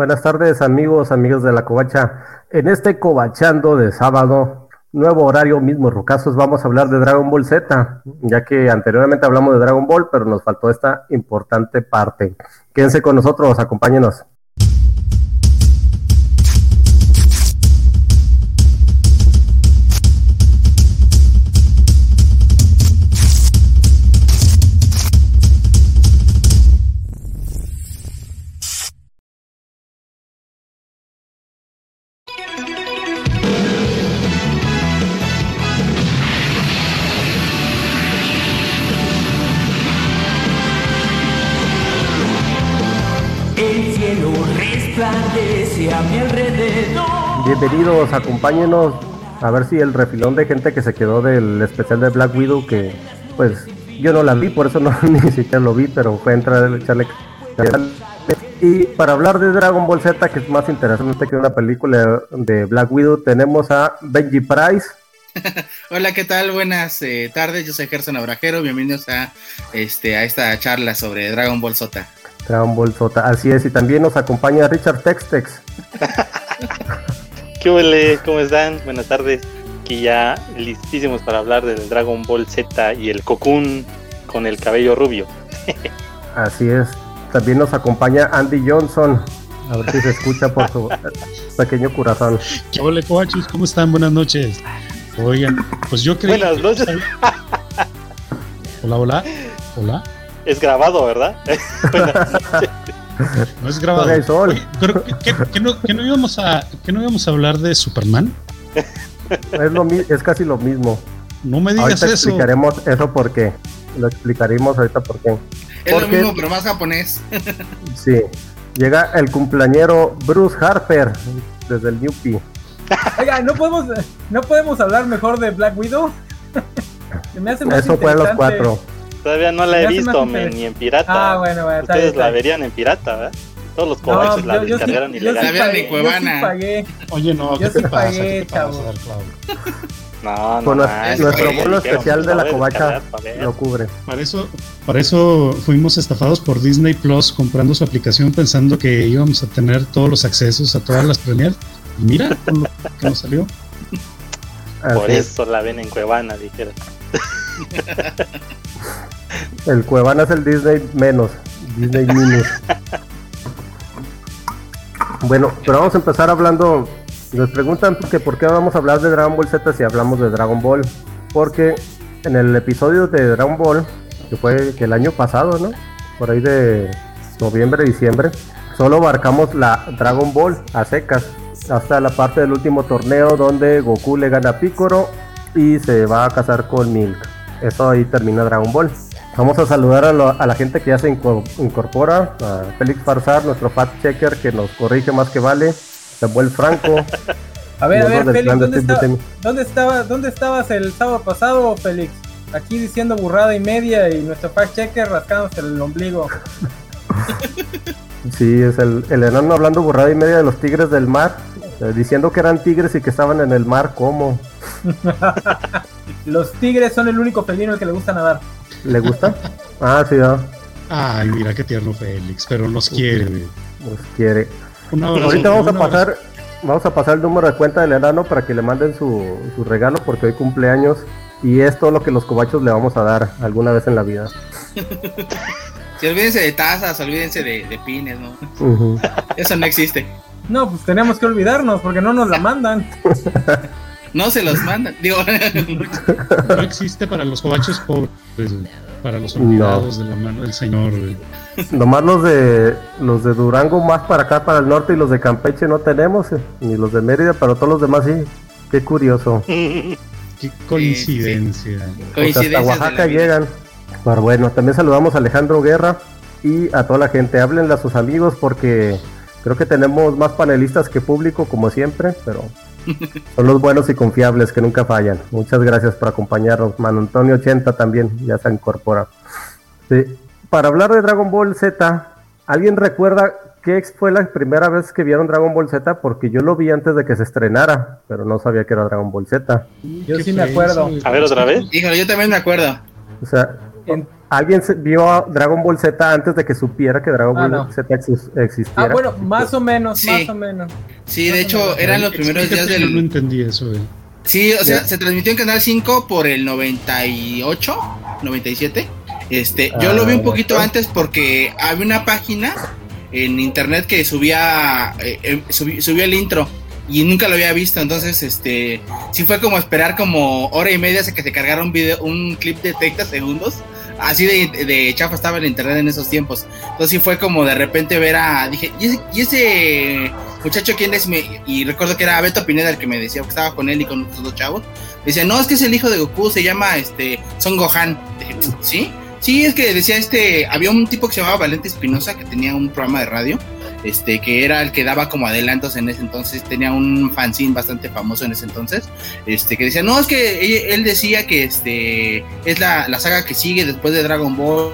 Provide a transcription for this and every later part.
Buenas tardes amigos, amigos de la Covacha. En este Covachando de sábado, nuevo horario, mismo rucasos, vamos a hablar de Dragon Ball Z, ya que anteriormente hablamos de Dragon Ball, pero nos faltó esta importante parte. Quédense con nosotros, acompáñenos. Bienvenidos, acompáñenos a ver si el refilón de gente que se quedó del especial de Black Widow, que pues yo no la vi, por eso no ni siquiera lo vi, pero fue entrar a echarle y para hablar de Dragon Ball Z, que es más interesante que una película de Black Widow, tenemos a Benji Price. Hola, ¿qué tal? Buenas eh, tardes, yo soy Gerson Abrajero, bienvenidos a, este, a esta charla sobre Dragon Ball Z. Dragon Ball Z, así es, y también nos acompaña Richard Textex. ¿Qué huele? ¿Cómo están? Buenas tardes. Aquí ya listísimos para hablar del Dragon Ball Z y el Cocoon con el cabello rubio. Así es. También nos acompaña Andy Johnson. A ver si se escucha por su pequeño corazón. ¿Qué huele, coachos? ¿Cómo están? Buenas noches. Oigan, pues yo creo. Buenas noches. Hola, hola. Hola. Es grabado, ¿verdad? No es grabado. Pero, ¿qué, no, íbamos a, ¿qué no íbamos a hablar de Superman? Es, lo, es casi lo mismo. No me digas ahorita eso. explicaremos eso por qué. Lo explicaremos ahorita por qué. Es lo mismo, pero más japonés. sí. Llega el cumpleañero Bruce Harper desde el New P. Oiga, ¿no podemos, ¿no podemos hablar mejor de Black Widow? me hace Eso fue a los cuatro. Todavía no la he visto ni en pirata. Ah, bueno, bueno Ustedes la verían en pirata, ¿verdad? Todos los covachos la descargaron y la vean en Cuevana. Oye, no, ¿qué te pasa? ¿Qué No, no, Con nuestro vuelo especial de la covacha lo cubre. Para eso, para eso fuimos estafados por Disney Plus comprando su aplicación pensando que íbamos a tener todos los accesos a todas las premiers. Y mira que nos salió. Por eso la ven en Cuevana, dijeron. El Cuevana es el Disney menos, Disney minus. bueno, pero vamos a empezar hablando. Nos preguntan que por qué vamos a hablar de Dragon Ball Z si hablamos de Dragon Ball. Porque en el episodio de Dragon Ball, que fue el año pasado, ¿no? Por ahí de noviembre, diciembre, solo abarcamos la Dragon Ball a secas. Hasta la parte del último torneo donde Goku le gana a Piccolo y se va a casar con Milk. Eso ahí termina Dragon Ball. Vamos a saludar a, la gente que ya se incorpora, a Félix Farsar, nuestro fact checker que nos corrige más que vale, Samuel Franco. a ver, a ver, Félix, ¿dónde, estaba, ¿dónde estabas el sábado pasado, Félix? Aquí diciendo burrada y media y nuestro fact checker rascándose el ombligo. sí, es el, el enano hablando burrada y media de los tigres del mar, eh, diciendo que eran tigres y que estaban en el mar, ¿cómo? los tigres son el único felino al que le gusta nadar. ¿Le gusta? Ah, sí, ¿no? Ay, mira qué tierno Félix, pero nos quiere. Nos quiere. Ahorita vamos a pasar, vamos a pasar el número de cuenta del enano para que le manden su, regalo porque hoy cumpleaños y es todo lo que los cobachos le vamos a dar alguna vez en la vida. Si olvídense de tazas, olvídense de, pines, ¿no? Eso no existe. No, pues tenemos que olvidarnos porque no nos la mandan. No se los mandan. Digo. No existe para los cobachos pobres, para los olvidados de la mano del Señor. Nomás los de los de Durango más para acá, para el norte, y los de Campeche no tenemos, eh, ni los de Mérida, pero todos los demás sí. Qué curioso. Qué coincidencia. hasta Oaxaca llegan. Pero bueno, también saludamos a Alejandro Guerra y a toda la gente. Háblenle a sus amigos porque creo que tenemos más panelistas que público, como siempre, pero son los buenos y confiables que nunca fallan. Muchas gracias por acompañarnos. Mano Antonio 80 también ya se incorpora. Para hablar de Dragon Ball Z, ¿alguien recuerda qué fue la primera vez que vieron Dragon Ball Z? Porque yo lo vi antes de que se estrenara, pero no sabía que era Dragon Ball Z. Yo sí me acuerdo. A ver otra vez. Híjole, yo también me acuerdo. O sea, ¿Alguien vio Dragon Ball Z antes de que supiera que Dragon ah, Ball Z existiera? Ah, bueno, más o menos, más o menos. Sí, de hecho, eran los primeros días del. No entendí eso, eh. Sí, o sea, se transmitió en Canal 5 por el 98, 97. Este, yo lo vi un ah, poquito antes porque había una página en internet que subía, eh, eh subía el intro y nunca lo había visto, entonces este sí fue como esperar como hora y media hasta que se cargara un video, un clip de 30 segundos. Así de, de chafa estaba el internet en esos tiempos. Entonces sí fue como de repente ver a. Dije, ¿y ese, muchacho quién es? y recuerdo que era Beto Pineda el que me decía que estaba con él y con otros dos chavos. Decía, no, es que es el hijo de Goku, se llama este Son Gohan. Dije, ¿sí? Sí, es que decía este. Había un tipo que se llamaba Valente Espinosa que tenía un programa de radio este, que era el que daba como adelantos en ese entonces, tenía un fanzine bastante famoso en ese entonces, este, que decía, no, es que él, decía que este, es la, saga que sigue después de Dragon Ball,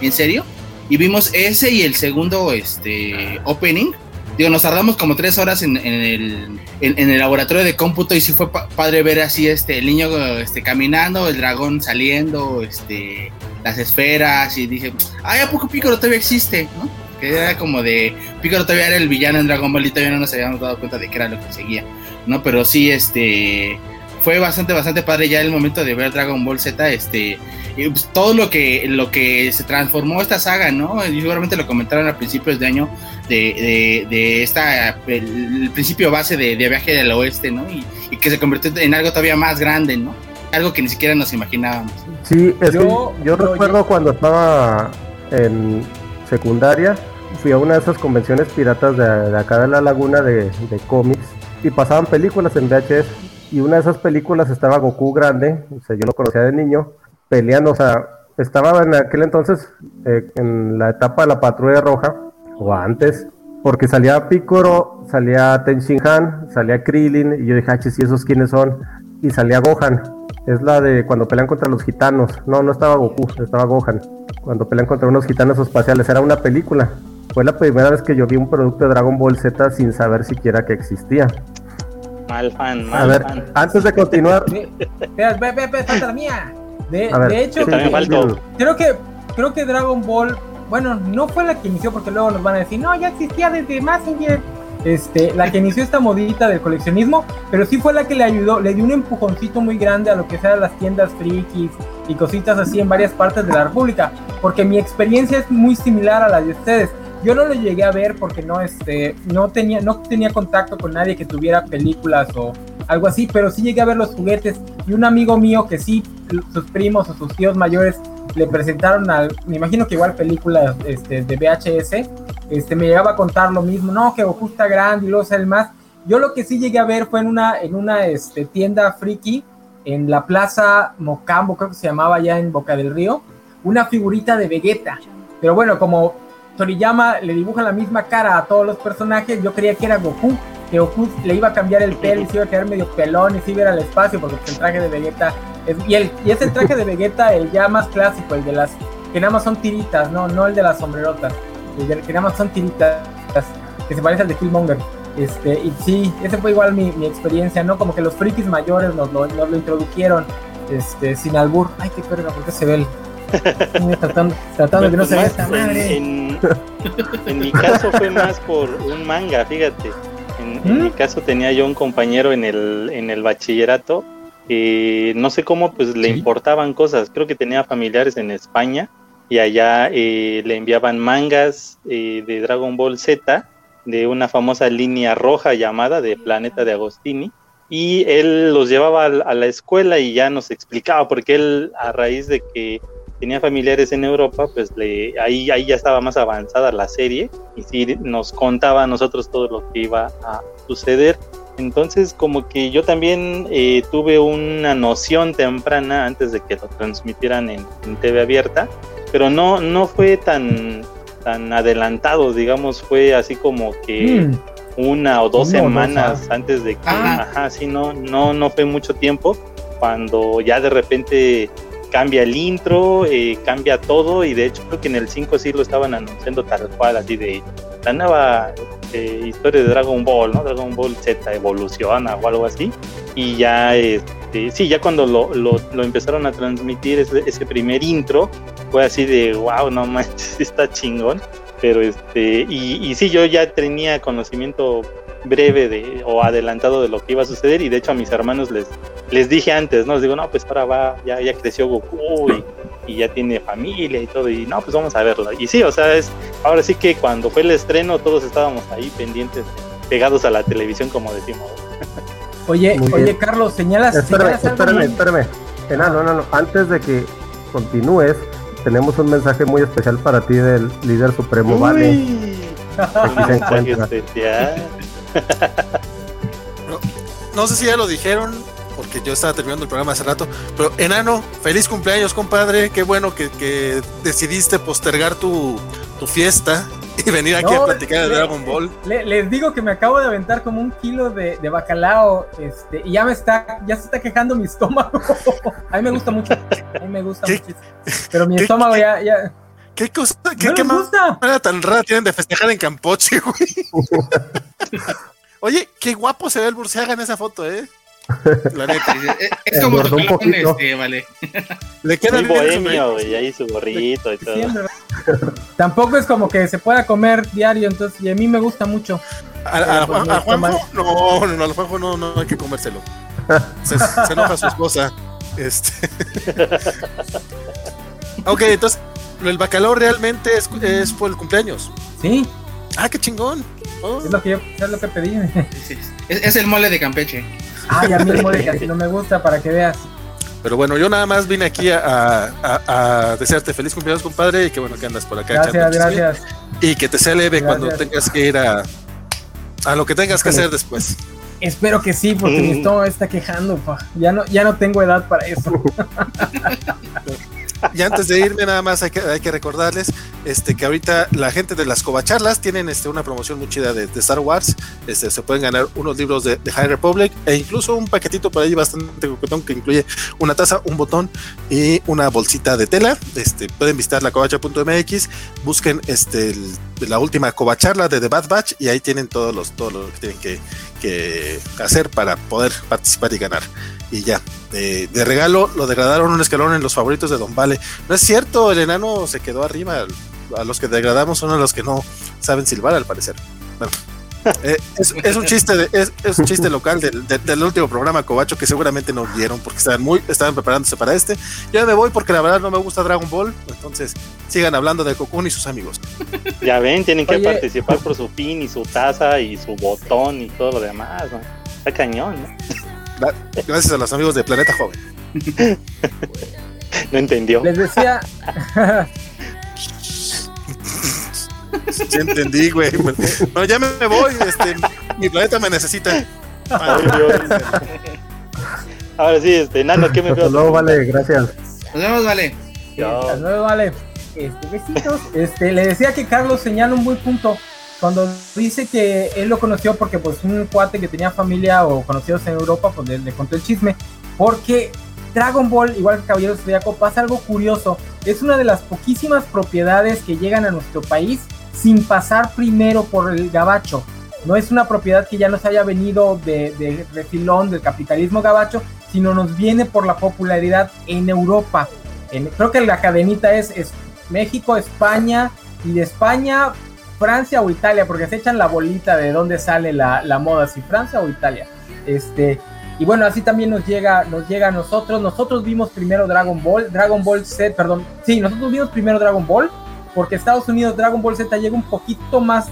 ¿en serio? Y vimos ese y el segundo, este, opening, digo, nos tardamos como tres horas en, el, en, el laboratorio de cómputo y sí fue padre ver así este el niño este caminando, el dragón saliendo, este las esferas y dije, ay, ¿a poco Piccolo todavía existe? ¿no? Que era como de Piccolo todavía era el villano en Dragon Ball y todavía no nos habíamos dado cuenta de que era lo que seguía, ¿no? Pero sí, este fue bastante, bastante padre ya el momento de ver Dragon Ball Z, este, pues, todo lo que, lo que se transformó esta saga, ¿no? Y seguramente lo comentaron a principios de año de, de, esta, el, principio base de, viaje del oeste, ¿no? Y, que se convirtió en algo todavía más grande, ¿no? Algo que ni siquiera nos imaginábamos. Sí, yo, yo recuerdo cuando estaba en, secundaria fui a una de esas convenciones piratas de, acá de la laguna de, cómics y pasaban películas en VHS y una de esas películas estaba Goku grande, o sea, yo lo conocía de niño, peleando, o sea, estaba en aquel entonces eh, en la etapa de la patrulla roja, o antes, porque salía Piccolo, salía Tenshin Han, salía Krillin, y yo dije, ah, ¿y esos quiénes son? Y salía Gohan, es la de cuando pelean contra los gitanos, no, no estaba Goku, estaba Gohan cuando pelean contra unos gitanos espaciales. Era una película. Fue la primera vez que yo vi un producto de Dragon Ball Z sin saber siquiera que existía. Mal fan, mal A ver, antes de continuar. Espera, ve, ve, ve, la mía. De, de hecho, creo que creo que Dragon Ball, bueno, no fue la que inició porque luego nos van a decir, no, ya existía desde Massinger este, la que inició esta modita del coleccionismo, pero sí fue la que le ayudó, le dio un empujoncito muy grande a lo que sean las tiendas frikis y cositas así en varias partes de la República, porque mi experiencia es muy similar a la de ustedes. Yo no lo llegué a ver porque no, este, no, tenía, no tenía contacto con nadie que tuviera películas o algo así, pero sí llegué a ver los juguetes y un amigo mío que sí, sus primos o sus tíos mayores le presentaron al, me imagino que igual películas este, de VHS, este, me llegaba a contar lo mismo, no, que Goku está grande y luego sale más. Yo lo que sí llegué a ver fue en una, en una este, tienda friki en la plaza Mocambo, creo que se llamaba ya en Boca del Río, una figurita de Vegeta. Pero bueno, como Toriyama le dibuja la misma cara a todos los personajes, yo creía que era Goku, que Goku le iba a cambiar el pelo y se iba a quedar medio pelón y se iba a ir al espacio, porque el traje de Vegeta y, el, y es el traje de Vegeta, el ya más clásico, el de las que nada más son tiritas, no, no el de las sombrerotas, el de, que nada más son tiritas, que se parece al de Killmonger. Este, y sí, ese fue igual mi, mi experiencia, ¿no? Como que los frikis mayores nos lo, nos lo introdujeron este, sin albur. Ay, qué perra, porque se ve el, tratando, tratando de que no se vea esta madre. En, en, mi caso fue más por un manga, fíjate. En, en, mi ¿Mm? caso tenía yo un compañero en el, en el bachillerato eh, no sé cómo pues le importaban cosas, creo que tenía familiares en España y allá eh, le enviaban mangas eh, de Dragon Ball Z de una famosa línea roja llamada de Planeta de Agostini y él los llevaba a la escuela y ya nos explicaba porque él a raíz de que tenía familiares en Europa pues le, ahí, ahí ya estaba más avanzada la serie y sí nos contaba a nosotros todo lo que iba a suceder entonces, como que yo también eh, tuve una noción temprana antes de que lo transmitieran en, TV abierta, pero no, no fue tan, tan adelantado, digamos, fue así como que mm. una o dos semanas antes de que, ah. ajá, sí, no, no, no fue mucho tiempo, cuando ya de repente cambia el intro, eh, cambia todo, y de hecho creo que en el 5 sí lo estaban anunciando tal cual, así de la nueva historia de Dragon Ball, ¿no? Dragon Ball Z evoluciona o algo así. Y ya, este, sí, ya cuando lo, lo, empezaron a transmitir ese, ese, primer intro, fue así de wow, no manches, está chingón. Pero este, y, y sí, yo ya tenía conocimiento breve de, o adelantado de lo que iba a suceder y de hecho a mis hermanos les, les dije antes, ¿no? Les digo, no, pues ahora va, ya, ya creció Goku y, ya tiene familia y todo y no, pues vamos a verlo. Y sí, o sea, es ahora sí que cuando fue el estreno todos estábamos ahí pendientes, pegados a la televisión como decimos. Oye, oye Carlos, señalas... Espérame, espérame, espérame. no, no, no, antes de que continúes, tenemos un mensaje muy especial para ti del líder supremo, Vale. no, sé si ya lo dijeron, porque yo estaba terminando el programa hace rato, pero enano, feliz cumpleaños, compadre. Qué bueno que, decidiste postergar tu, fiesta y venir aquí a platicar de Dragon Ball. les digo que me acabo de aventar como un kilo de, bacalao, este, y ya me está, ya se está quejando mi estómago. a mí me gusta mucho, a mí me gusta mucho. Pero mi estómago ya, ya. ¿Qué cosa? ¿Qué, qué manera tan rara tienen de festejar en Campoche, güey? Oye, qué guapo se ve el Burciaga en esa foto, ¿eh? La neta. Es, como tu este, vale. Le queda Muy bohemio, güey, ahí su gorrito y todo. Tampoco es como que se pueda comer diario, entonces, y a mí me gusta mucho. ¿A, Juanjo? No, no, a Juanjo no, no hay que comérselo. Se, se enoja su esposa. Este. ok, entonces, el bacalao realmente es, es por el cumpleaños. Sí. Ah, qué chingón. Oh. Es, lo que yo, es lo que pedí. Es, el mole de Campeche. Ay, a mí el mole casi no me gusta, para que veas. Pero bueno, yo nada más vine aquí a, a, desearte feliz cumpleaños, compadre, y que bueno que andas por acá. Gracias, gracias. Y que te sea leve cuando tengas que ir a, a lo que tengas que hacer después. Espero que sí, porque mi estómago está quejando, Ya no, ya no tengo edad para eso. y antes de irme, nada más hay que, hay que recordarles este, que ahorita la gente de las Covacharlas tienen este, una promoción muy chida de, Star Wars. Este, se pueden ganar unos libros de, High Republic e incluso un paquetito por ahí bastante coquetón que incluye una taza, un botón y una bolsita de tela. Este, pueden visitar la covacha.mx, busquen este, la última Covacharla de The Bad Batch y ahí tienen todos los, todo lo que tienen que, que hacer para poder participar y ganar y ya. de regalo lo degradaron un escalón en los favoritos de Don Vale. No es cierto, el enano se quedó arriba. A los que degradamos son a los que no saben silbar, al parecer. Bueno, eh, es, un chiste de, es, un chiste local del, último programa Cobacho que seguramente no vieron porque estaban muy estaban preparándose para este. Yo me voy porque la verdad no me gusta Dragon Ball, entonces sigan hablando de Cocoon y sus amigos. Ya ven, tienen que participar por su pin y su taza y su botón y todo lo demás. Está cañón, ¿no? Gracias a los amigos de Planeta Joven. no entendió. Les decía. sí entendí, güey. Bueno, ya me voy. Este, mi planeta me necesita. Ahora sí, este, Nano, ¿qué me veo? No, vale, gracias. Nos vemos, vale. Hasta luego, vale. Este, besitos. Este, le decía que Carlos señala un buen punto cuando dice que él lo conoció porque pues un cuate que tenía familia o conocidos en Europa, pues le, contó el chisme, porque Dragon Ball, igual que Caballero Zodíaco, pasa algo curioso. Es una de las poquísimas propiedades que llegan a nuestro país sin pasar primero por el gabacho. No es una propiedad que ya nos haya venido de, de refilón del capitalismo gabacho, sino nos viene por la popularidad en Europa. creo que la cadenita es, es México, España, y de España Francia o Italia, porque se echan la bolita de dónde sale la, moda, si Francia o Italia. Este, y bueno, así también nos llega, nos llega a nosotros. Nosotros vimos primero Dragon Ball, Dragon Ball Z, perdón, sí, nosotros vimos primero Dragon Ball, porque Estados Unidos Dragon Ball Z llega un poquito más,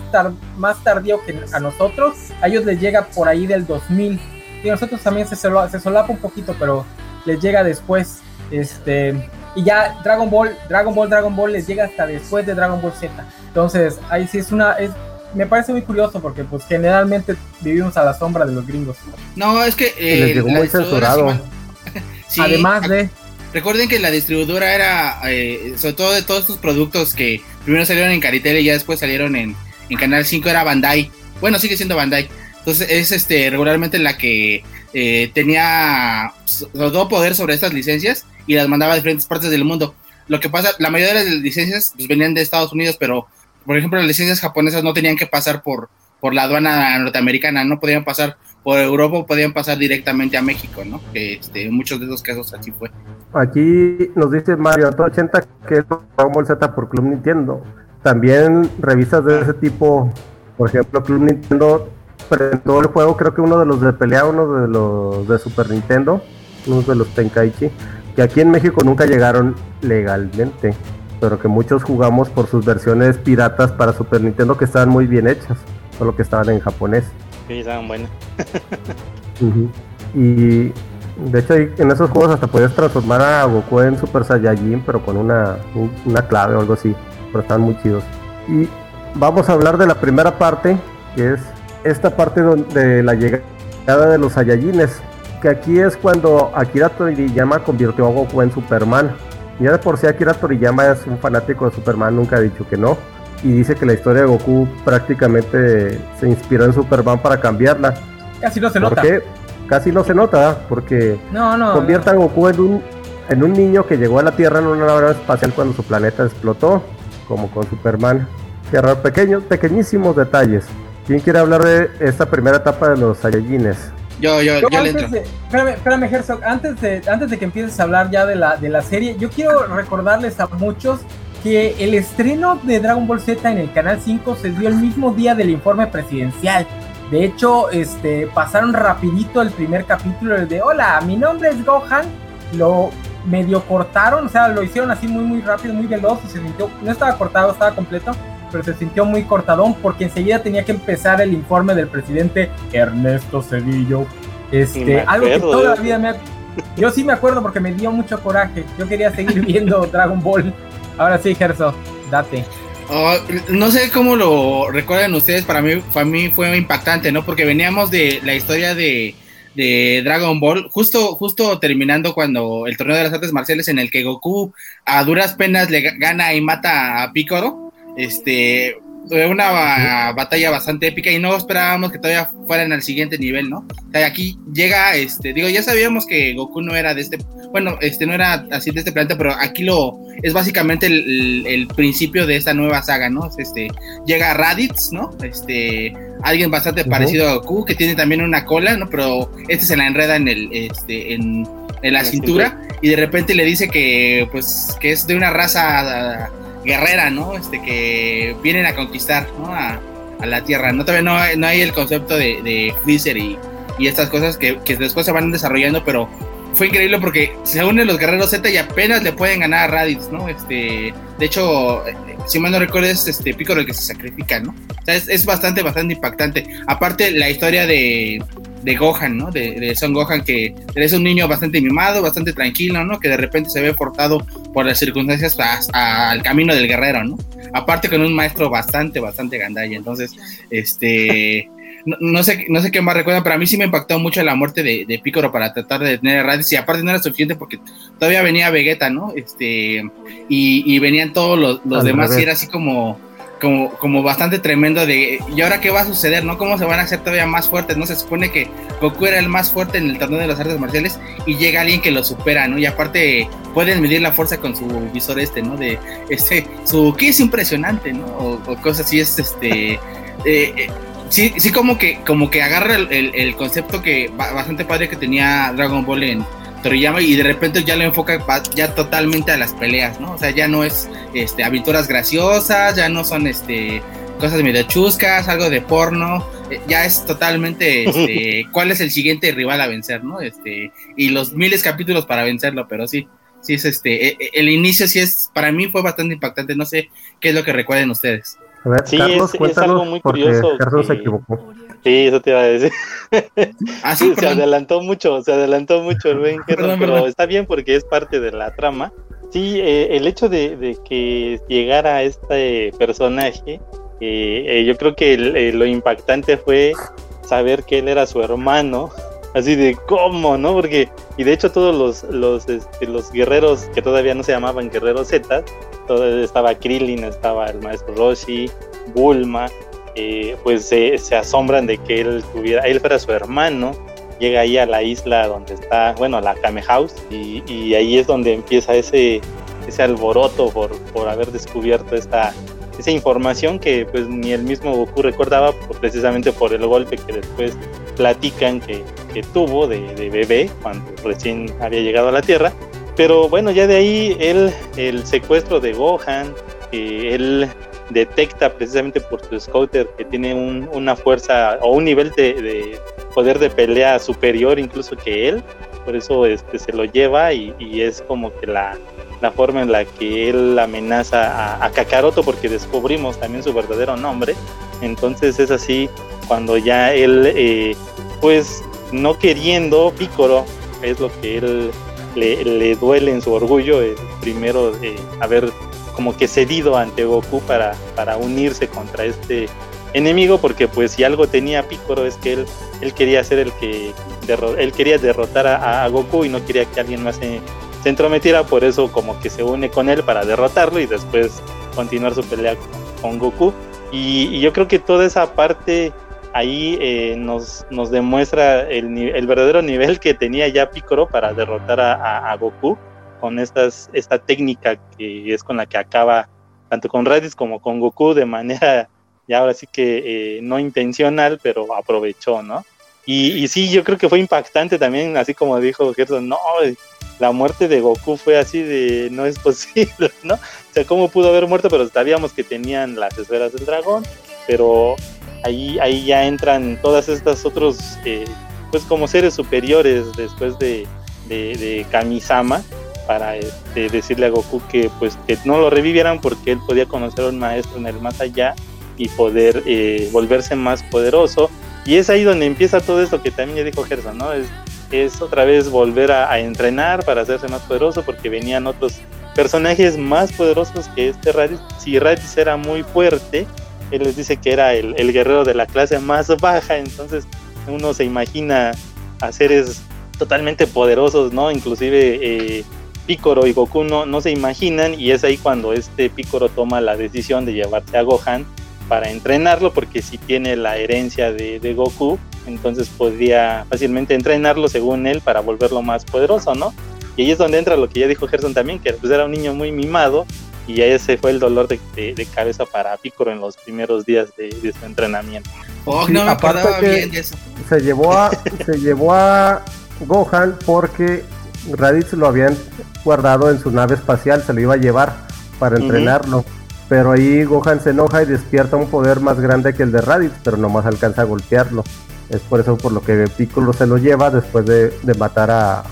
más tardío que a nosotros. A ellos les llega por ahí del 2000. Y a nosotros también se, se solapa un poquito, pero les llega después. Este, y ya Dragon Ball, Dragon Ball, Dragon Ball les llega hasta después de Dragon Ball Z. Entonces, ahí sí es una, es, me parece muy curioso porque pues generalmente vivimos a la sombra de los gringos. No, es que eh, llegó muy censurado. Además de Recuerden que la distribuidora era, eh, sobre todo de todos estos productos que primero salieron en Caritel y ya después salieron en, Canal 5, era Bandai. Bueno, sigue siendo Bandai. Entonces es este regularmente la que eh, tenía todo poder sobre estas licencias y las mandaba a diferentes partes del mundo. Lo que pasa, la mayoría de las licencias pues, venían de Estados Unidos, pero por ejemplo las licencias japonesas no tenían que pasar por, por la aduana norteamericana, no podían pasar por Europa, podían pasar directamente a México, ¿no? Que este, muchos de esos casos así fue. Aquí nos dice Mario 80 que es Dragon Z por Club Nintendo. También revistas de ese tipo, por ejemplo, Club Nintendo presentó el juego, creo que uno de los de pelea, uno de los de Super Nintendo, uno de los Tenkaichi, que aquí en México nunca llegaron legalmente, pero que muchos jugamos por sus versiones piratas para Super Nintendo que estaban muy bien hechas, solo que estaban en japonés. Sí, estaban buenas. Y de hecho en esos juegos hasta podías transformar a Goku en Super Saiyajin, pero con una, una clave o algo así, pero estaban muy chidos. Y vamos a hablar de la primera parte, que es esta parte de la llegada de los Saiyajines, que aquí es cuando Akira Toriyama convirtió a Goku en Superman. Ya de por sí Akira Toriyama es un fanático de Superman, nunca ha dicho que no. Y dice que la historia de Goku prácticamente se inspiró en Superman para cambiarla. Casi no se nota. qué? Casi no se nota, porque no, no, conviertan a Goku en un, en un niño que llegó a la Tierra en una nave espacial cuando su planeta explotó, como con Superman. Tierra pequeños, pequeñísimos detalles. ¿Quién quiere hablar de esta primera etapa de los Saiyajines? Yo, yo, yo, le entro. espérame, espérame, Herzog, antes de, antes de que empieces a hablar ya de la, de la serie, yo quiero recordarles a muchos que el estreno de Dragon Ball Z en el Canal 5 se dio el mismo día del informe presidencial. De hecho, este, pasaron rapidito el primer capítulo el de Hola, mi nombre es Gohan. Lo medio cortaron, o sea, lo hicieron así muy muy rápido, muy veloz y se sintió, no estaba cortado, estaba completo pero se sintió muy cortadón porque enseguida tenía que empezar el informe del presidente Ernesto Cedillo. Este, algo que toda la vida me Yo sí me acuerdo porque me dio mucho coraje. Yo quería seguir viendo Dragon Ball. Ahora sí, Gerso, date. Oh, no sé cómo lo recuerdan ustedes, para mí, para mí fue impactante, ¿no? Porque veníamos de la historia de, Dragon Ball, justo, justo terminando cuando el torneo de las artes marciales en el que Goku a duras penas le gana y mata a Piccolo este, una batalla bastante épica y no esperábamos que todavía fueran al siguiente nivel, ¿no? O sea, aquí llega, este, digo, ya sabíamos que Goku no era de este, bueno, este no era así de este planeta, pero aquí lo es básicamente el, principio de esta nueva saga, ¿no? Este, llega Raditz, ¿no? Este, alguien bastante parecido a Goku que tiene también una cola, ¿no? Pero este se la enreda en el, este, en, en la, cintura, y de repente le dice que, pues, que es de una raza guerrera, ¿no? Este, que vienen a conquistar, ¿no? A, la Tierra, ¿no? Todavía no hay, no hay el concepto de, de Freezer y, estas cosas que, que, después se van desarrollando, pero fue increíble porque se unen los guerreros Z y apenas le pueden ganar a Raditz, ¿no? Este, de hecho, si mal no recuerdo, es este Piccolo el que se sacrifica, ¿no? O sea, es, es bastante, bastante impactante. Aparte, la historia de, de Gohan, ¿no? De, Son Gohan, que es un niño bastante mimado, bastante tranquilo, ¿no? Que de repente se ve portado por las circunstancias al camino del guerrero, ¿no? Aparte con un maestro bastante, bastante gandalla. Entonces, este... No, sé, no sé qué más recuerdan, pero a mí sí me impactó mucho la muerte de, de Picoro para tratar de detener a Raditz y aparte no era suficiente porque todavía venía Vegeta, ¿no? Este, y, venían todos los, los demás y era así como, como, como bastante tremendo de ¿y ahora qué va a suceder? ¿no? ¿Cómo se van a hacer todavía más fuertes? ¿No? Se supone que Goku era el más fuerte en el torneo de las artes marciales y llega alguien que lo supera, ¿no? Y aparte pueden medir la fuerza con su visor este, ¿no? De este, su que es impresionante, ¿no? O, cosas así es este eh, eh, sí, sí como que como que agarra el, el concepto que bastante padre que tenía Dragon Ball en Toriyama y de repente ya lo enfoca ya totalmente a las peleas, ¿no? O sea, ya no es este aventuras graciosas, ya no son este cosas medio chuscas, algo de porno, eh, ya es totalmente este, cuál es el siguiente rival a vencer, ¿no? Este, y los miles capítulos para vencerlo, pero sí, sí es este, e, e, el inicio sí es, para mí fue bastante impactante, no sé qué es lo que recuerden ustedes. A ver, sí, Carlos, es, algo muy curioso. Carlos se equivocó. Sí, eso te iba a decir. Ah, sí, se adelantó mucho, se adelantó mucho el buen pero está bien porque es parte de la trama. Sí, eh, el hecho de, que llegara este personaje, eh, eh, yo creo que lo impactante fue saber que él era su hermano, así de cómo, ¿no? Porque, y de hecho todos los, los, este, los guerreros que todavía no se llamaban guerreros Z, todo, estaba Krillin, estaba el maestro Roshi, Bulma, eh, pues se, asombran de que él tuviera, él fuera su hermano, llega ahí a la isla donde está, bueno, la Kame House, y, ahí es donde empieza ese, ese alboroto por, por haber descubierto esta, esa información que pues ni el mismo Goku recordaba precisamente por el golpe que después platican que, tuvo de, bebé cuando recién había llegado a la Tierra. Pero bueno, ya de ahí él, el secuestro de Gohan, que él detecta precisamente por su scouter que tiene una fuerza o un nivel de, poder de pelea superior incluso que él, por eso este, se lo lleva y, es como que la, forma en la que él amenaza a, Kakaroto porque descubrimos también su verdadero nombre, entonces es así cuando ya él eh, pues no queriendo Picoro es lo que él le, duele en su orgullo, primero haber como que cedido ante Goku para, para unirse contra este enemigo, porque pues si algo tenía Piccolo es que él, él quería ser el que él quería derrotar a, Goku y no quería que alguien más se, entrometiera, por eso como que se une con él para derrotarlo y después continuar su pelea con, Goku. Y, yo creo que toda esa parte ahí eh, nos, nos demuestra el, el, verdadero nivel que tenía ya Piccolo para derrotar a, a Goku con estas, esta técnica que es con la que acaba tanto con Raditz como con Goku de manera ya ahora sí que eh, no intencional, pero aprovechó, ¿no? Y, y, sí, yo creo que fue impactante también, así como dijo Gerson, no, la muerte de Goku fue así de no es posible, ¿no? O sea, ¿cómo pudo haber muerto? Pero sabíamos que tenían las esferas del dragón, pero ahí, ahí ya entran todas estas otros, eh, pues como seres superiores después de, de, de Kamisama, para este, decirle a Goku que pues que no lo revivieran porque él podía conocer a un maestro en el más allá y poder eh, volverse más poderoso y es ahí donde empieza todo esto que también ya dijo Gerson, ¿no? Es, es otra vez volver a, entrenar para hacerse más poderoso porque venían otros personajes más poderosos que este Raditz. Si Raditz era muy fuerte, él les dice que era el, guerrero de la clase más baja, entonces uno se imagina a seres totalmente poderosos, ¿no? Inclusive eh, Picoro y Goku no, se imaginan y es ahí cuando este Picoro toma la decisión de llevarse a Gohan para entrenarlo porque si tiene la herencia de, Goku, entonces podría fácilmente entrenarlo según él para volverlo más poderoso, ¿no? Y ahí es donde entra lo que ya dijo Gerson también, que pues era un niño muy mimado y ese fue el dolor de, cabeza para Picoro en los primeros días de, su entrenamiento. Oh, no me acordaba bien de eso. Se llevó a, se llevó a Gohan porque Raditz lo habían guardado en su nave espacial, se lo iba a llevar para entrenarlo. Pero ahí Gohan se enoja y despierta un poder más grande que el de Raditz, pero nomás alcanza a golpearlo. Es por eso por lo que Piccolo se lo lleva después de, matar a,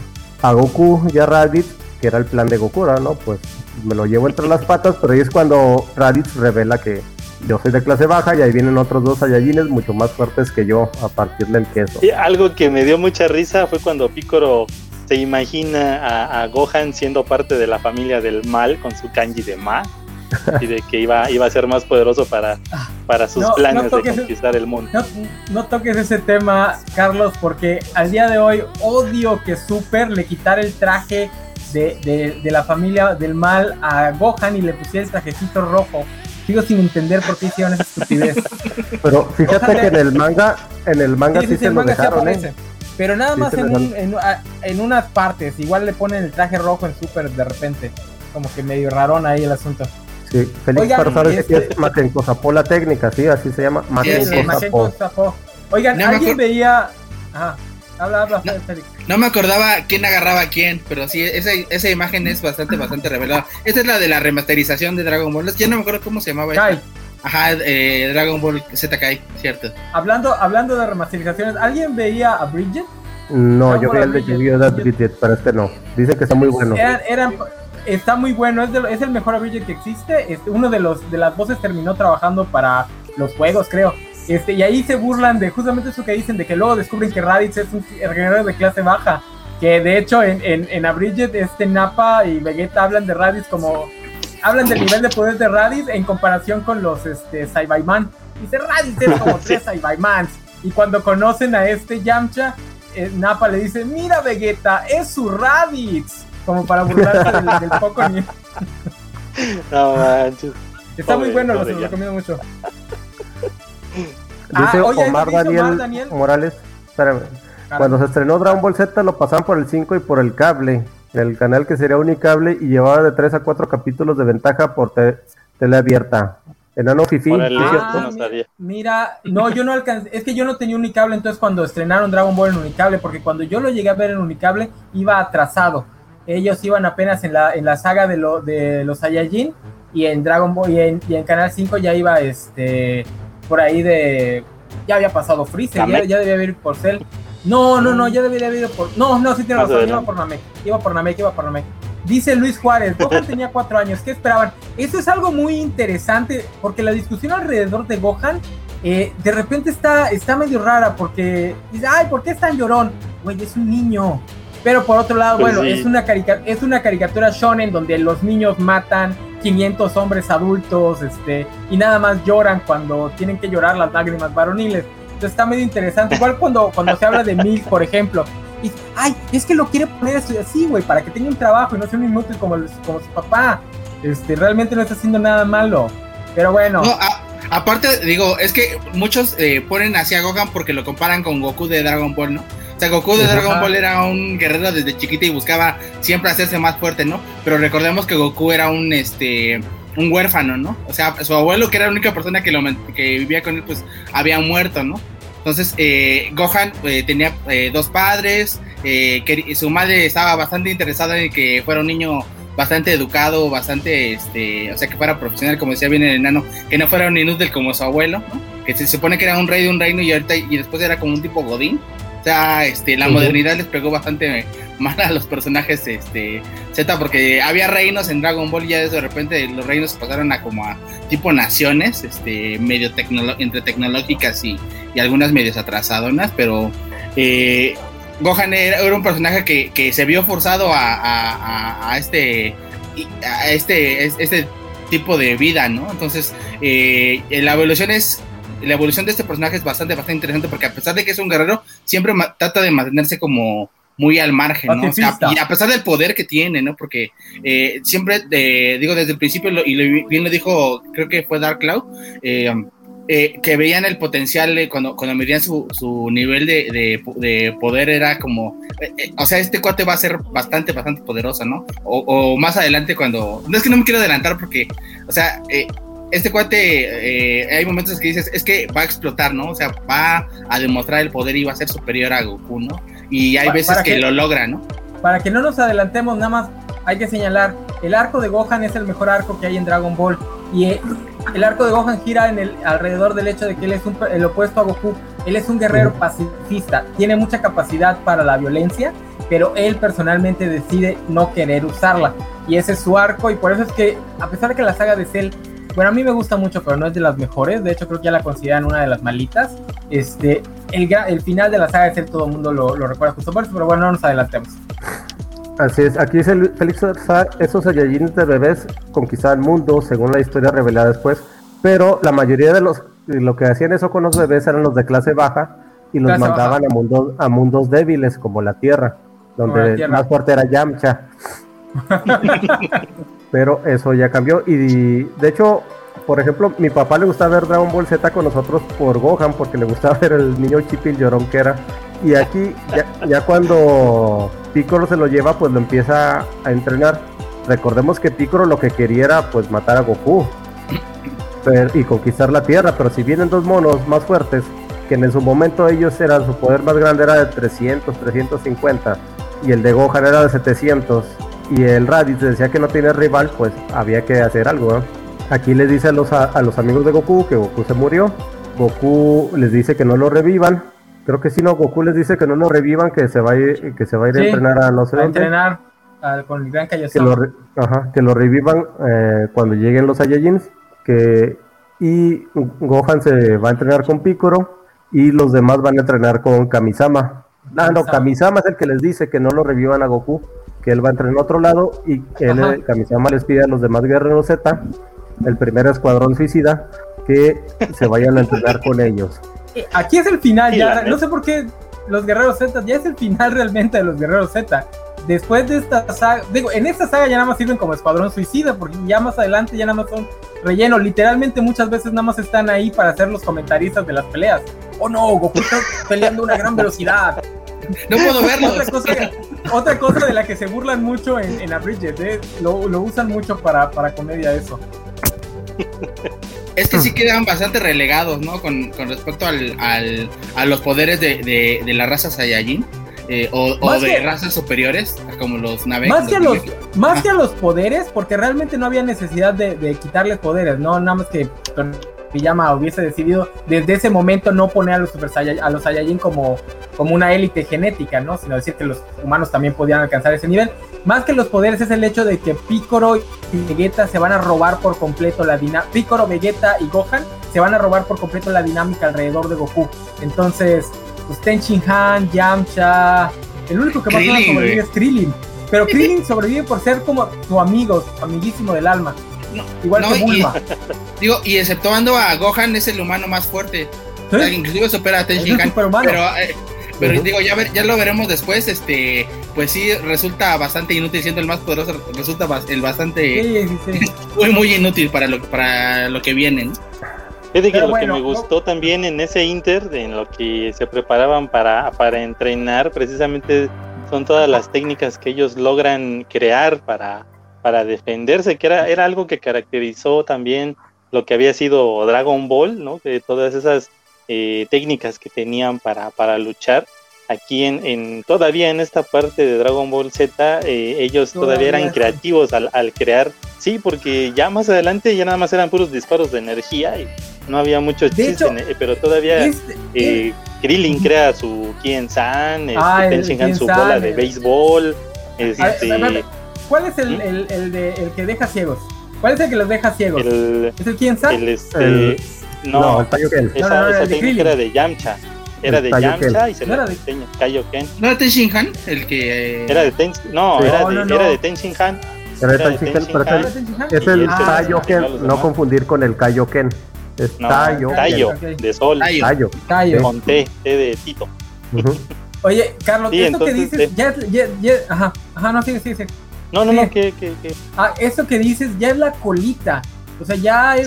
a, Goku y a Raditz, que era el plan de Goku, ¿no? Pues me lo llevo entre las patas, pero ahí es cuando Raditz revela que yo soy de clase baja y ahí vienen otros dos Saiyajines mucho más fuertes que yo a partir del queso. Y algo que me dio mucha risa fue cuando Piccolo se imagina a, Gohan siendo parte de la familia del mal con su kanji de Ma y de que iba, iba a ser más poderoso para, para sus planes de conquistar el mundo. No, toques ese tema, Carlos, porque al día de hoy odio que Super le quitara el traje de, de, la familia del mal a Gohan y le pusiera el trajecito rojo. Sigo sin entender por qué hicieron esa estupidez. Pero fíjate que en el manga, en el manga sí, se lo dejaron, ¿eh? Pero nada más en, unas partes. Igual le ponen el traje rojo en Super de repente. Como que medio rarón ahí el asunto. Sí, Félix Oigan, este... es Makenko la técnica, sí, así se llama. Makenko Oigan, alguien veía. Ajá. Habla, habla, no, Félix. No me acordaba quién agarraba a quién, pero sí, esa, esa imagen es bastante, bastante revelada. Esta es la de la remasterización de Dragon Ball. Ya no me acuerdo cómo se llamaba. Kai. Ajá, eh, Dragon Ball Z Kai, cierto. Hablando, hablando de remasterizaciones, ¿alguien veía a Bridget? No, yo vi el de Bridget, pero este no. Dice que está muy bueno. Eran, está muy bueno, es, es el mejor Bridget que existe. Este, uno de los de las voces terminó trabajando para los juegos, creo. Este, y ahí se burlan de justamente eso que dicen, de que luego descubren que Raditz es un guerrero de clase baja. Que de hecho en, en, en a Bridget, este Napa y Vegeta hablan de Raditz como hablan del nivel de poder de Raditz en comparación con los este, Saibaiman. Dice Raditz es como tres Saibaimans. Y cuando conocen a este Yamcha, eh, Nappa le dice, mira Vegeta, es su Raditz. Como para burlarse del, poco nivel. No manches. Está muy bueno, lo recomiendo mucho. Dice ah, Omar, Daniel Morales, espérame. Cuando se estrenó Dragon Ball Z lo pasaban por el 5 y por el cable el canal que sería unicable y llevaba de 3 a 4 capítulos de ventaja por tele abierta. Enano Fifi. Ah, mira, no, yo no alcancé, es que yo no tenía Unicable, entonces cuando estrenaron Dragon Ball en Unicable, porque cuando yo lo llegué a ver en Unicable, iba atrasado. Ellos iban apenas en la, en la saga de, lo, de los Saiyajin, y en Dragon Ball, y en, y en Canal 5 ya iba, este, por ahí de, ya había pasado Freezer, ya, ya, debía haber por Cell. No, no, no, ya debería haber ido por, no, no, sí tiene razón, iba por Namek, iba por Namek, iba por Namek. Dice Luis Juárez, Gohan tenía cuatro años, ¿qué esperaban? Eso es algo muy interesante, porque la discusión alrededor de Gohan eh, de repente está, está medio rara, porque dice, ay, ¿por qué es tan llorón? Güey, es un niño. Pero por otro lado, pues bueno, es, una es una caricatura shonen donde los niños matan 500 hombres adultos este, y nada más lloran cuando tienen que llorar las lágrimas varoniles. Entonces está medio interesante. Igual cuando, cuando se habla de Milk, por ejemplo, y, ay, es que lo quiere poner así, güey, para que tenga un trabajo y no sea un inútil como, como su papá. Este, realmente no está haciendo nada malo. Pero bueno. aparte, digo, es que muchos eh, ponen así a Gohan porque lo comparan con Goku de Dragon Ball, ¿no? O sea, Goku de Dragon Ball era un guerrero desde chiquito y buscaba siempre hacerse más fuerte, ¿no? Pero recordemos que Goku era un, este, un huérfano, ¿no? O sea, su abuelo, que era la única persona que, lo, que vivía con él, pues había muerto, ¿no? Entonces, eh, Gohan eh, tenía eh, dos padres, que su madre estaba bastante interesada en que fuera un niño bastante educado, bastante, este, o sea, que fuera profesional, como decía bien el enano, que no fuera un inútil como su abuelo, que se supone que era un rey de un reino y ahorita y después era como un tipo godín. Sea, este, la modernidad les pegó bastante mal a los personajes este, Z, porque había reinos en Dragon Ball y ya de repente los reinos pasaron a como a tipo naciones, este, medio entre tecnológicas y, algunas medios atrasadonas, pero eh, Gohan era, un personaje que, se vio forzado a, este a este, este tipo de vida, ¿no? Entonces, eh, la evolución es la evolución de este personaje es bastante, bastante interesante porque a pesar de que es un guerrero, siempre trata de mantenerse como muy al margen, ¿no? y a pesar del poder que tiene, ¿no? Porque eh, siempre, eh, digo, desde el principio, y bien lo dijo, creo que fue Dark Cloud, eh, que veían el potencial cuando, cuando medían su, su nivel de, de, poder, era como, o sea, este cuate va a ser bastante, bastante poderoso, ¿no? O, o, más adelante cuando, no es que no me quiero adelantar porque, o sea, este cuate, eh, hay momentos que dices, es que va a explotar, ¿no? O sea, va a demostrar el poder y va a ser superior a Goku, ¿no? Y hay veces que, lo logra, ¿no? Para que no nos adelantemos, nada más hay que señalar, el arco de Gohan es el mejor arco que hay en Dragon Ball. Y eh, el arco de Gohan gira en el, alrededor del hecho de que él es el opuesto a Goku. Él es un guerrero pacifista, tiene mucha capacidad para la violencia, pero él personalmente decide no querer usarla. Y ese es su arco, y por eso es que, a pesar de que la saga de Cell bueno, a mí me gusta mucho, pero no es de las mejores. De hecho, creo que ya la consideran una de las malitas. Este, el, el final de la saga de ser todo el mundo lo, recuerda justo por eso, pero bueno, no nos adelantemos. Así es, aquí dice Félix esos Saiyajines de bebés conquistaban el mundo, según la historia revelada después, pero la mayoría de los lo que hacían eso con los bebés eran los de clase baja y los mandaban a mundos, a mundos débiles como la Tierra, donde más fuerte era Yamcha. pero eso ya cambió. Y de hecho, por ejemplo, mi papá le gustaba ver Dragon Ball Z con nosotros por Gohan, porque le gustaba ver el niño chipil llorón que era. Y aquí, ya, cuando Piccolo se lo lleva, pues lo empieza a entrenar. Recordemos que Piccolo lo que quería era pues matar a Goku y conquistar la Tierra, pero si vienen dos monos más fuertes, que en su momento ellos eran, su poder más grande era de 300, 350, y el de Gohan era de 700, y el Raditz decía que no tiene rival, pues había que hacer algo. Aquí les dice a los, a, los amigos de Goku que Goku se murió. Goku les dice que no lo revivan. Creo que si no, Goku les dice que no lo revivan, que se va a ir, que se va a, ir a entrenar a no sé a entrenar con el gran que lo, ajá, que lo revivan eh, cuando lleguen los Saiyajins. Que, y Gohan se va a entrenar con Piccolo y los demás van a entrenar con Kamisama. Ah, no, Kamisama es el que les dice que no lo revivan a Goku que él va a entrar en otro lado y él, Kamisama les pide a los demás guerreros Z, el primer escuadrón suicida, que se vayan a entrenar con ellos. Eh, aquí es el final, ya, no sé por qué los guerreros Z, ya es el final realmente de los guerreros Z. Después de esta saga, digo, en esta saga ya nada más sirven como escuadrón suicida, porque ya más adelante ya nada más son relleno. Literalmente muchas veces nada más están ahí para ser los comentaristas de las peleas. Oh no, Goku está peleando a una gran velocidad. No puedo verlo. otra, cosa, de la que se burlan mucho en, en Abridged, ¿eh? lo, usan mucho para, para comedia eso. es que sí quedan bastante relegados, ¿no? Con, respecto al, a los poderes de, de, la raza Saiyajin. Eh, o, de razas superiores, como los naves. Más, que, los, más que a los poderes, porque realmente no había necesidad de, de quitarles poderes, ¿no? Nada más que Pijama hubiese decidido desde ese momento no poner a los Super a los Saiyajin como, como una élite genética, ¿no? Sino decir que los humanos también podían alcanzar ese nivel. Más que los poderes es el hecho de que Piccolo y Vegeta se van a robar por completo la dinámica. Piccolo, Vegeta y Gohan se van a robar por completo la dinámica alrededor de Goku. Entonces, pues Ten Han, Yamcha, el único que más a sobrevivir es Krillin. Pero Krillin sobrevive por ser como su amigo, su amiguísimo del alma. Igual que Bulma. Y, digo, y exceptuando a Gohan, es el humano más fuerte. inclusive supera a Ten Pero, eh, pero digo, ya, ver, ya lo veremos después. Este, pues sí, resulta bastante inútil siendo el más poderoso. Resulta el bastante muy, muy inútil para lo, para lo que viene. Es que lo que me gustó también en ese Inter, en lo que se preparaban para, para entrenar, precisamente son todas las técnicas que ellos logran crear para, para defenderse, que era, era algo que caracterizó también lo que había sido Dragon Ball, ¿no? De todas esas eh, técnicas que tenían para, para luchar. Aquí en, en, todavía en esta parte de Dragon Ball Z, eh, ellos todavía, eran creativos al, al, crear, sí, porque ya más adelante ya nada más eran puros disparos de energía y no había mucho chiste, eh, pero todavía este, Krillin crea su Kien San, este, ah, su bola de béisbol, este, ¿Cuál es el, el, el, de, el que deja ciegos? ¿Cuál es el que los deja ciegos? ¿Es el quién sabe? El este, no, el Kaioken. Esa, no, no, esa técnica era de Yamcha. Era de Yamcha y se la Kaioken. ¿No era Tenshin Han? El que. Era de Ten, no, era, de, era de Tenshin Han. Era de Tenshin Han, pero es el Kaioken, no confundir con el Kaioken. Es no, Tayo. Tayo, de sol. Tayo. Tayo. Con T, T de Tito. Oye, Carlos, esto que dices, ya, ya, ya, ajá, ajá, no, sí, sí, sí. No, no, no, que, que, Ah, eso que dices ya es la colita. O sea, ya es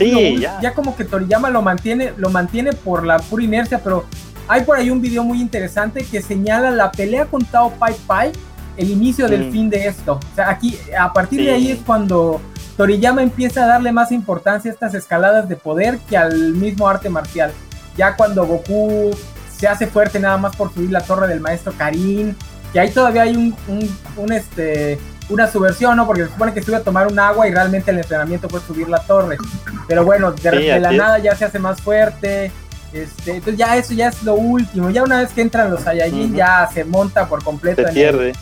ya. como que Toriyama lo mantiene, lo mantiene por la pura inercia, pero hay por ahí un video muy interesante que señala la pelea con Tao Pai Pai, el inicio del mm. fin de esto. O sea, aquí, a partir de ahí es cuando Toriyama empieza a darle más importancia a estas escaladas de poder que al mismo arte marcial. Ya cuando Goku se hace fuerte nada más por subir la torre del maestro Karin, que ahí todavía hay un, un, un este una subversión, ¿no? Porque se supone que sube a tomar un agua y realmente el entrenamiento fue subir la torre. Pero bueno, de, la nada ya se hace más fuerte. Este, entonces ya eso ya es lo último. Ya una vez que entran los Saiyajin ya se monta por completo. Se pierde.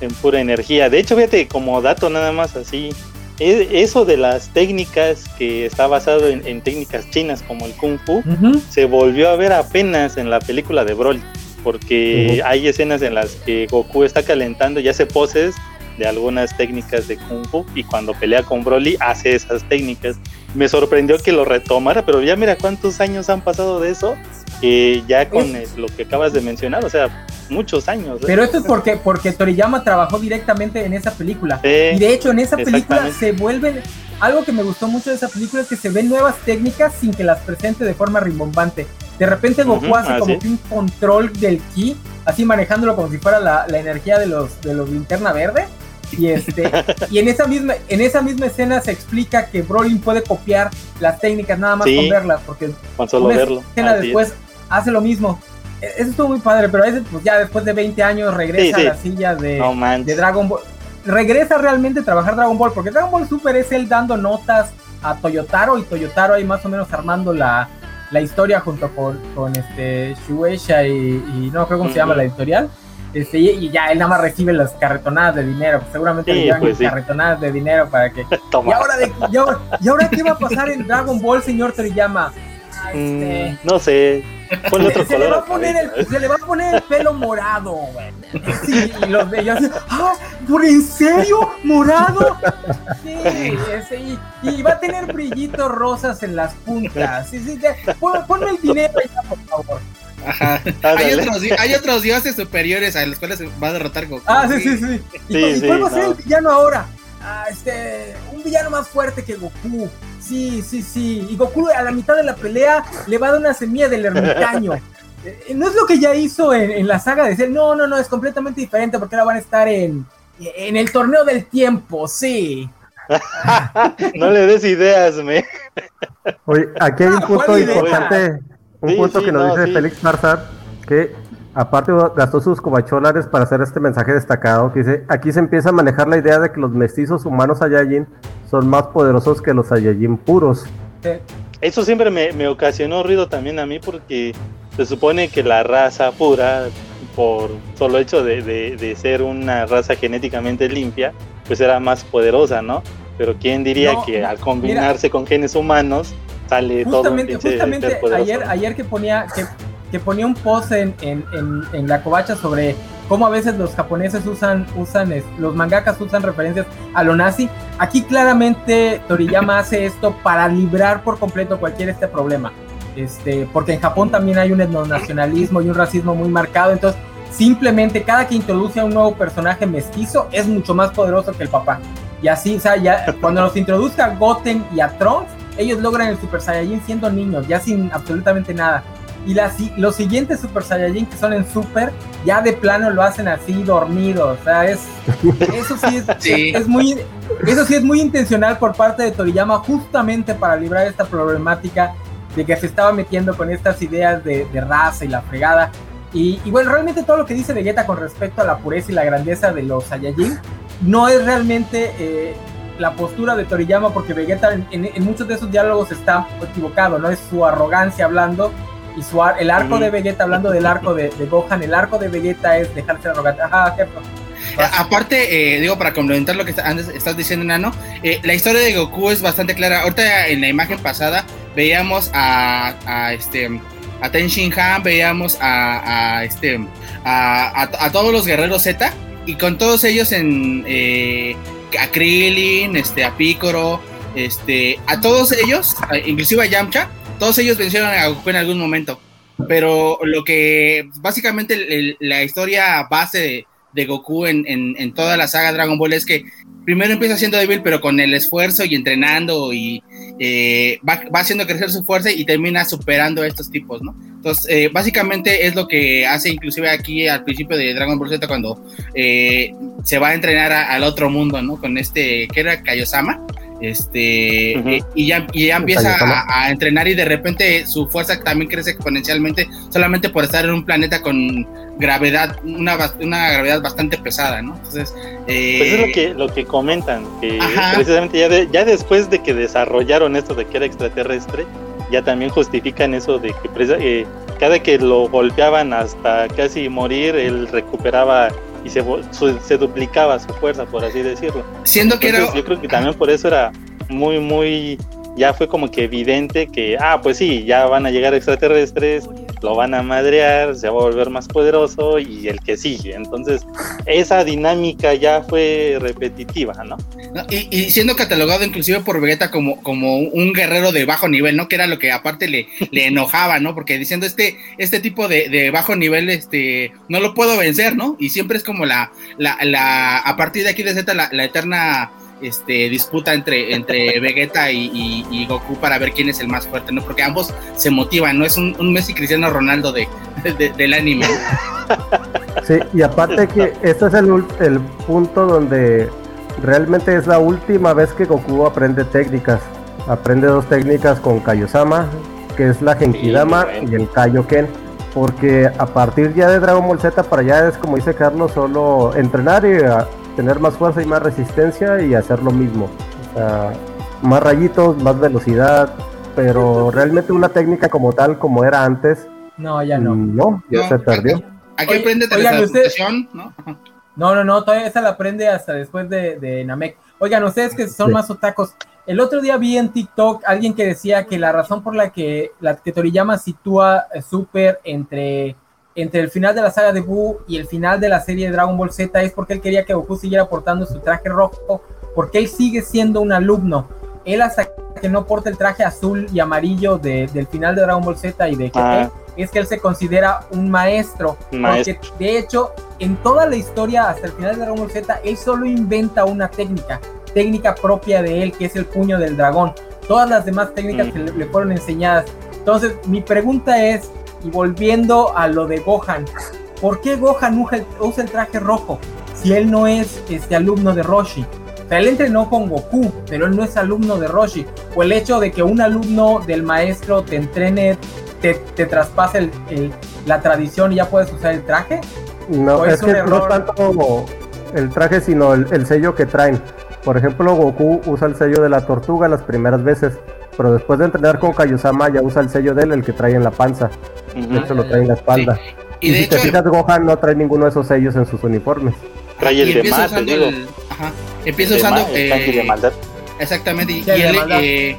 En pura energía. De hecho, fíjate, como dato nada más así, e, eso de las técnicas que está basado en, técnicas chinas como el kung fu, se volvió a ver apenas en la película de Broly porque hay escenas en las que Goku está calentando y hace poses de algunas técnicas de Kung Fu y cuando pelea con Broly hace esas técnicas. Me sorprendió que lo retomara, pero ya mira cuántos años han pasado de eso, que ya con lo que acabas de mencionar, o sea, muchos años. ¿eh? Pero esto es porque, porque Toriyama trabajó directamente en esa película. y de hecho en esa película se vuelven... Algo que me gustó mucho de esa película es que se ven nuevas técnicas sin que las presente de forma rimbombante. De repente Goku hace como que un control del ki, así manejándolo como si fuera la, energía de los, de los linterna verde. Y este, y en esa misma, en esa misma escena se explica que Brolin puede copiar las técnicas nada más con verlas, porque con solo verlo. escena después hace lo mismo. E, eso estuvo muy padre, pero a veces, pues ya después de 20 años regresa a la silla de, de Dragon Ball. Regresa realmente a trabajar Dragon Ball, porque Dragon Ball Super es él dando notas a Toyotaro y Toyotaro ahí más o menos armando la, la historia junto con, con este Shueisha y, no creo cómo se llama la editorial. Este, y, ya él nada más recibe las carretonadas de dinero, pues seguramente le llevan pues carretonadas de dinero para que. ¿Y ahora, de, y, ahora, qué va a pasar en Dragon Ball, señor Toriyama? Este, mm, no sé. Se, le va a poner el, se le va a poner el pelo morado, güey. Sí, y los de ellos, ¡ah! ¿Por en serio? ¿Morado? Sí, ese, y, y, va a tener brillitos rosas en las puntas. Sí, sí, ponme el dinero por favor. Ajá. Hay otros, hay otros, dioses superiores a los cuales va a derrotar Goku. Ah, sí, sí, sí. ¿Y, sí, sí, cuál va a ser el villano ahora? Ah, este, un villano más fuerte que Goku. Sí, sí, sí. Y Goku a la mitad de la pelea le va a dar una semilla del ermitaño. Eh, no es lo que ya hizo en, la saga de Cell. No, no, no, es completamente diferente porque ahora van a estar en, en el torneo del tiempo, sí. no le des ideas, me. Oye, aquí hay un punto importante, un punto que nos dice Félix Marzar, que aparte gastó sus cobacholares para hacer este mensaje destacado, que dice, aquí se empieza a manejar la idea de que los mestizos humanos Saiyajin son más poderosos que los Saiyajin puros. Eso siempre me, ocasionó ruido también a mí porque se supone que la raza pura, por solo hecho de, de ser una raza genéticamente limpia, pues era más poderosa, ¿no? Pero quién diría que al combinarse con genes humanos sale justamente, todo Justamente ayer, ayer que ponía que, que ponía un post en, en, en, la covacha sobre cómo a veces los japoneses usan, usan los mangakas usan referencias a lo nazi. Aquí claramente Toriyama hace esto para librar por completo cualquier este problema. Este, porque en Japón también hay un etnonacionalismo y un racismo muy marcado, entonces simplemente cada que introduce a un nuevo personaje mestizo es mucho más poderoso que el papá. Y así, o sea, ya cuando los introduzca a Goten y a Trunks, ellos logran el Super Saiyajin siendo niños, ya sin absolutamente nada. Y las, los siguientes Super Saiyajin que son en Super, ya de plano lo hacen así dormidos. O sea, es, eso sí es, muy, eso sí es muy intencional por parte de Toriyama, justamente para librar esta problemática de que se estaba metiendo con estas ideas de, de raza y la fregada. Y, bueno, realmente todo lo que dice Vegeta con respecto a la pureza y la grandeza de los Saiyajin no es realmente eh, la postura de Toriyama, porque Vegeta en, muchos de esos diálogos está equivocado, ¿no? Es su arrogancia hablando y su el arco de Vegeta, hablando del arco de, Gohan, el arco de Vegeta es dejarse arrogante. Ajá, Aparte, eh, digo, para complementar lo que estás diciendo, Nano, eh, la historia de Goku es bastante clara. Ahorita en la imagen pasada veíamos a, a este a Ten Shin Han, veíamos a, este, a, todos los guerreros Z y con todos ellos en eh, a Krillin, este, a Picoro, este, a todos ellos, inclusive a Yamcha, todos ellos vencieron a Goku en algún momento. Pero lo que básicamente la historia base de, Goku en, en, toda la saga Dragon Ball es que primero empieza siendo débil, pero con el esfuerzo y entrenando y eh, va, haciendo crecer su fuerza y termina superando a estos tipos, ¿no? Entonces, eh, básicamente es lo que hace inclusive aquí al principio de Dragon Ball Z cuando eh, se va a entrenar al otro mundo, ¿no? Con este, que era Kaiosama, este, y, ya, y ya empieza a, entrenar y de repente su fuerza también crece exponencialmente solamente por estar en un planeta con gravedad, una, una gravedad bastante pesada, ¿no? Entonces, eh, pues es lo que, lo que comentan, que precisamente ya, ya después de que desarrollaron esto de que era extraterrestre, ya también justifican eso de que eh, cada que lo golpeaban hasta casi morir, él recuperaba y se, se duplicaba su fuerza, por así decirlo. Siendo que era... Yo creo que también por eso era muy, muy... Ya fue como que evidente que, ah, pues sí, ya van a llegar extraterrestres, lo van a madrear, se va a volver más poderoso y el que sigue. Entonces, esa dinámica ya fue repetitiva, ¿no? y, siendo catalogado inclusive por Vegeta como, como un guerrero de bajo nivel, ¿no? Que era lo que aparte le, le enojaba, ¿no? Porque diciendo este, este tipo de, bajo nivel, este, no lo puedo vencer, ¿no? Y siempre es como la, la, la a partir de aquí de Z, la, la eterna este, disputa entre, entre Vegeta y, Goku para ver quién es el más fuerte, ¿no? Porque ambos se motivan, ¿no? Es un, Messi Cristiano Ronaldo de, del anime. Sí, y aparte que este es el, el punto donde realmente es la última vez que Goku aprende técnicas. Aprende dos técnicas con Kaiosama, que es la Genkidama y el Kaioken. Porque a partir ya de Dragon Ball Z para allá es como dice Carlos, solo entrenar y tener más fuerza y más resistencia y hacer lo mismo. O sea, más rayitos, más velocidad, pero realmente una técnica como tal, como era antes. No, ya no. No, ya se perdió. Aquí aprende televisión, ¿no? No, no, no, todavía esa la aprende hasta después de, de Namek. Oigan, ustedes que son más otacos, el otro día vi en TikTok alguien que decía que la razón por la que la que Toriyama sitúa eh, Super entre entre el final de la saga de Buu y el final de la serie de Dragon Ball Z es porque él quería que Goku siguiera portando su traje rojo, porque él sigue siendo un alumno. Él hasta que no porta el traje azul y amarillo del final de Dragon Ball Z y de que ah. es que él se considera un maestro, Porque de hecho en toda la historia hasta el final de Dragon Ball Z él solo inventa una técnica, técnica propia de él que es el puño del dragón. Todas las demás técnicas mm. que le fueron enseñadas. Entonces mi pregunta es y volviendo a lo de Gohan, ¿por qué Gohan usa el traje rojo si él no es este alumno de Roshi? sea, él entrenó con Goku, pero él no es alumno de Roshi. O el hecho de que un alumno del maestro te entrene, te, te traspase la tradición y ya puedes usar el traje. No, es, que no tanto el traje, sino el, sello que traen. Por ejemplo, Goku usa el sello de la tortuga las primeras veces, pero después de entrenar con Kaiosama ya usa el sello de él, el que trae en la panza. De hecho, lo trae en la espalda. Y, si te fijas, Gohan no trae ninguno de esos sellos en sus uniformes. Trae el de más, digo. ajá, empieza usando. Eh, de maldad. Exactamente, y, él, eh,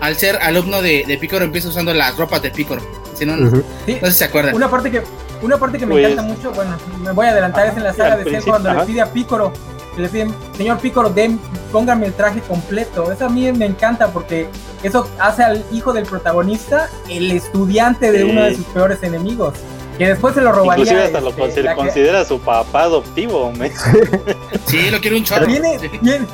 al ser alumno de, de Picoro, empieza usando las ropas de Picoro. Si no, no, sé si se acuerdan. Una parte que, una parte que me pues, encanta mucho, bueno, me voy a adelantar, es en la saga de Cell cuando le pide a Picoro, le piden, señor Picoro, den, póngame el traje completo. Eso a mí me encanta porque eso hace al hijo del protagonista el estudiante de uno de sus peores enemigos. Que después se lo robaría. Inclusive hasta lo este, considera, su papá adoptivo. Sí, lo quiere un chorro. Tiene, tienen,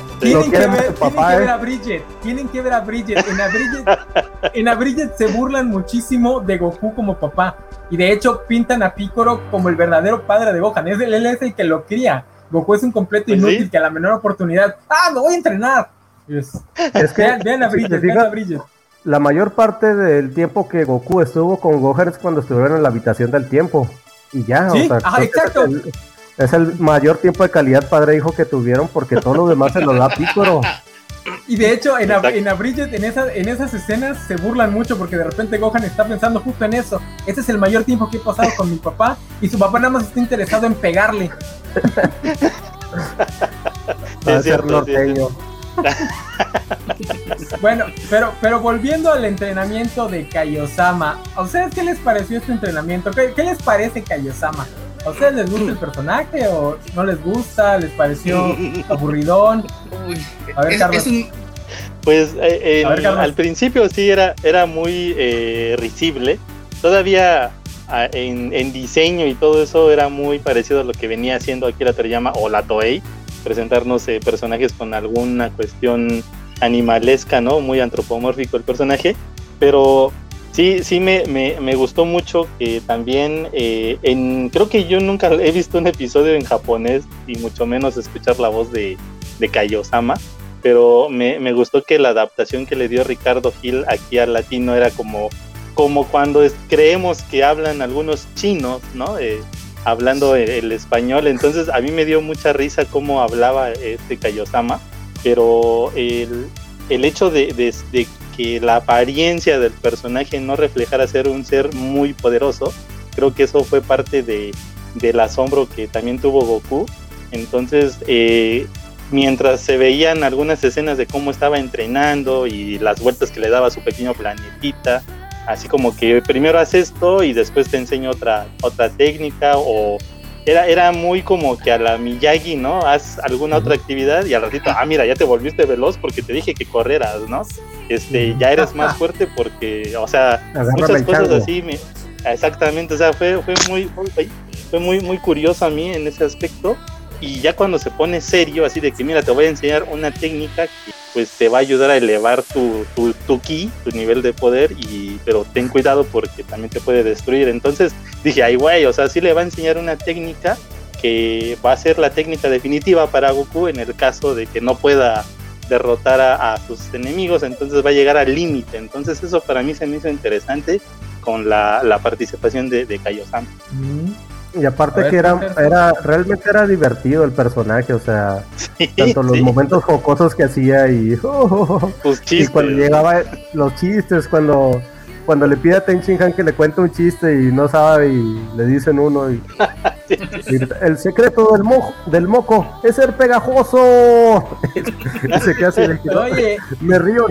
que ver, tienen que ver a Bridget. Tienen que ver a Bridget. En a Bridget, en a Bridget se burlan muchísimo de Goku como papá. Y de hecho pintan a Piccolo como el verdadero padre de Gohan. Es él es el que lo cría. Goku es un completo pues inútil que a la menor oportunidad. ¡Ah, me voy a entrenar! Es, que vean, a Bridget, vean a Bridget la mayor parte del tiempo que Goku estuvo con Gohan es cuando estuvieron en la habitación del tiempo. Y ya, o sea, exacto. Es el, mayor tiempo de calidad padre hijo que tuvieron porque todo lo demás se lo da Piccolo. Y de hecho, en, en Bridget, en, esa, en esas escenas se burlan mucho porque de repente Gohan está pensando justo en eso. Ese es el mayor tiempo que he pasado con mi papá y su papá nada más está interesado en pegarle. es ser norteño. bueno, pero, pero volviendo al entrenamiento de Kaiosama, ¿a ustedes qué les pareció este entrenamiento? ¿Qué, les parece Kaiosama? ¿A ustedes les gusta el personaje o no les gusta? ¿Les pareció aburridón? A ver, Carlos. Pues eh, al principio sí era, era muy eh, risible. Todavía en, en, diseño y todo eso era muy parecido a lo que venía haciendo aquí la Toriyama o la Toei presentarnos eh, personajes con alguna cuestión animalesca, ¿no? Muy antropomórfico el personaje, pero sí, sí me, me, gustó mucho que también, eh, en, creo que yo nunca he visto un episodio en japonés y mucho menos escuchar la voz de, de Kaiosama, pero me, me, gustó que la adaptación que le dio Ricardo Gil aquí al latino era como, como cuando creemos que hablan algunos chinos, ¿no? Eh, hablando el, español, entonces a mí me dio mucha risa cómo hablaba este Kaiosama, pero el, el hecho de, que la apariencia del personaje no reflejara ser un ser muy poderoso, creo que eso fue parte de, del asombro que también tuvo Goku. Entonces, eh, mientras se veían algunas escenas de cómo estaba entrenando y las vueltas que le daba a su pequeño planetita, así como que primero haz esto y después te enseño otra, otra técnica o era, era muy como que a la Miyagi, ¿no? Haz alguna otra actividad y al ratito, ah, mira, ya te volviste veloz porque te dije que correras, ¿no? Este, ya eres más fuerte porque, o sea, muchas cosas así, exactamente, o sea, fue, fue muy, fue muy, muy curioso a mí en ese aspecto y ya cuando se pone serio, así de que, mira, te voy a enseñar una técnica que pues te va a ayudar a elevar tu, tu, tu ki, tu nivel de poder, y, pero ten cuidado porque también te puede destruir. Entonces dije, ay güey, o sea, sí le va a enseñar una técnica que va a ser la técnica definitiva para Goku en el caso de que no pueda derrotar a, sus enemigos, entonces va a llegar al límite. Entonces eso para mí se me hizo interesante con la, participación de, de Kaio-san. Y aparte que era, era, realmente era divertido el personaje, o sea, tanto los momentos jocosos que hacía y, y cuando llegaba los chistes, cuando cuando le pide a Ten Han que le cuente un chiste y no sabe y le dicen uno y, el secreto del moco, del moco es ser pegajoso. y se queda así, Oye, me río.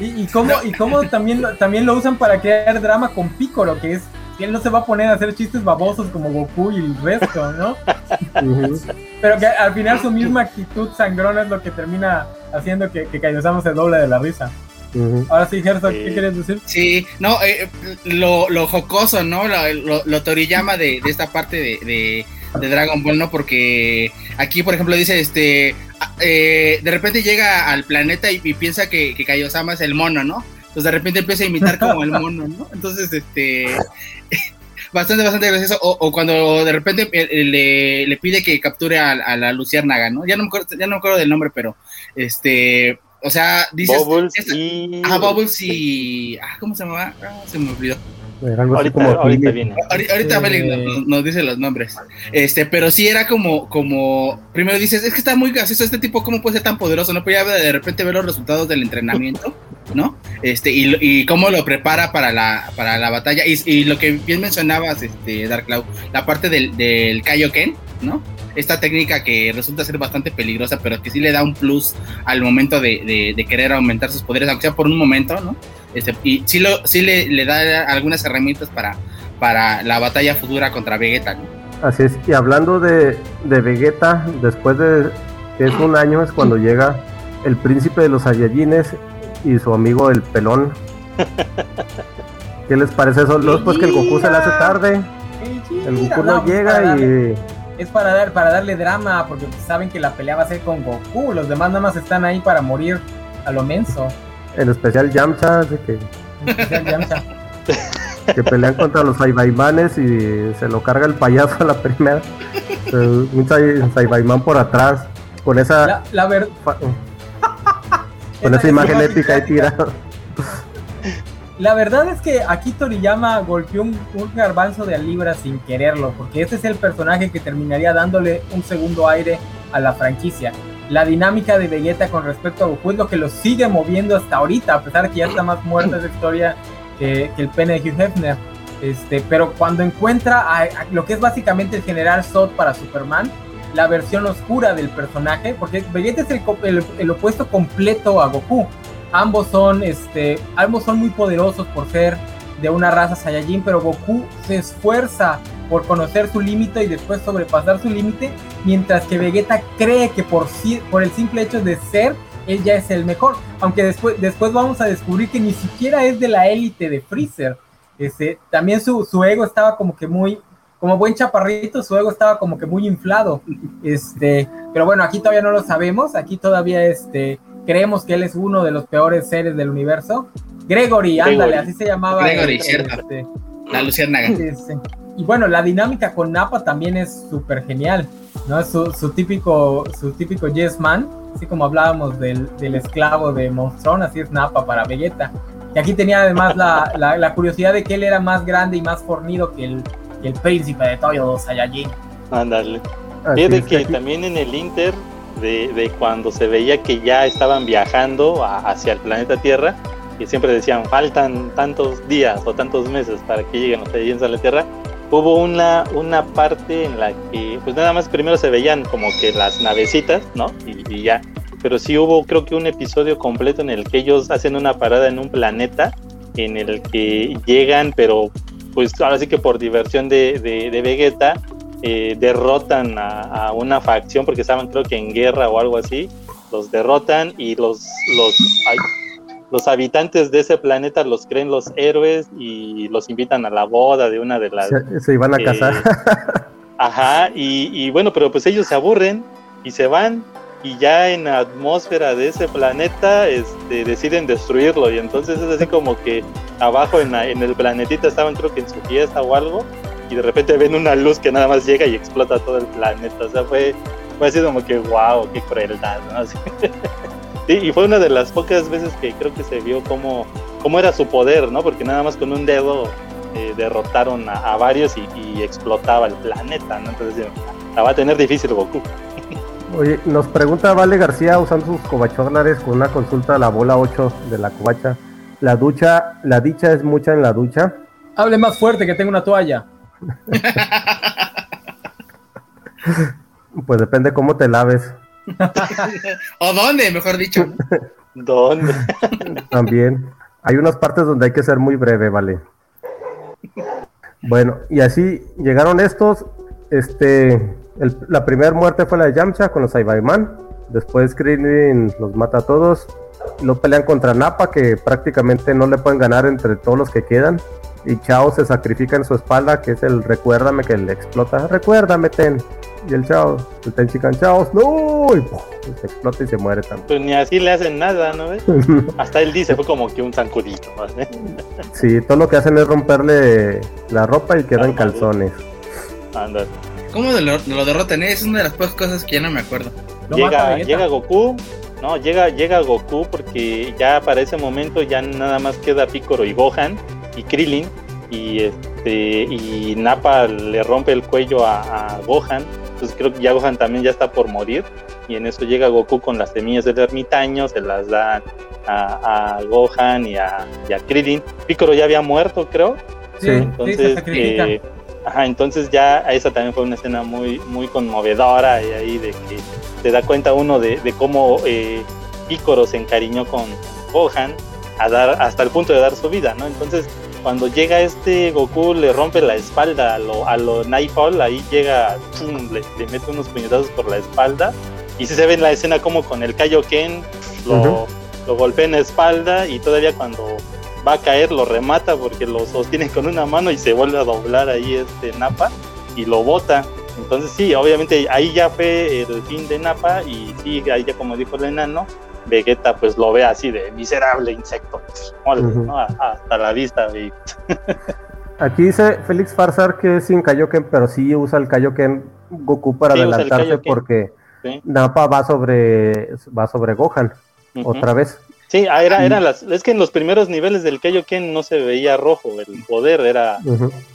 y, y cómo, y cómo también, también lo usan para crear drama con Piccolo, que es él no se va a poner a hacer chistes babosos como Goku y el resto, ¿no? Pero que al final su misma actitud sangrona es lo que termina haciendo que, que Kaiosama se doble de la risa. Ahora sí, Gerson, ¿qué quieres decir? Sí, no, eh, lo, lo, jocoso, ¿no? Lo, lo, Toriyama de, de, esta parte de, de, Dragon Ball, ¿no? Porque aquí, por ejemplo, dice, este, eh, de repente llega al planeta y, piensa que, que Kaiosama es el mono, ¿no? Pues de repente empieza a imitar como el mono, ¿no? Entonces, este, bastante, bastante gracioso. O, cuando de repente le, le, pide que capture a, la Luciérnaga, ¿no? Ya no, me acuerdo, ya no me acuerdo del nombre, pero este. O sea, dices. Bubbles y. Ah, Bubbles y. Ah, ¿cómo se llamaba? Ah, se me olvidó ahorita, ahorita viene. Ahorita nos, dice los nombres. Este, pero sí era como, como, primero dices, es que está muy gracioso este tipo, ¿cómo puede ser tan poderoso? No podía de repente ver los resultados del entrenamiento, ¿no? Este, y, y cómo lo prepara para la, para la batalla. Y, lo que bien mencionabas, este, Dark Cloud, la parte del, del Kaioken, ¿no? Esta técnica que resulta ser bastante peligrosa, pero que sí le da un plus al momento de, de querer aumentar sus poderes, aunque sea por un momento, ¿no? Este, y sí, lo, sí le, da algunas herramientas para, para la batalla futura contra Vegeta. Así es, y hablando de, de Vegeta, después de que es un año, es cuando llega el príncipe de los Saiyajines y su amigo el pelón. ¿Qué les parece eso? Luego después que el Goku se le hace tarde, el Goku no, pues llega y... Es para, dar, para darle drama, porque saben que la pelea va a ser con Goku, los demás nada más están ahí para morir a lo menso. En especial Yamcha, de que. Yamcha. que pelean contra los Saibaimanes y se lo carga el payaso a la primera. un Saibaiman por atrás. Con esa. La, ver... con esa imagen épica ahí tirada. La verdad es que aquí Toriyama golpeó un, garbanzo de libra sin quererlo, porque ese es el personaje que terminaría dándole un segundo aire a la franquicia la dinámica de Vegeta con respecto a Goku es lo que lo sigue moviendo hasta ahorita, a pesar de que ya está más muerta esa historia que, el pene de Hugh Hefner. Este, pero cuando encuentra lo que es básicamente el general Zod para Superman, la versión oscura del personaje, porque Vegeta es el, el, opuesto completo a Goku. Ambos son, este, ambos son muy poderosos por ser de una raza Saiyajin, pero Goku se esfuerza por conocer su límite y después sobrepasar su límite, mientras que Vegeta cree que por, por el simple hecho de ser, él ya es el mejor. Aunque después, después vamos a descubrir que ni siquiera es de la élite de Freezer. Este, también su, su, ego estaba como que muy, como buen chaparrito, su ego estaba como que muy inflado. Este, pero bueno, aquí todavía no lo sabemos, aquí todavía este, creemos que él es uno de los peores seres del universo. Gregory, ándale, así se llamaba. Gregory, cierto. Este, la Luciana. Este, y bueno, la dinámica con Nappa también es súper genial, ¿no? Su, su, típico, su típico Yes Man, así como hablábamos del, del esclavo de Monstron, así es Nappa para Vegeta. Y aquí tenía además la, la, curiosidad de que él era más grande y más fornido que el, que el príncipe de Toyo Saiyajin. Ándale. Fíjate que, también en el Inter, de, cuando se veía que ya estaban viajando hacia el planeta Tierra, y siempre decían, faltan tantos días o tantos meses para que lleguen los Saiyajins a la Tierra, hubo una, una parte en la que, pues nada más primero se veían como que las navecitas, ¿no? Y, ya. Pero sí hubo, creo que un episodio completo en el que ellos hacen una parada en un planeta en el que llegan, pero pues ahora sí que por diversión de, Vegeta, eh, derrotan a, una facción porque estaban creo que en guerra o algo así, los derrotan y los, los, los habitantes de ese planeta los creen los héroes y los invitan a la boda de una de las... Se, iban a casar. ajá, y, bueno, pero pues ellos se aburren y se van y ya en la atmósfera de ese planeta este, deciden destruirlo y entonces es así como que abajo en, en el planetita estaban creo que en su fiesta o algo y de repente ven una luz que nada más llega y explota todo el planeta, o sea, fue, fue así como que wow, qué crueldad, ¿no? Sí, y fue una de las pocas veces que creo que se vio cómo, cómo era su poder, ¿no? Porque nada más con un dedo eh, derrotaron a, varios y, explotaba el planeta, ¿no? Entonces la va a tener difícil Goku. Oye, nos pregunta Vale García usando sus cobacholares con una consulta a la bola 8 de la covacha. ¿La ducha, la dicha es mucha en la ducha? Hable más fuerte que tengo una toalla. pues depende cómo te laves. ¿O dónde, mejor dicho? ¿Dónde? También. Hay unas partes donde hay que ser muy breve, vale. Bueno, y así llegaron estos. Este, la primera muerte fue la de Yamcha con los Saibaiman. Después Krillin los mata a todos. Lo pelean contra Nappa, que prácticamente no le pueden ganar entre todos los que quedan. Y Chao se sacrifica en su espalda, que es el recuérdame que le explota. Recuérdame, Ten. y el chao, el Tenchikan chao, no, y, se explota y se muere también. Pues ni así le hacen nada, ¿no ves? Hasta él dice, fue como que un zancudito, ¿no? sí, todo lo que hacen es romperle la ropa y quedan calzones. Ándale. ¿Cómo lo, lo derrotan? Es una de las pocas cosas que ya no me acuerdo. Llega, llega Goku, no, llega, llega Goku porque ya para ese momento ya nada más queda Piccolo y Gohan y Krillin y este y Nappa le rompe el cuello a, Gohan entonces creo que ya Gohan también ya está por morir y en eso llega Goku con las semillas del ermitaño se las da a, Gohan y a, Krillin. Piccolo ya había muerto creo. Sí, entonces eh, ajá, entonces ya esa también fue una escena muy muy conmovedora y ahí de que se da cuenta uno de, cómo eh, Piccolo se encariñó con Gohan a dar hasta el punto de dar su vida, ¿no? Entonces cuando llega este Goku le rompe la espalda a lo, a lo Nightfall, ahí llega, le, mete unos puñetazos por la espalda y si se ve en la escena como con el Kaioken lo, lo golpea en la espalda y todavía cuando va a caer lo remata porque lo sostiene con una mano y se vuelve a doblar ahí este Napa y lo bota. Entonces sí, obviamente ahí ya fue el fin de Napa y sí, ahí ya como dijo el enano, Vegeta pues lo ve así de miserable insecto. Hasta la vista. Aquí dice Félix Farsar que es sin Kaioken, pero sí usa el Kaioken Goku para adelantarse porque Napa va sobre va sobre Gohan otra vez. Sí, ah, era, era las, es que en los primeros niveles del Kaioken no se veía rojo, el poder era,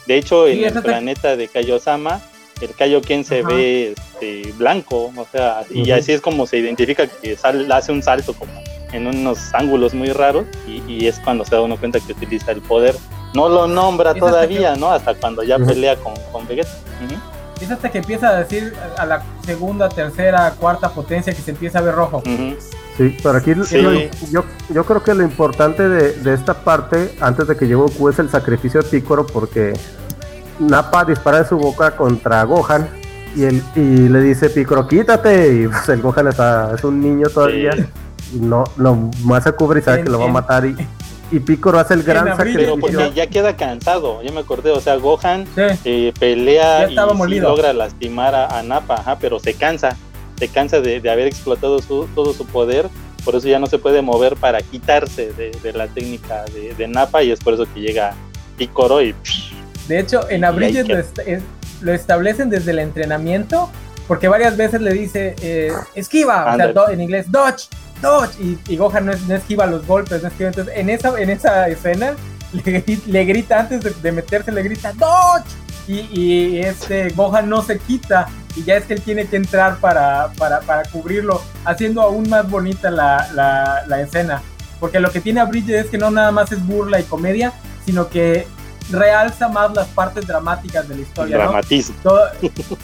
de hecho en el planeta de Kaiosama el Kaioken se ve este, blanco, o sea, y así es como se identifica que hace un salto como en unos ángulos muy raros y, es cuando se da uno cuenta que utiliza el poder. No lo nombra todavía, ¿no? Hasta cuando ya pelea con, con Vegeta. Es hasta que empieza a decir a la segunda, tercera, cuarta potencia que se empieza a ver rojo. Sí, pero aquí yo, yo creo que lo importante de, de, esta parte, antes de que llegue Goku, es el sacrificio de Picoro, porque Nappa dispara de su boca contra Gohan y, él, y le dice Picoro, quítate. Y pues el Gohan está, es un niño todavía. Y no, no, más se cubre y sabe que lo va a matar. Y, y Picoro hace el gran sacrificio. Pero porque ya queda cansado, ya me acordé. O sea, Gohan eh, pelea y, logra lastimar a, Nappa, pero se cansa. Se cansa de, haber explotado todo su poder. Por eso ya no se puede mover para quitarse de, la técnica de, de Nappa. Y es por eso que llega Picoro y de hecho, en Abril lo, establecen desde el entrenamiento, porque varias veces le dice eh, esquiva, o sea, en inglés, dodge, dodge, y, Gohan no, esquiva los golpes, no esquiva. Entonces, en esa, en esa escena, le, grita antes de, meterse, le grita, dodge, y, este Gohan no se quita, y ya es que él tiene que entrar para, para, cubrirlo, haciendo aún más bonita la, la, escena. Porque lo que tiene a es que no nada más es burla y comedia, sino que realza más las partes dramáticas de la historia. Dramatismo.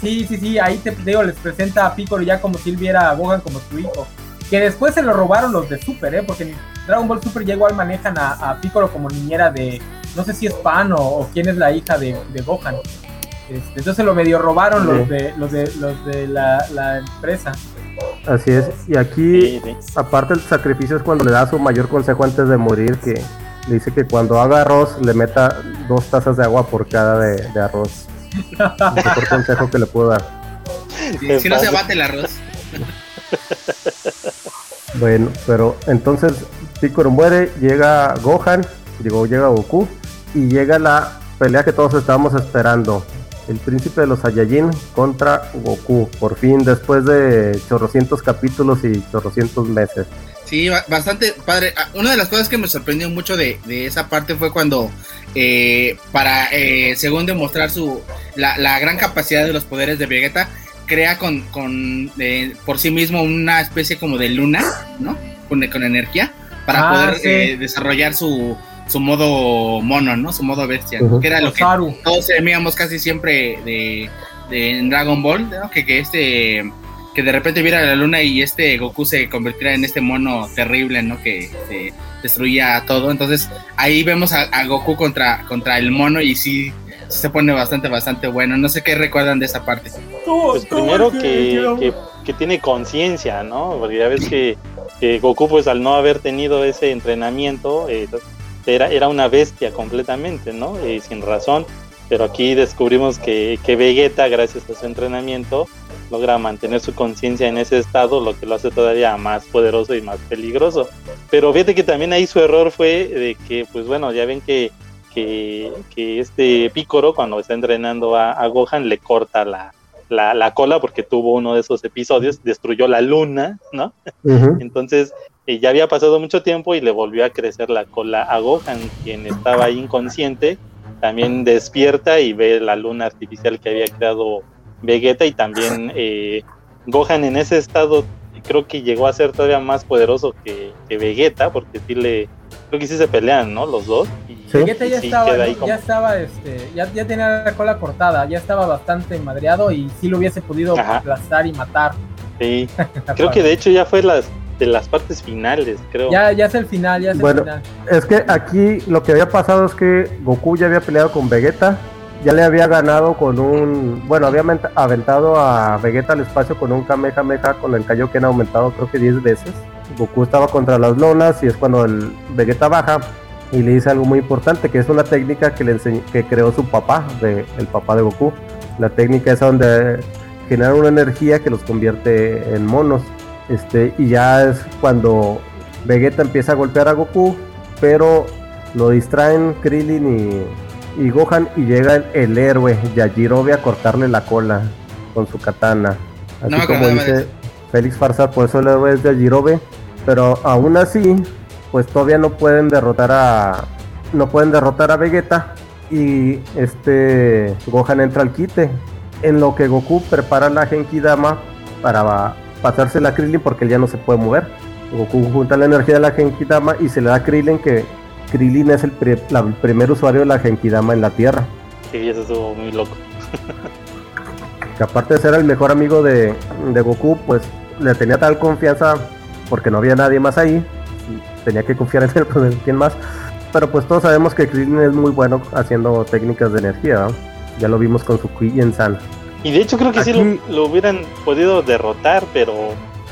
sí, sí, sí, ahí te digo, les presenta a Piccolo ya como si él viera a Gohan como su hijo. Que después se lo robaron los de Super, ¿eh? Porque en Dragon Ball Super ya igual manejan a, a Piccolo como niñera de, no sé si es Pan o, quién es la hija de, Gohan. Este, entonces lo medio robaron los de los de los de la, empresa. Así es. Y aquí, aparte el sacrificio es cuando le da su mayor consejo antes de morir, que dice que cuando haga arroz le meta dos tazas de agua por cada de, arroz. el mejor consejo que le puedo dar. si no se bate el arroz. bueno, pero entonces Piccolo muere, llega Gohan, digo, llega Goku y llega la pelea que todos estábamos esperando. El príncipe de los Saiyajin contra Goku, por fin, después de chorrocientos capítulos y chorrocientos meses. Sí, bastante padre. Ah, una de las cosas que me sorprendió mucho de, esa parte fue cuando, eh, para, eh, según demostrar su, la, gran capacidad de los poderes de Vegeta, crea con, con eh, por sí mismo una especie como de luna, ¿no? Con, con energía, para ah, poder desarrollar su, su modo mono, ¿no? Su modo bestia, que era lo que todos temíamos casi siempre de, de Dragon Ball, ¿no? Que, que este que de repente viera la luna y este Goku se convirtiera en este mono terrible, ¿no? Que destruía todo. Entonces ahí vemos a, Goku contra, contra el mono y sí se pone bastante, bastante bueno. No sé qué recuerdan de esa parte. Pues primero que, que, tiene conciencia, ¿no? Porque ya ves que, Goku, pues al no haber tenido ese entrenamiento, eh, era, era una bestia completamente, ¿no? Eh, sin razón. Pero aquí descubrimos que, que Vegeta, gracias a su entrenamiento, logra mantener su conciencia en ese estado, lo que lo hace todavía más poderoso y más peligroso. Pero fíjate que también ahí su error fue de que, pues bueno, ya ven que, que, este Pícoro cuando está entrenando a, Gohan le corta la, la, cola porque tuvo uno de esos episodios, destruyó la luna, ¿no? Entonces eh, ya había pasado mucho tiempo y le volvió a crecer la cola a Gohan, quien estaba ahí inconsciente, también despierta y ve la luna artificial que había creado Vegeta y también eh, Gohan en ese estado creo que llegó a ser todavía más poderoso que, Vegeta, porque sí le, creo que sí se pelean, ¿no? Los dos. Vegeta ya, estaba, ya estaba, este, ya, ya, tenía la cola cortada, ya estaba bastante madreado y sí lo hubiese podido aplastar y matar. Sí, creo que de hecho ya fue las de las partes finales, creo. Ya, ya es el final, ya es bueno, el final. Es que aquí lo que había pasado es que Goku ya había peleado con Vegeta ya le había ganado con un, bueno, había aventado a Vegeta al espacio con un Kamehameha con el Kaioken aumentado creo que 10 veces. Goku estaba contra las lonas y es cuando el Vegeta baja y le dice algo muy importante, que es una técnica que le que creó su papá, de, el papá de Goku. La técnica es donde genera una energía que los convierte en monos. Este, y ya es cuando Vegeta empieza a golpear a Goku, pero lo distraen Krillin y y Gohan y llega el, héroe Yajirobe a cortarle la cola con su katana. Así como dice Félix Farsar, por eso el héroe es Yajirobe. Pero aún así, pues todavía no pueden derrotar a. No pueden derrotar a Vegeta. Y este Gohan entra al quite. En lo que Goku prepara la Genki Dama para pasarse la Krillin porque él ya no se puede mover. Goku junta la energía de la Genki Dama y se le da a Krillin que Krillin es el, primer usuario de la Genkidama en la Tierra. Sí, eso estuvo muy loco. que aparte de ser el mejor amigo de, Goku, pues le tenía tal confianza porque no había nadie más ahí. Tenía que confiar en él, pues quién más. Pero pues todos sabemos que Krillin es muy bueno haciendo técnicas de energía. Ya lo vimos con su en San. Y de hecho creo que sí lo, hubieran podido derrotar, pero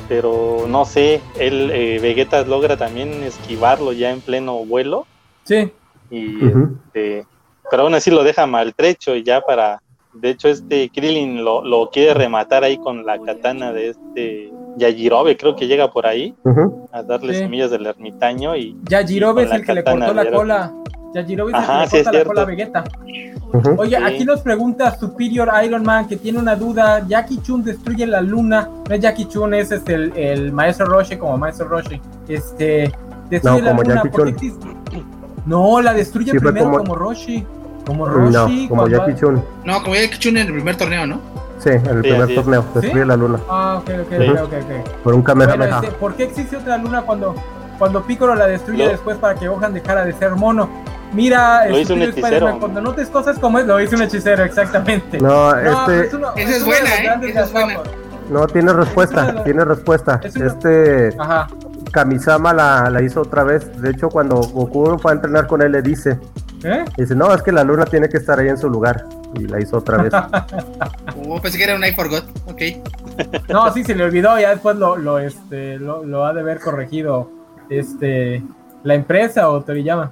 pero no sé, él, eh, Vegeta logra también esquivarlo ya en pleno vuelo. Sí. Y este, pero aún así lo deja maltrecho y ya para, de hecho este Krillin lo, quiere rematar ahí con la katana de este Yajirobe, creo que llega por ahí a darle semillas del ermitaño y... Yajirobe es el que le cortó la cola. Yajirobe el corta la cola a Vegeta. Oye, aquí nos pregunta Superior Iron Man que tiene una duda. Jackie Chun destruye la luna. No es Jackie Chun, es este, el, maestro Roshi como maestro Roshi. Este, destruye la luna. No, la destruye primero como... Roshi. Como Roshi. No, como Jackie Chun. No, como Jackie Chun en el primer torneo, ¿no? Sí, en el primer torneo. Destruye la luna. Ah, ok, ok, ok, ok. Por un Kamehameha. Este, ¿Por qué existe otra luna cuando, cuando Piccolo la destruye después para que Gohan dejara de ser mono? Mira, lo hizo un hechicero. cuando notes cosas como es, lo hizo un hechicero, exactamente. No, este. Esa es buena, ¿eh? Esa es buena. No, tiene respuesta, tiene respuesta. Este. Ajá. Kamisama la, la, hizo otra vez. De hecho, cuando Goku fue a entrenar con él, le dice: ¿Eh? Dice, no, es que la luna tiene que estar ahí en su lugar. Y la hizo otra vez. oh, pensé que era un I forgot. Ok. no, sí, se le olvidó. Ya después lo, lo, este, lo, lo ha de haber corregido este, la empresa o Toriyama.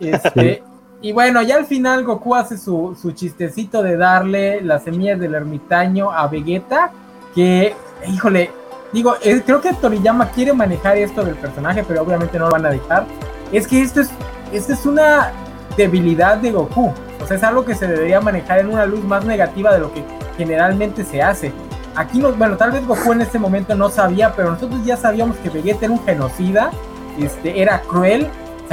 Este, y bueno, ya al final Goku hace su, chistecito de darle las semillas del ermitaño a Vegeta, que, híjole, digo, eh, creo que Toriyama quiere manejar esto del personaje, pero obviamente no lo van a dejar. Es que esto es, esto es una debilidad de Goku. O sea, es algo que se debería manejar en una luz más negativa de lo que generalmente se hace. Aquí, no, bueno, tal vez Goku en este momento no sabía, pero nosotros ya sabíamos que Vegeta era un genocida, este, era cruel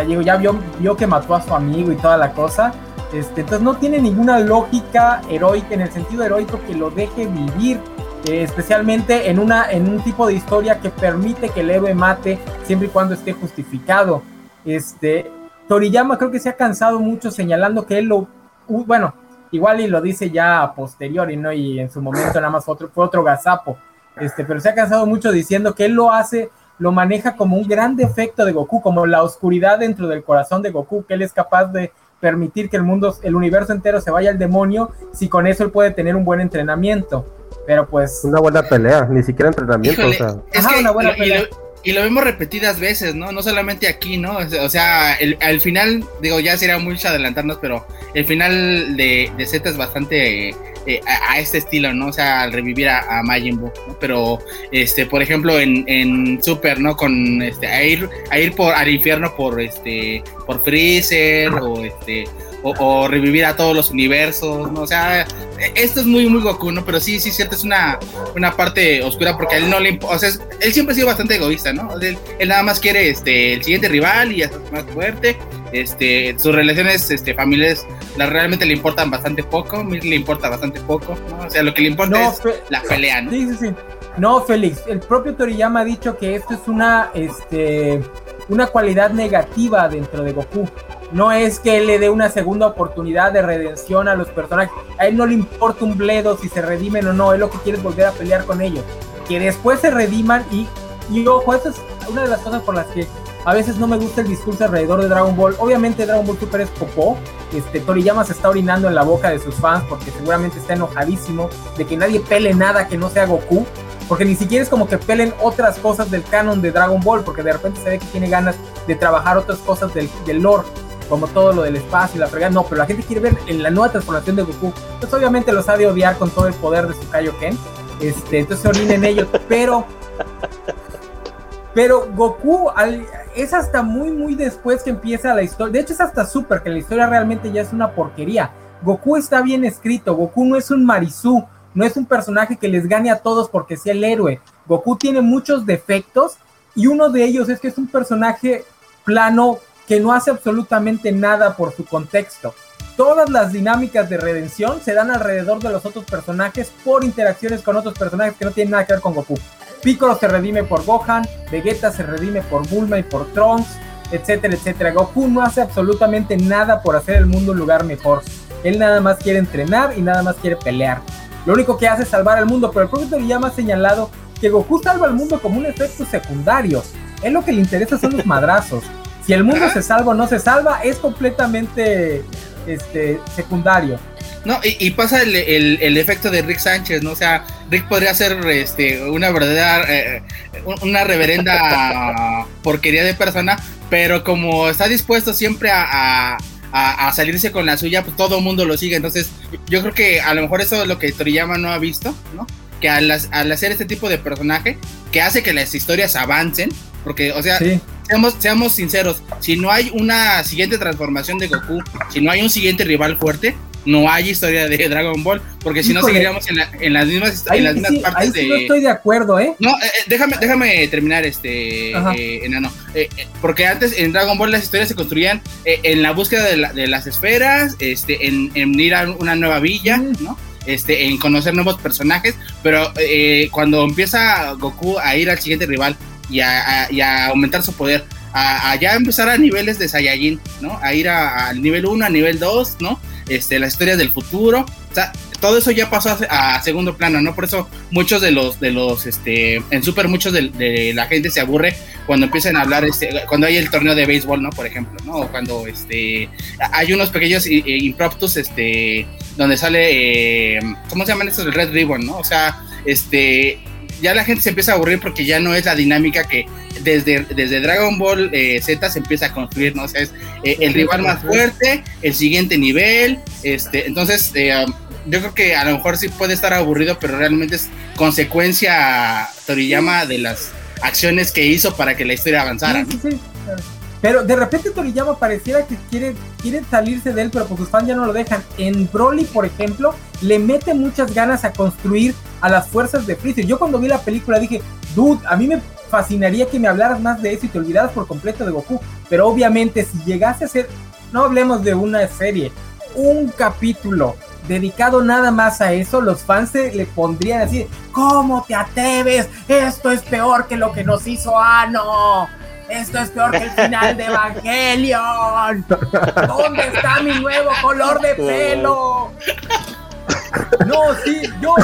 sea, ya vio, vio que mató a su amigo y toda la cosa. Este, entonces no tiene ninguna lógica heroica, en el sentido heroico que lo deje vivir, eh, especialmente en, una, en un tipo de historia que permite que el héroe mate siempre y cuando esté justificado. Este, Toriyama creo que se ha cansado mucho señalando que él lo, bueno, igual y lo dice ya a posteriori, ¿no? Y en su momento nada más fue otro, fue otro gazapo, este, pero se ha cansado mucho diciendo que él lo hace lo maneja como un gran defecto de Goku, como la oscuridad dentro del corazón de Goku, que él es capaz de permitir que el mundo, el universo entero se vaya al demonio, si con eso él puede tener un buen entrenamiento. Pero pues. Una buena pelea, ni siquiera entrenamiento. una buena pelea. Y lo, vemos repetidas veces, ¿no? No solamente aquí, ¿no? O sea, el, al final, digo, ya sería mucho adelantarnos, pero el final de, de Z es bastante eh, a, este estilo, ¿no? O sea, al revivir a, Majin Buu, ¿no? Pero, este, por ejemplo, en, en Super, ¿no? Con, este, a ir, a ir por, al infierno por, este, por Freezer o, este, o, revivir a todos los universos, ¿no? O sea, esto es muy, muy Goku, ¿no? Pero sí, sí, cierto, es una, una parte oscura porque a él no le importa, o sea, él siempre ha sido bastante egoísta, ¿no? Él, nada más quiere este, el siguiente rival y hasta más fuerte. Este, sus relaciones este, familiares la, realmente le importan bastante poco, le importa bastante poco, ¿no? O sea, lo que le importa es la pelea, ¿no? Sí, sí, sí. No, Félix, el propio Toriyama ha dicho que esto es una, este, una cualidad negativa dentro de Goku. No es que él le dé una segunda oportunidad de redención a los personajes. A él no le importa un bledo si se redimen o no. Él lo que quiere es volver a pelear con ellos. Que después se rediman y, ojo, esa es una de las cosas por las que a veces no me gusta el discurso alrededor de Dragon Ball. Obviamente Dragon Ball Super es popó. Este, Toriyama se está orinando en la boca de sus fans porque seguramente está enojadísimo de que nadie pele nada que no sea Goku. Porque ni siquiera es como que pelen otras cosas del canon de Dragon Ball, porque de repente se ve que tiene ganas de trabajar otras cosas del, del lore como todo lo del espacio y la fregada. No, pero la gente quiere ver en la nueva transformación de Goku. Entonces, obviamente, los ha de odiar con todo el poder de su Kaioken. Este, entonces se orinen ellos, pero. Pero Goku es hasta muy, muy después que empieza la historia. De hecho, es hasta súper que la historia realmente ya es una porquería. Goku está bien escrito. Goku no es un Marizú. No es un personaje que les gane a todos porque sea el héroe. Goku tiene muchos defectos y uno de ellos es que es un personaje plano que no hace absolutamente nada por su contexto. Todas las dinámicas de redención se dan alrededor de los otros personajes por interacciones con otros personajes que no tienen nada que ver con Goku. Piccolo se redime por Gohan, Vegeta se redime por Bulma y por Trunks, etcétera, etcétera. Goku no hace absolutamente nada por hacer el mundo un lugar mejor. Él nada más quiere entrenar y nada más quiere pelear. Lo único que hace es salvar al mundo, pero el propio Toriyama ha señalado que Goku salva al mundo como un efecto secundario. Él lo que le interesa son los madrazos. Si el mundo se salva o no se salva, es completamente este, secundario. No, y, pasa el, efecto de Rick Sánchez, ¿no? O sea, Rick podría ser este, una verdadera, eh, una reverenda porquería de persona, pero como está dispuesto siempre a, salirse con la suya, pues todo el mundo lo sigue. Entonces, yo creo que a lo mejor eso es lo que Toriyama no ha visto, ¿no? Que al, hacer este tipo de personaje, que hace que las historias avancen, porque, o sea, seamos, seamos sinceros, si no hay una siguiente transformación de Goku, si no hay un siguiente rival fuerte, no hay historia de Dragon Ball, porque si no seguiríamos en, las mismas, en las mismas partes de. No estoy de acuerdo, ¿eh? No, eh, eh, déjame, déjame terminar, este, eh, enano. porque antes en Dragon Ball las historias se construían en la búsqueda de, las esferas, este, en, ir a una nueva villa, mm. ¿no? Este, en conocer nuevos personajes, pero cuando empieza Goku a ir al siguiente rival y a, aumentar su poder, a, ya empezar a niveles de Saiyajin, ¿no? A ir al nivel 1, a nivel 2, ¿no? Este, las historias del futuro, o sea, todo eso ya pasó a, segundo plano, ¿no? Por eso muchos de los, de los, este, en Super muchos de, la gente se aburre cuando empiezan a hablar, este, cuando hay el torneo de béisbol, ¿no? Por ejemplo, ¿no? O cuando, este, hay unos pequeños impromptus, este, donde sale, eh, ¿cómo se llaman estos? El Red Ribbon, ¿no? O sea, este, ya la gente se empieza a aburrir porque ya no es la dinámica que desde, desde Dragon Ball eh, Z se empieza a construir, ¿no? O sea, es eh, el rival más fuerte, el siguiente nivel, este, entonces eh, um, yo creo que a lo mejor sí puede estar aburrido, pero realmente es consecuencia Toriyama de las acciones que hizo para que la historia avanzara. Pero de repente Toriyama pareciera que quiere, quiere salirse de él, pero pues sus fans ya no lo dejan. En Broly, por ejemplo, le mete muchas ganas a construir a las fuerzas de Freezer. Yo cuando vi la película dije, dude, a mí me fascinaría que me hablaras más de eso y te olvidaras por completo de Goku. Pero obviamente si llegase a ser, no hablemos de una serie, un capítulo dedicado nada más a eso, los fans se le pondrían así, ¿cómo te atreves? Esto es peor que lo que nos hizo Ano. Esto es peor que el final de Evangelion. ¿Dónde está mi nuevo color de pelo? No, sí, yo,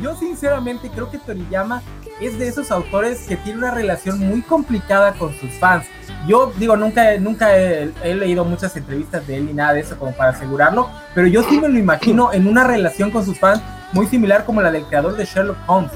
yo, sinceramente creo que Toriyama es de esos autores que tiene una relación muy complicada con sus fans. Yo digo, nunca, nunca he, he, leído muchas entrevistas de él ni nada de eso como para asegurarlo, pero yo sí me lo imagino en una relación con sus fans muy similar como la del creador de Sherlock Holmes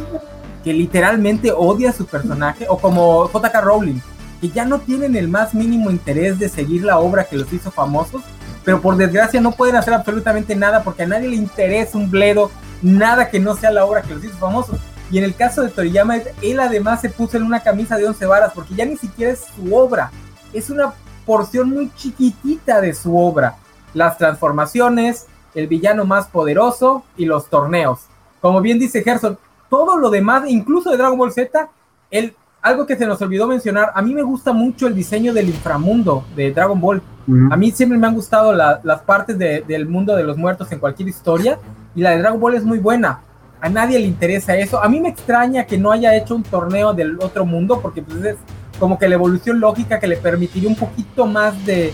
literalmente odia a su personaje, o como JK Rowling, que ya no tienen el más mínimo interés de seguir la obra que los hizo famosos, pero por desgracia no pueden hacer absolutamente nada porque a nadie le interesa un bledo, nada que no sea la obra que los hizo famosos. Y en el caso de Toriyama, él además se puso en una camisa de 11 varas porque ya ni siquiera es su obra, es una porción muy chiquitita de su obra. Las transformaciones, el villano más poderoso y los torneos. Como bien dice Gerson, todo lo demás, incluso de Dragon Ball Z, el, algo que se nos olvidó mencionar, a mí me gusta mucho el diseño del inframundo de Dragon Ball. A mí siempre me han gustado las partes del mundo de los muertos en cualquier historia y la de Dragon Ball es muy buena. A nadie le interesa eso. A mí me extraña que no haya hecho un torneo del otro mundo porque pues, es como que la evolución lógica que le permitiría un poquito más de,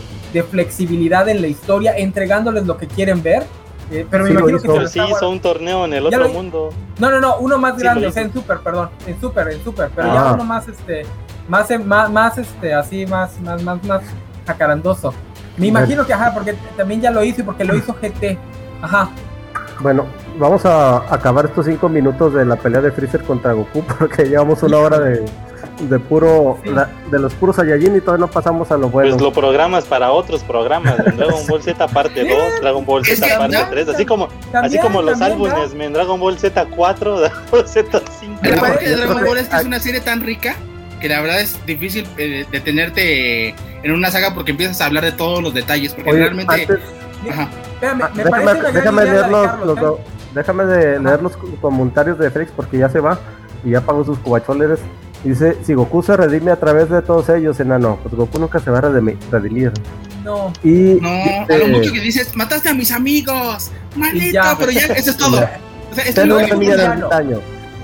flexibilidad en la historia, entregándoles lo que quieren ver. Eh, pero me imagino que sí hizo un torneo en el otro mundo. No, no, no, uno más grande, o sea, en Super, perdón, en Super, en Super, pero ya ah. uno más, este, más, más, más, este, así, más, más, más, más jacarandoso. Me imagino que, ajá, porque también ya lo hizo y porque lo hizo GT. Ajá. Bueno, vamos a acabar estos cinco minutos de la pelea de Freezer contra Goku porque llevamos una hora de, de puro de los puros Saiyajin y todavía no pasamos a lo bueno. Pues lo programas para otros programas, Dragon Ball Z parte 2, Dragon Ball Z parte 3, así como así como los álbumes, en Dragon Ball Z 4, Dragon Ball Z 5. El de Dragon Ball es que es una serie tan rica que la verdad es difícil eh, detenerte en una saga porque empiezas a hablar de todos los detalles, porque realmente déjame, leer los, ¿eh? déjame de leer los comentarios de Félix porque ya se va y ya pagó sus cubacholeres. Dice, si Goku se redime a través de todos ellos, enano, pues Goku nunca se va a redimir. No. Y, no, a lo mucho que dices, mataste a mis amigos, maldito, pero ya, eso es todo. O sea, esto no es un villano.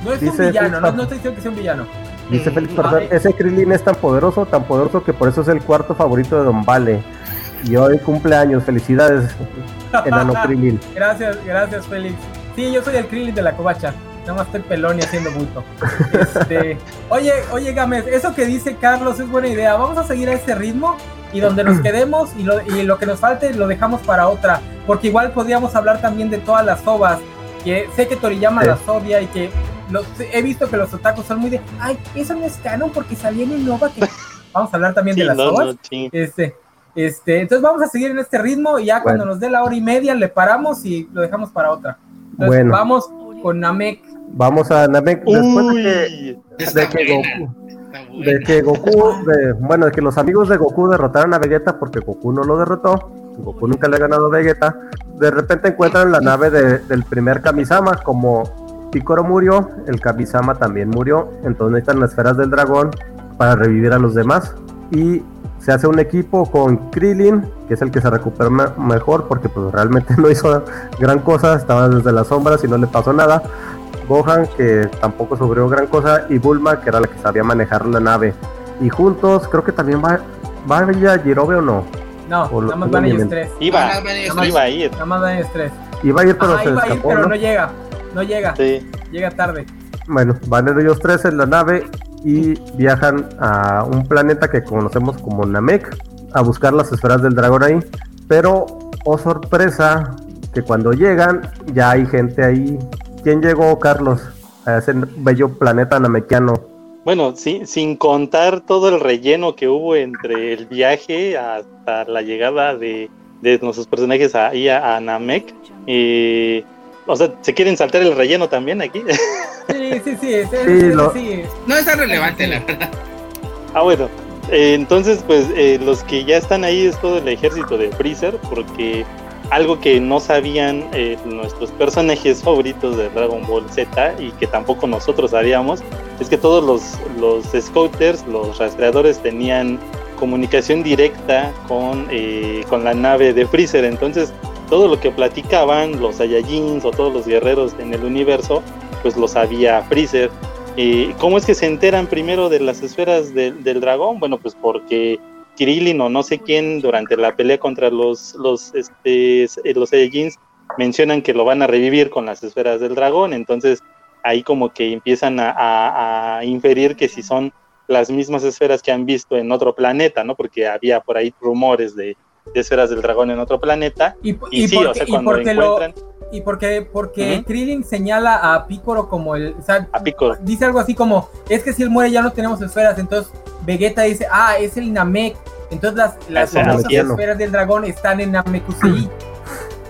No es un villano, no, no, estoy diciendo que sea un villano. Dice Félix Perdón, ese Krillin es tan poderoso, tan poderoso que por eso es el cuarto favorito de Don Vale. Y hoy cumpleaños, felicidades, enano Krillin. Gracias, gracias Félix. Sí, yo soy el Krillin de la covacha. Nada más estoy pelón y haciendo bulto. Este, oye, oye, Gámez, eso que dice Carlos es buena idea. Vamos a seguir a este ritmo y donde nos quedemos y lo, y lo que nos falte lo dejamos para otra. Porque igual podríamos hablar también de todas las ovas. Que sé que Toriyama las odia y que he visto que los otakus son muy de, ay, eso no es canon porque salía en Nova. Que... Vamos a hablar también de las ovas. este, este, entonces vamos a seguir en este ritmo y ya cuando nos dé la hora y media le paramos y lo dejamos para otra. Entonces, bueno. vamos con Namek. Vamos a Namek después de que, Goku, de que Goku, bueno, de que los amigos de Goku derrotaron a Vegeta porque Goku no lo derrotó, Goku nunca le ha ganado a Vegeta, de repente encuentran la nave del primer Kamisama, como Picoro murió, el Kamisama también murió, entonces necesitan las esferas del dragón para revivir a los demás y se hace un equipo con Krillin, que es el que se recupera mejor porque pues realmente no hizo gran cosa, estaba desde las sombras y no le pasó nada. Gohan, que tampoco sufrió gran cosa, y Bulma, que era la que sabía manejar la nave. Y juntos, creo que también va, va a ir a Jirobe o no. No, nada más van ellos tres. Iba, iba a ir. Nada más van ellos tres. Iba a ir, pero se escapó, pero ¿no? llega. No llega. Sí. Llega tarde. Bueno, van ellos tres en la nave y viajan a un planeta que conocemos como Namek a buscar las esferas del dragón ahí. Pero, oh sorpresa, que cuando llegan ya hay gente ahí. ¿Quién llegó, Carlos, a ese bello planeta namekiano? Bueno, sí, sin contar todo el relleno que hubo entre el viaje hasta la llegada de, nuestros personajes ahí a, a Namek. Eh, o sea, ¿se quieren saltar el relleno también aquí? Sí, sí, sí. sí, No es tan relevante, la verdad. Ah, bueno. Eh, entonces, pues eh, los que ya están ahí es todo el ejército de Freezer, porque algo que no sabían eh, nuestros personajes favoritos de Dragon Ball Z y que tampoco nosotros sabíamos, es que todos los, los scouters, los rastreadores tenían comunicación directa con, con la nave de Freezer. Entonces, todo lo que platicaban los Saiyajins o todos los guerreros en el universo, pues lo sabía Freezer. ¿Y ¿Cómo es que se enteran primero de las esferas del dragón? Bueno, pues porque Kirillin o no sé quién durante la pelea contra los, los, este, los Saiyajins mencionan que lo van a revivir con las esferas del dragón, entonces ahí como que empiezan a inferir que si son las mismas esferas que han visto en otro planeta, ¿no? Porque había por ahí rumores de, de esferas del dragón en otro planeta. Y, y, sí, o sea, cuando encuentran... y porque, porque Krillin señala a Piccolo como el. O sea, a Piccolo. Dice algo así como: es que si él muere ya no tenemos esferas. Entonces Vegeta dice: ah, es el Namek. Entonces las, las esferas del dragón están en Namekusei.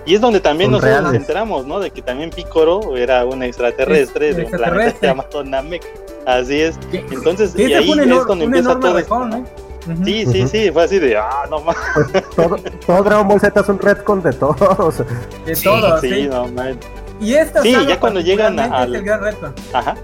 Y es donde también nosotros nos enteramos, ¿no? De que también Picoro era un extraterrestre de un planeta llamado Namek. Así es. Entonces, y ahí es donde empieza todo esto. ¿no? Sí, sí, sí, fue así de, ah, no más. todo, todo Dragon Ball Z es un retcon de todos. De todos, sí. sí. No, man. Y esta sí, ya cuando llegan a, al... Ajá.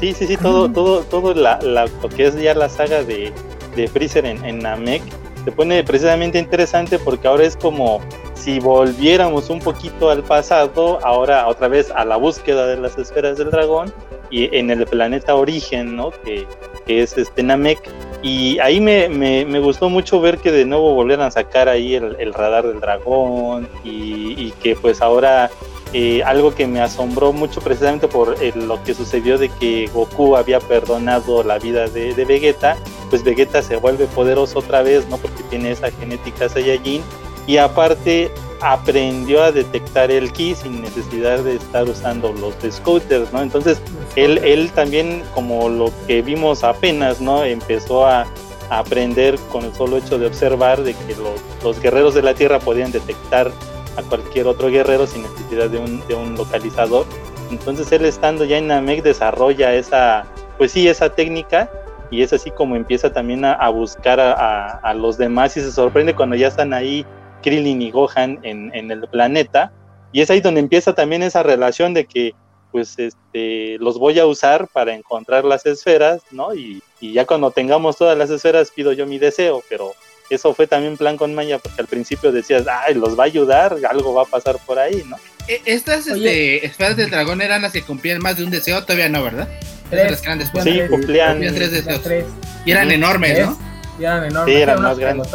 Sí, sí, sí, todo, todo, todo la, la, lo que es ya la saga de, de Freezer en, en Namek se pone precisamente interesante porque ahora es como si volviéramos un poquito al pasado, ahora otra vez a la búsqueda de las esferas del dragón y en el planeta origen, ¿no? Que, que es este Namek. Y ahí me, me, me, gustó mucho ver que de nuevo volvieran a sacar ahí el, el radar del dragón y, y, que pues ahora eh, algo que me asombró mucho precisamente por lo que sucedió de que Goku había perdonado la vida de, de, Vegeta, pues Vegeta se vuelve poderoso otra vez, ¿no? Porque tiene esa genética Saiyajin y aparte aprendió a detectar el ki sin necesidad de estar usando los scooters, ¿no? Entonces él, él también, como lo que vimos apenas, ¿no? Empezó a, aprender con el solo hecho de observar de que los, los, guerreros de la Tierra podían detectar a cualquier otro guerrero sin necesidad de un, de un localizador. Entonces él estando ya en Namek desarrolla esa, pues sí, esa técnica y es así como empieza también a, a buscar a, a, a los demás y se sorprende cuando ya están ahí Krillin y Gohan en, en, el planeta. Y es ahí donde empieza también esa relación de que pues este, los voy a usar para encontrar las esferas, ¿no? Y, y, ya cuando tengamos todas las esferas pido yo mi deseo, pero eso fue también plan con Maya, porque al principio decías, ay, los va a ayudar, algo va a pasar por ahí, ¿no? E, estas este, esferas del dragón eran las que cumplían más de un deseo, todavía no, ¿verdad? Tres, las grandes, sí, cumplían, cumplían tres deseos. Tres. Y eran enormes, ¿no? Y eran enormes. Sí, eran más grandes.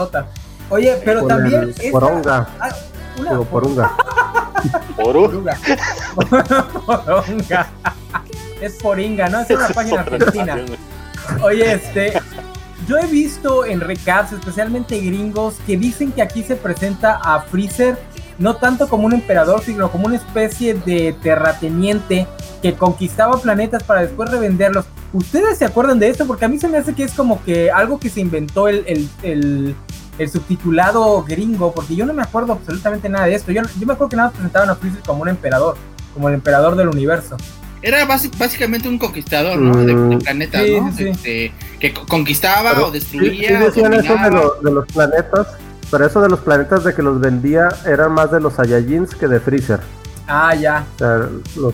Oye, pero también. Esta... Poronga. Ah, una... Digo, porunga. Porunga. poronga. es poringa, ¿no? Es una página argentina. Oye, este. Yo he visto en recaps, especialmente gringos, que dicen que aquí se presenta a Freezer no tanto como un emperador, sino como una especie de terrateniente que conquistaba planetas para después revenderlos. ¿Ustedes se acuerdan de esto? Porque a mí se me hace que es como que algo que se inventó el, el, el el subtitulado gringo, porque yo no me acuerdo absolutamente nada de esto. Yo, yo me acuerdo que nada más presentaban a Freezer como un emperador, como el emperador del universo. Era básicamente un conquistador, ¿no? De, de planetas, sí, ¿no? Sí, Este, que conquistaba pero, o destruía. Sí, decían eso de, lo, de, los planetas, pero eso de los planetas de que los vendía eran más de los Saiyajins que de Freezer. Ah, ya. O sea, los,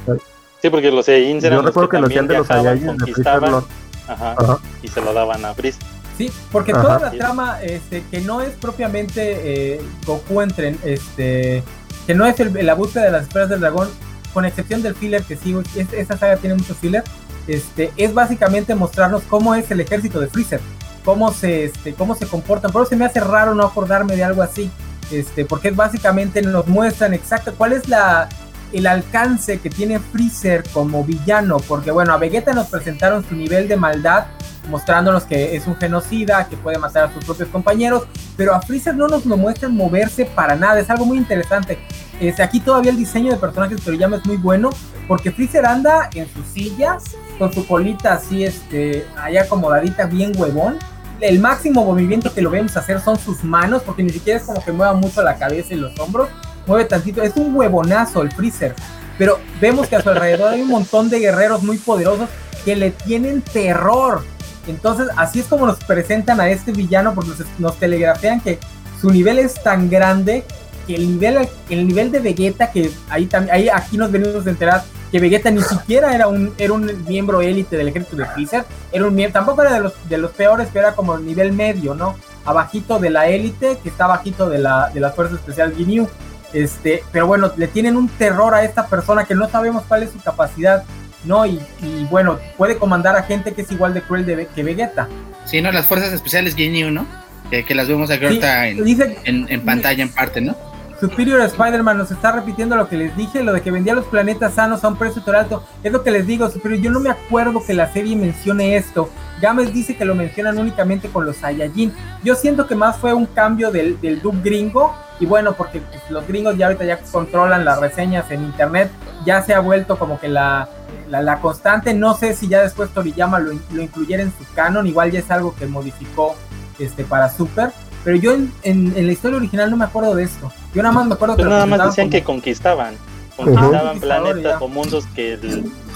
sí, porque los Saiyajins eran Yo recuerdo que, que lo hacían de los Saiyajins, de Freezer no. Ajá, Ajá. Y se lo daban a Freezer. Sí, porque Ajá. toda la trama, este, que no es propiamente eh, Goku entre, este, que no es el, la búsqueda de las esferas del dragón, con excepción del filler que sí, es, esa saga tiene mucho filler, este, es básicamente mostrarnos cómo es el ejército de Freezer, cómo se, este, cómo se comportan. Por eso se me hace raro no acordarme de algo así, este, porque básicamente nos muestran exacto cuál es la el alcance que tiene Freezer como villano, porque bueno, a Vegeta nos presentaron su nivel de maldad mostrándonos que es un genocida, que puede matar a sus propios compañeros, pero a Freezer no nos lo muestran moverse para nada, es algo muy interesante. Este, aquí todavía el diseño de personajes pero ya es muy bueno, porque Freezer anda en sus sillas, con su colita así, este, ahí acomodadita, bien huevón. El máximo movimiento que lo vemos hacer son sus manos, porque ni siquiera es como que mueva mucho la cabeza y los hombros, mueve tantito, es un huevonazo el Freezer. Pero vemos que a su alrededor hay un montón de guerreros muy poderosos que le tienen terror. Entonces, así es como nos presentan a este villano, porque nos, nos telegrafean que su nivel es tan grande que el nivel, el nivel de Vegeta, que ahí ahí aquí nos venimos a enterar que Vegeta ni siquiera era un, era un miembro élite del ejército de Freezer, era un tampoco era de los, de los peores, pero era como el nivel medio, ¿no? Abajito de la élite, que está abajito de la, de la Fuerza Especial Ginyu. Este, pero bueno, le tienen un terror a esta persona que no sabemos cuál es su capacidad ¿no? Y, y, bueno, puede comandar a gente que es igual de cruel de, que Vegeta. Sí, ¿no? Las fuerzas especiales Ginyu, ¿no? Que, que las vemos aquí ahorita sí, en, dice, en, en, pantalla en parte, ¿no? Superior Spider-Man nos está repitiendo lo que les dije, lo de que vendía los planetas sanos a un precio tan alto. Es lo que les digo, Superior. Yo no me acuerdo que la serie mencione esto. Gámez dice que lo mencionan únicamente con los Saiyajin. Yo siento que más fue un cambio del, del gringo. Y bueno, porque pues, los gringos ya ahorita ya controlan las reseñas en internet. Ya se ha vuelto como que la, la, la, constante. No sé si ya después Toriyama lo, lo, incluyera en su canon, igual ya es algo que modificó este, para Super. Pero yo en, la historia original no me acuerdo de esto. Yo nada más me acuerdo que... nada más decían que conquistaban, conquistaban planetas o mundos que...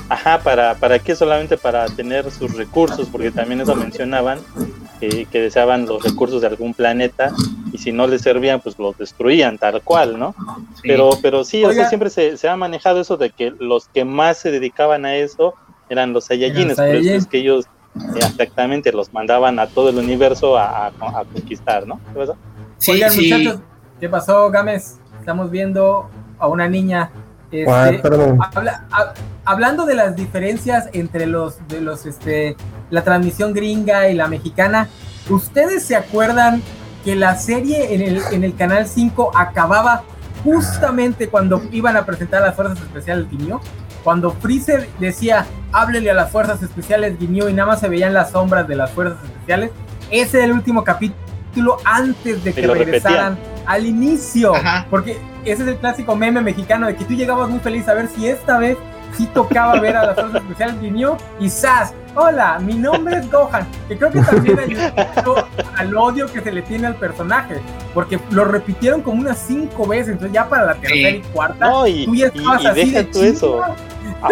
ajá, ¿para, ¿para qué? Solamente para tener sus recursos, porque también eso mencionaban, que deseaban los recursos de algún planeta y si no les servían, pues los destruían tal cual, ¿no? Pero, pero sí, o sea, siempre se, se, ha manejado eso de que los que más se dedicaban a eso eran los Saiyajines, por eso es que ellos exactamente los mandaban a todo el universo a, conquistar, ¿no? ¿Qué pasó? Sí, Oigan, muchachos, ¿qué pasó, Gámez? Estamos viendo a una niña. Este, hablando de las diferencias entre los, de los, este, la transmisión gringa y la mexicana, ¿ustedes se acuerdan que la serie en el, en el canal 5 acababa justamente cuando iban a presentar las fuerzas especiales de Timio? Cuando Freezer decía, háblele a las fuerzas especiales Guiño y nada más se veían las sombras de las fuerzas especiales, ese era el último capítulo antes de que regresaran al inicio. Porque ese es el clásico meme mexicano de que tú llegabas muy feliz a ver si esta vez sí tocaba ver a las fuerzas especiales Guiño y ¡zas! Hola, mi nombre es Gohan, que creo que también ayudó al odio que se le tiene al personaje, porque lo repitieron como unas cinco veces, entonces ya para la tercera y cuarta, tú ya estabas así de eso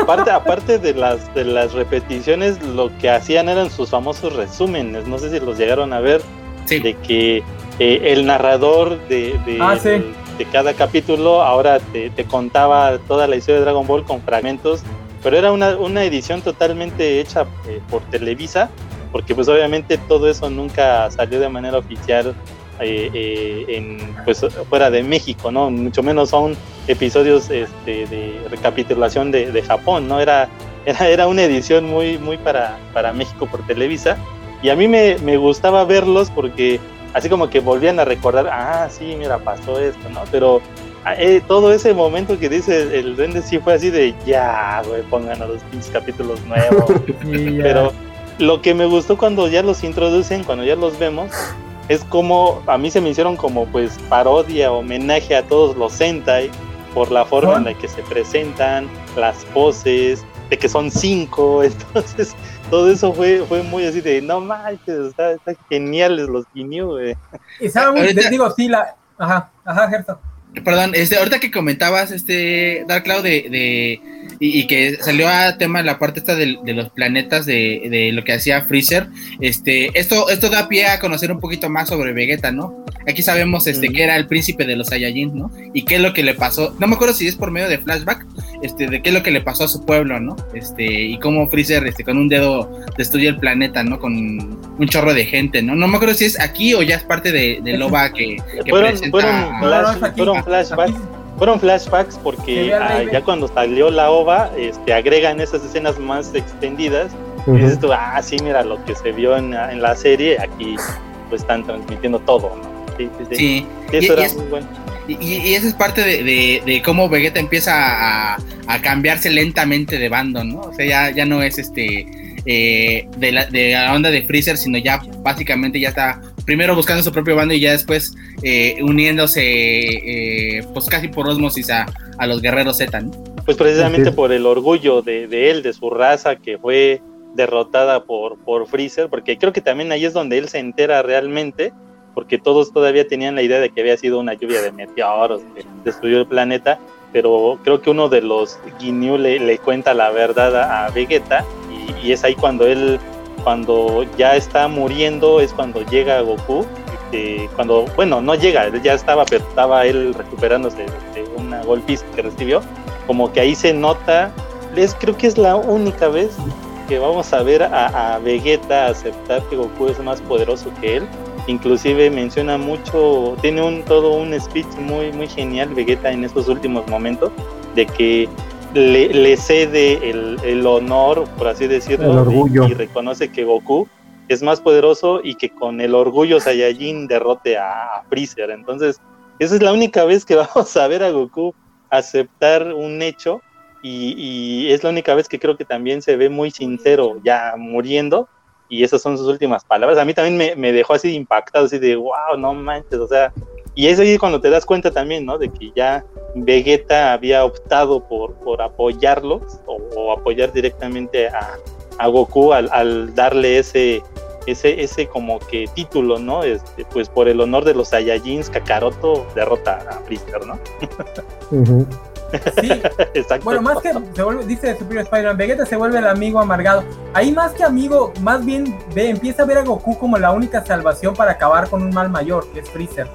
aparte, aparte de las de las repeticiones, lo que hacían eran sus famosos resúmenes. No sé si los llegaron a ver. De que eh, el narrador de, ah, de, cada capítulo ahora te, contaba toda la historia de Dragon Ball con fragmentos. Pero era una, una edición totalmente hecha eh, por Televisa. Porque pues obviamente todo eso nunca salió de manera oficial eh, eh, en, pues, fuera de México, ¿no? Mucho menos son episodios este, de recapitulación de, Japón, ¿no? Era, era, era, una edición muy, muy para, para México por Televisa. Y a mí me, me, gustaba verlos porque así como que volvían a recordar, ah, sí, mira, pasó esto, ¿no? Pero ah, eh, todo ese momento que dice el duende sí fue así de, ya, güey, pongan a los 15 capítulos nuevos. Pero lo que me gustó cuando ya los introducen, cuando ya los vemos, es como a mí se me hicieron como pues parodia, homenaje a todos los Sentai por la forma en la que se presentan, las poses, de que son cinco, entonces todo eso fue, fue muy así de no manches, está, geniales los Ginyu, güey. Y saben, digo, sí, la, ajá, ajá, Gerto. Perdón, este, ahorita que comentabas, este, Dark Cloud, de, de y, que salió a tema la parte esta de, los planetas de, de, lo que hacía Freezer, este, esto, esto da pie a conocer un poquito más sobre Vegeta, ¿no? Aquí sabemos este, que era el príncipe de los Saiyajin, ¿no? Y qué es lo que le pasó, no me acuerdo si es por medio de flashback, este, de qué es lo que le pasó a su pueblo, ¿no? Este, y cómo Freezer, este, con un dedo destruye el planeta, ¿no? Con un chorro de gente, ¿no? No me acuerdo si es aquí o ya es parte de, de Loba que, que fueron, presenta... Fueron, flashbacks fueron flashbacks porque ah, ya cuando salió la OVA, este, agregan esas escenas más extendidas. Y dices tú, ah, sí, mira lo que se vio en, en la serie, aquí pues están transmitiendo todo, ¿no? Sí, sí, sí. Eso y, era muy bueno. Y, esa es parte de, de, cómo Vegeta empieza a, a, cambiarse lentamente de bando, ¿no? O sea, ya, ya no es este eh, de, la, de la onda de Freezer, sino ya básicamente ya está primero buscando su propio bando y ya después eh, uniéndose eh, pues casi por osmosis a, a los guerreros Z. ¿no? Pues precisamente por el orgullo de, de, él, de su raza que fue derrotada por, por Freezer, porque creo que también ahí es donde él se entera realmente, porque todos todavía tenían la idea de que había sido una lluvia de meteoros que destruyó el planeta, pero creo que uno de los Ginyu le, le cuenta la verdad a, Vegeta y, y es ahí cuando él cuando ya está muriendo es cuando llega Goku, este, cuando, bueno, no llega, ya estaba, pero estaba él recuperándose de, una golpiza que recibió, como que ahí se nota, es, creo que es la única vez que vamos a ver a, Vegeta aceptar que Goku es más poderoso que él, inclusive menciona mucho, tiene un todo un speech muy muy genial Vegeta en estos últimos momentos de que le, cede el, honor, por así decirlo, Y, reconoce que Goku es más poderoso y que con el orgullo Saiyajin derrote a, Freezer. Entonces, esa es la única vez que vamos a ver a Goku aceptar un hecho y, es la única vez que creo que también se ve muy sincero ya muriendo y esas son sus últimas palabras. A mí también me, me dejó así impactado, así de, wow, no manches, o sea, y es ahí cuando te das cuenta también, ¿no? De que ya Vegeta había optado por, por apoyarlos o, apoyar directamente a, Goku al, darle ese, ese, ese como que título, ¿no? Este, pues por el honor de los Saiyajins, Kakaroto derrota a Freezer, ¿no? Sí. Exacto. Bueno, más que se vuelve, dice Superior Spider-Man, Vegeta se vuelve el amigo amargado. Ahí más que amigo, más bien ve, empieza a ver a Goku como la única salvación para acabar con un mal mayor, que es Freezer.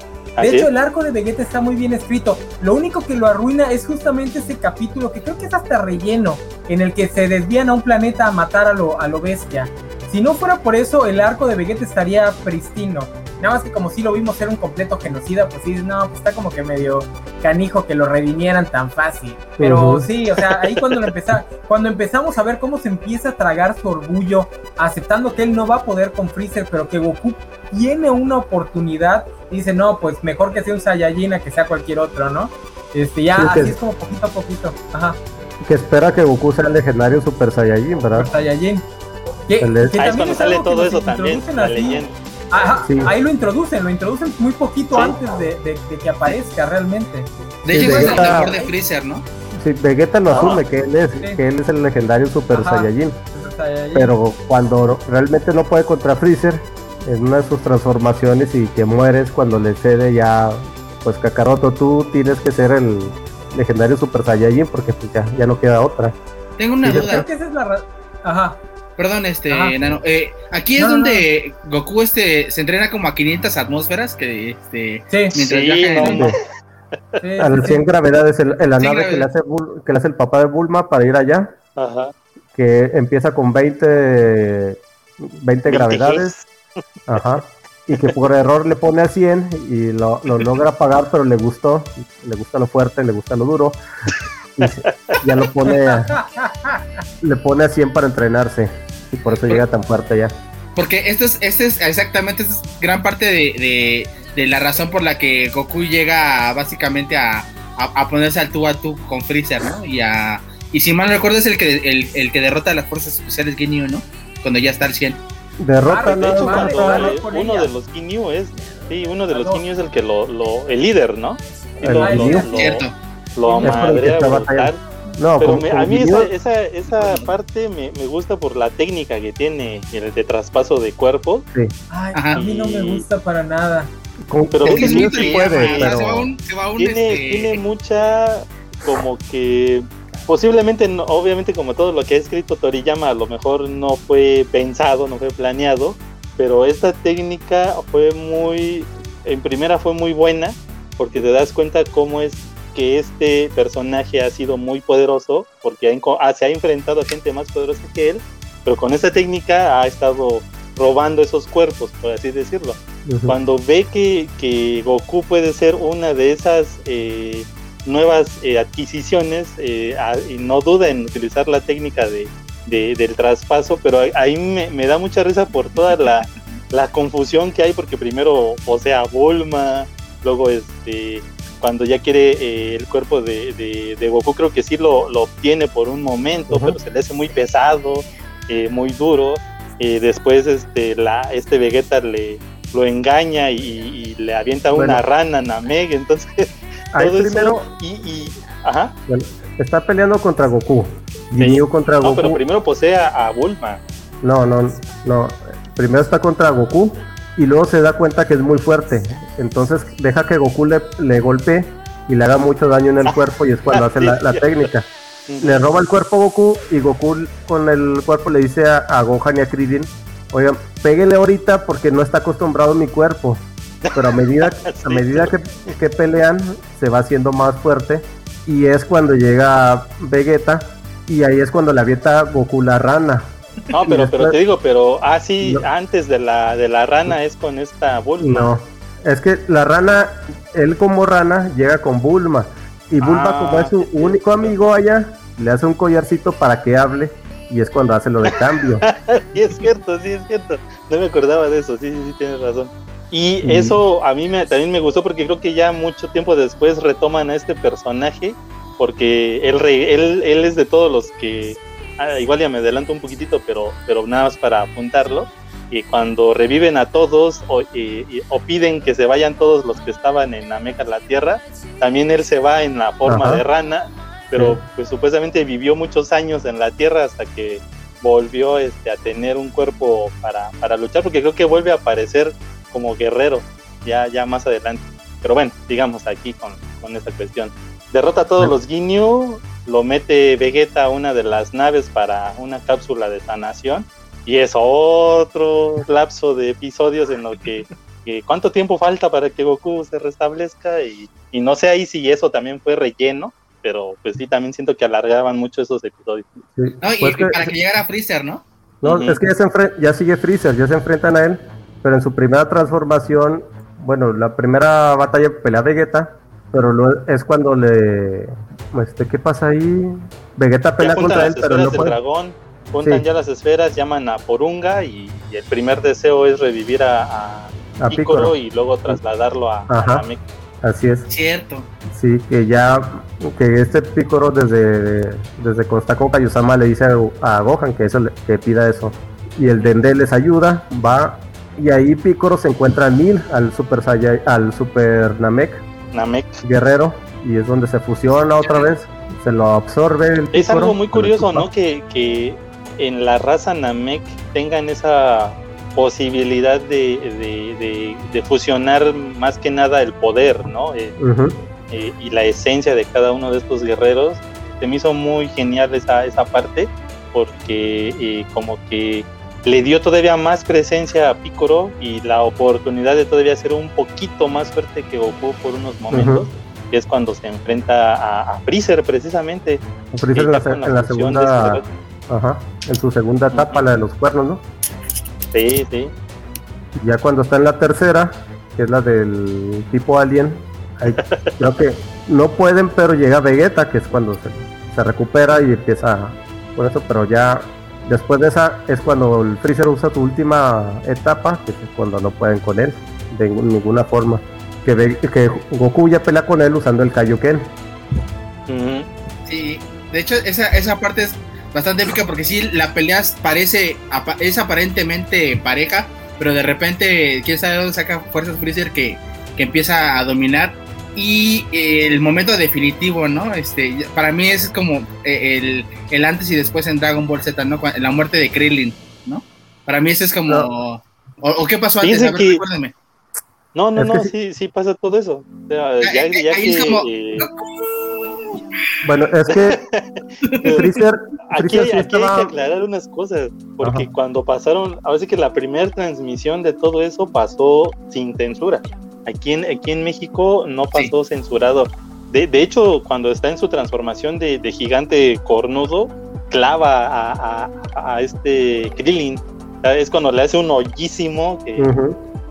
De hecho, el arco de Vegeta está muy bien escrito. Lo único que lo arruina es justamente ese capítulo que creo que es hasta relleno, en el que se desvían a un planeta a matar a lo, a lo bestia. Si no fuera por eso, el arco de Vegeta estaría pristino. Nada más que como si lo vimos ser un completo genocida, pues sí, no, pues está como que medio canijo que lo redimieran tan fácil. Pero sí, o sea, ahí cuando, empezamos, cuando empezamos a ver cómo se empieza a tragar su orgullo, aceptando que él no va a poder con Freezer, pero que Goku tiene una oportunidad, dice, no, pues mejor que sea un Saiyajin que sea cualquier otro, ¿no? Este, ya así es como poquito a poquito. Ajá. Que espera que Goku sea el legendario Super Saiyajin, ¿verdad? Super Saiyajin. ahí es cuando sale todo eso también, la leyenda. Ajá, ahí lo introducen, lo introducen muy poquito antes de, que aparezca realmente. De hecho, es el mejor de Freezer, ¿no? Sí, Vegeta lo asume que él es, que él es el legendario Super Saiyajin. Pero cuando realmente no puede contra Freezer, en una de sus transformaciones y que mueres cuando le cede ya, pues Kakaroto, tú tienes que ser el legendario Super Saiyajin porque pues ya, ya no queda otra. Tengo una duda. Creo que esa es la... Ajá. Perdón, este, Nano. Eh, aquí es donde Goku este, se entrena como a 500 atmósferas, que este, sí, mientras viaja en a las 100 gravedades, en, la nave que le, hace, que le hace el papá de Bulma para ir allá. Ajá. Que empieza con 20, 20 gravedades. Ajá. Y que por error le pone a 100 y lo, lo logra pagar, pero le gustó. Le gusta lo fuerte, le gusta lo duro. Y ya lo pone le pone a 100 para entrenarse y por eso llega tan fuerte ya. Porque esto es, este es exactamente es gran parte de, la razón por la que Goku llega básicamente a, ponerse al tú a tú con Freezer, ¿no? Y a y si mal no recuerdo es el que el, que derrota a las fuerzas especiales Ginyu, ¿no? Cuando ya está al 100. Derrota ah, uno de los Ginyu es sí, uno de los Ginyu es el que lo, lo el líder, ¿no? El, lo, cierto. Lo madrea no, pero a mí esa, esa, parte me, me, gusta por la técnica que tiene el de traspaso de cuerpo. Sí. Ay, a mí no me gusta para nada. pero es que sí puede, tiene, tiene mucha como que posiblemente obviamente como todo lo que ha escrito Toriyama a lo mejor no fue pensado, no fue planeado, pero esta técnica fue muy en primera fue muy buena porque te das cuenta cómo es que este personaje ha sido muy poderoso porque ah, se ha enfrentado a gente más poderosa que él, pero con esta técnica ha estado robando esos cuerpos, por así decirlo. Cuando ve que, Goku puede ser una de esas eh, nuevas eh, adquisiciones, eh, y no duda en utilizar la técnica de, del traspaso, pero ahí me, me, da mucha risa por toda la, la confusión que hay, porque primero posee a Bulma, luego este cuando ya quiere eh, el cuerpo de, de, Goku, creo que sí lo, lo obtiene por un momento, pero se le hace muy pesado, eh, muy duro. Eh, después este, la, este Vegeta le lo engaña y, le avienta una rana a Namek, entonces todo primero, y, ajá. está peleando contra Goku. contra no, Goku. pero primero posee a, a Bulma. No, no, no. Primero está contra Goku y luego se da cuenta que es muy fuerte. Entonces deja que Goku le, le golpee y le haga mucho daño en el cuerpo y es cuando hace la, técnica. Le roba el cuerpo a Goku y Goku con el cuerpo le dice a, Gohan y a Krillin, oigan, péguele ahorita porque no está acostumbrado a mi cuerpo. Pero a medida, a medida que, que pelean se va haciendo más fuerte y es cuando llega Vegeta y ahí es cuando le avienta Goku la rana no, pero, pero te digo, pero así ah, antes de la, de la rana es con esta Bulma. No, es que la rana, él como rana llega con Bulma. Y Bulma, ah, como es su único amigo allá, le hace un collarcito para que hable. Y es cuando hace lo de cambio. sí, es cierto, sí, es cierto. No me acordaba de eso, sí, sí, sí, tienes razón. Y eso a mí me, también me gustó porque creo que ya mucho tiempo después retoman a este personaje porque él, él, él es de todos los que Ah, igual ya me adelanto un poquitito, pero, pero nada más para apuntarlo. Y cuando reviven a todos o, piden que se vayan todos los que estaban en la Meca la Tierra, también él se va en la forma de rana, pero pues supuestamente vivió muchos años en la Tierra hasta que volvió este, a tener un cuerpo para, para luchar, porque creo que vuelve a aparecer como guerrero ya, ya más adelante. Pero bueno, digamos aquí con, con esta cuestión. Derrota a todos los Ginyu, lo mete Vegeta a una de las naves para una cápsula de sanación. Y es otro lapso de episodios en lo que, cuánto tiempo falta para que Goku se restablezca y, y no sé ahí si eso también fue relleno, pero pues sí, también siento que alargaban mucho esos episodios. No, y, pues para que llegara Freezer, ¿no? No, es que ya, se ya sigue Freezer, ya se enfrentan a él, pero en su primera transformación, bueno, la primera batalla pelea Vegeta, pero es cuando le... Este, ¿Qué pasa ahí? Vegeta pelea contra él, pero no puede... dragón, juntan ya las esferas, llaman a Porunga y, el primer deseo es revivir a, a, Piccolo, y luego trasladarlo a, a Así es. Cierto. Sí, que ya, que este Picoro desde, desde Kostako Kayusama le dice a, Gohan que eso que pida eso. Y el Dende les ayuda, va, y ahí Picoro se encuentra a Nil, al Super al Super Namek. Namek. Guerrero, y es donde se fusiona otra vez, se lo absorbe el Es algo muy curioso, ¿no? Que, que en la raza Namek tengan esa posibilidad de, de, fusionar más que nada el poder, ¿no? Eh, eh, y la esencia de cada uno de estos guerreros. Se me hizo muy genial esa, esa parte porque eh, como que le dio todavía más presencia a Picoro y la oportunidad de todavía ser un poquito más fuerte que Goku por unos momentos. que es cuando se enfrenta a, Freezer precisamente. Freezer en la, segunda, ajá, en su segunda etapa, la de los cuernos, ¿no? Sí, sí. Ya cuando está en la tercera, que es la del tipo alien, creo que no pueden, pero llega Vegeta, que es cuando se, recupera y empieza por eso, pero ya después de esa es cuando el Freezer usa su última etapa, que es cuando no pueden con él de ninguna forma. Que, que Goku ya pelea con él usando el Kaioken. Sí, de hecho esa, esa parte es bastante épica porque sí, la pelea parece, es aparentemente pareja, pero de repente, quién sabe dónde saca fuerzas Freezer que, que empieza a dominar. Y el momento definitivo, ¿no? Este, para mí es como eh, el, el, antes y después en Dragon Ball Z, ¿no? La muerte de Krillin, ¿no? Para mí ese es como... O, qué pasó antes? A ver, recuérdeme. No, no, no, sí, sí pasa todo eso. ya, ya que, es como... Bueno, es que Freezer, aquí, hay que aclarar unas cosas, porque cuando pasaron, a veces que la primera transmisión de todo eso pasó sin censura. Aquí en, aquí en México no pasó censurado. De, de, hecho, cuando está en su transformación de, de gigante cornudo, clava a, a, este Krillin. Es cuando le hace un hoyísimo que,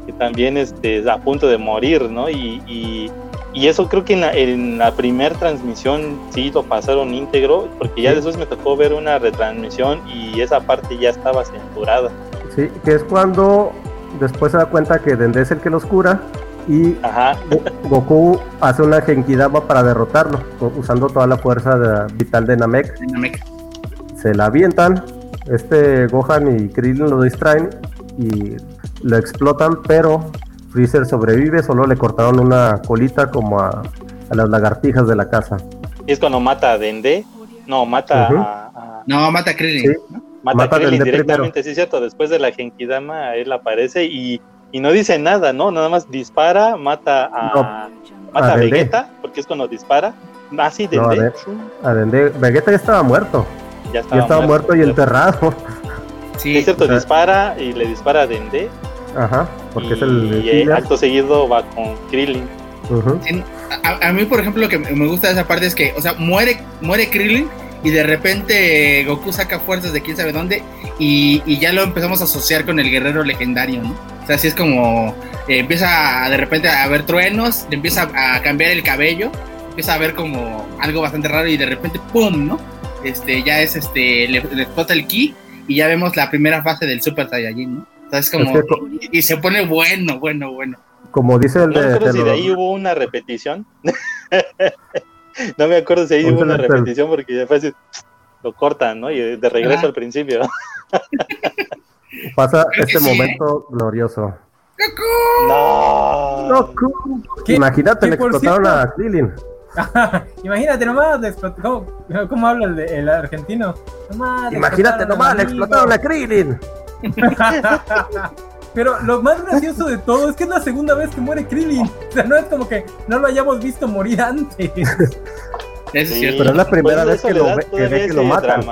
que también este, es a punto de morir, ¿no? y y eso creo que en la, en la primera transmisión sí lo pasaron íntegro, porque ya después me tocó ver una retransmisión y esa parte ya estaba censurada. Sí, que es cuando después se da cuenta que Dende es el que los cura y Goku hace una Genkidama para derrotarlo, usando toda la fuerza vital de Namek. Se la avientan, este Gohan y Krillin lo distraen y lo explotan, pero Freezer sobrevive, solo le cortaron una colita como a, las lagartijas de la casa. ¿Y es cuando mata a Dende? No, mata a, No, mata a Krillin. Mata, a Krillin directamente, sí, cierto. Después de la Genkidama, él aparece y, no dice nada, ¿no? Nada más dispara, mata a, mata a, Vegeta, porque es cuando dispara. Ah, sí, Dende. a, Dende. Vegeta ya estaba muerto. Ya estaba, muerto, y enterrado. Sí, es cierto, dispara y le dispara a Dende Ajá, porque es el. Y acto seguido va con Krillin. a, mí, por ejemplo, lo que me gusta de esa parte es que, o sea, muere, muere Krillin y de repente Goku saca fuerzas de quién sabe dónde y, ya lo empezamos a asociar con el guerrero legendario, ¿no? O sea, así es como eh, empieza de repente a ver truenos, empieza a cambiar el cabello, empieza a ver como algo bastante raro y de repente ¡pum! ¿no? Este, ya es este, le, le explota el ki y ya vemos la primera fase del Super Saiyajin, ¿no? como, y se pone bueno, bueno, bueno. Como dice el no de. No si de ahí hubo una repetición. no me acuerdo si ahí hubo una repetición porque después lo cortan, ¿no? Y de regreso al principio. Pasa este momento glorioso. ¡Goku! No. Imagínate, le explotaron a Krillin. Imagínate nomás, ¿cómo, cómo habla el, el argentino? Imagínate nomás, le explotaron a Krillin. Pero lo más gracioso de todo es que es la segunda vez que muere Krillin. O sea, no es como que no lo hayamos visto morir antes. Es cierto. Pero es la primera vez que lo, que, lo matan.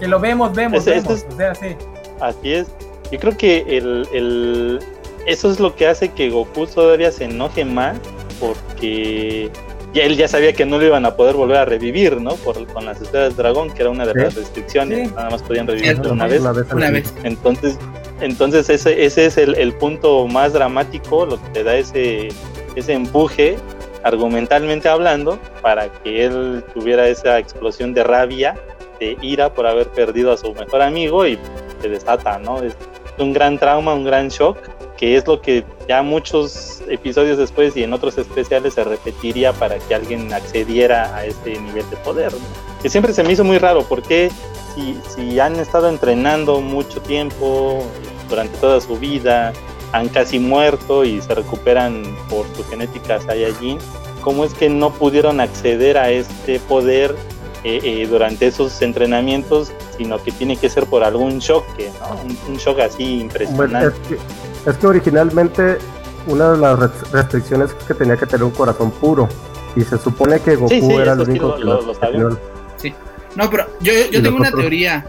que lo vemos, vemos, vemos. o sea, sí. Así es. Yo creo que el, el, eso es lo que hace que Goku todavía se enoje más porque ya él ya sabía que no lo iban a poder volver a revivir, ¿no? Por, con las esferas de dragón, que era una de las restricciones, nada más podían revivirlo una vez. Una vez. Entonces, entonces ese, ese es el, el, punto más dramático, lo que te da ese, ese empuje, argumentalmente hablando, para que él tuviera esa explosión de rabia, de ira por haber perdido a su mejor amigo y se desata, ¿no? Es un gran trauma, un gran shock que es lo que ya muchos episodios después y en otros especiales se repetiría para que alguien accediera a este nivel de poder. Que siempre se me hizo muy raro, porque si, si han estado entrenando mucho tiempo, durante toda su vida, han casi muerto y se recuperan por su genética Saiyajin, ¿cómo es que no pudieron acceder a este poder eh, eh, durante esos entrenamientos, sino que tiene que ser por algún shock, un, shock así impresionante? Es que originalmente una de las restricciones es que tenía que tener un corazón puro. Y se supone que Goku era el único que lo, Sí. No, pero yo, yo tengo una teoría.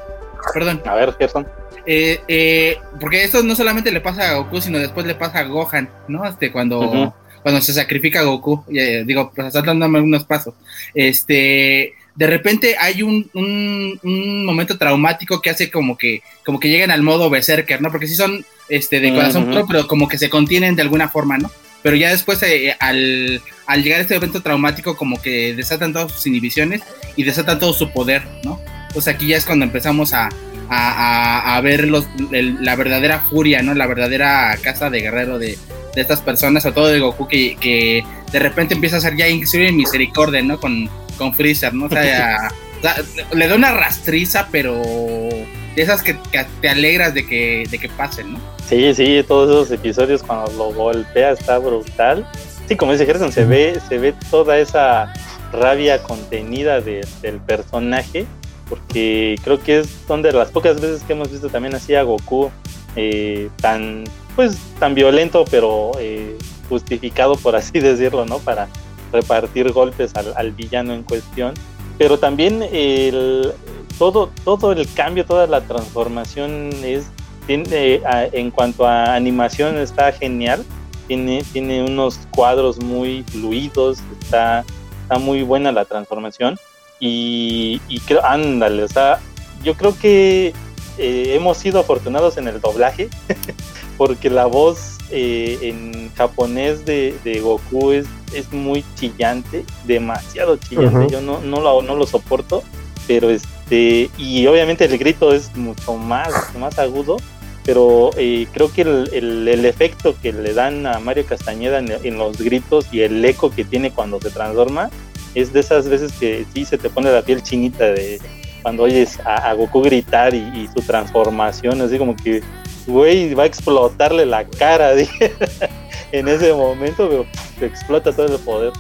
Perdón. A ver, Gerson. Eh, eh, porque esto no solamente le pasa a Goku, sino después le pasa a Gohan, ¿no? Este, cuando, cuando se sacrifica a Goku. Eh, digo, pues dándome unos pasos. Este, de repente hay un, un, momento traumático que hace como que, como que lleguen al modo berserker, ¿no? Porque si son este, de corazón puro, pero como que se contienen de alguna forma, ¿no? Pero ya después, eh, al, al, llegar a este evento traumático, como que desatan todas sus inhibiciones y desatan todo su poder, ¿no? Pues aquí ya es cuando empezamos a, a, a ver los, la verdadera furia, ¿no? La verdadera casa de guerrero de, de estas personas, o todo de Goku, que, que de repente empieza a ser ya inclusive misericordia, ¿no? Con, con Freezer, ¿no? O sea, le da una rastriza, pero de esas que, te alegras de que, de que pasen, ¿no? Sí, sí, todos esos episodios cuando lo golpea está brutal. Sí, como dice Gerson, se ve, se ve toda esa rabia contenida del personaje, porque creo que es son de las pocas veces que hemos visto también así a Goku eh, tan, pues, tan violento, pero eh, justificado, por así decirlo, ¿no? Para repartir golpes al, villano en cuestión, pero también el, todo, todo el cambio, toda la transformación es tiene, en cuanto a animación está genial, tiene, tiene unos cuadros muy fluidos, está, está muy buena la transformación y, y creo, ándale, o sea, yo creo que eh, hemos sido afortunados en el doblaje porque la voz eh, en japonés de, Goku es, es, muy chillante, demasiado chillante, yo no, no, lo, no lo soporto, pero este, y obviamente el grito es mucho más, más agudo, pero eh, creo que el, el, efecto que le dan a Mario Castañeda en, los gritos y el eco que tiene cuando se transforma es de esas veces que sí se te pone la piel chinita de cuando oyes a, Goku gritar y, y, su transformación, así como que güey, va a explotarle la cara, dije, en ese momento, pero se explota todo el poder.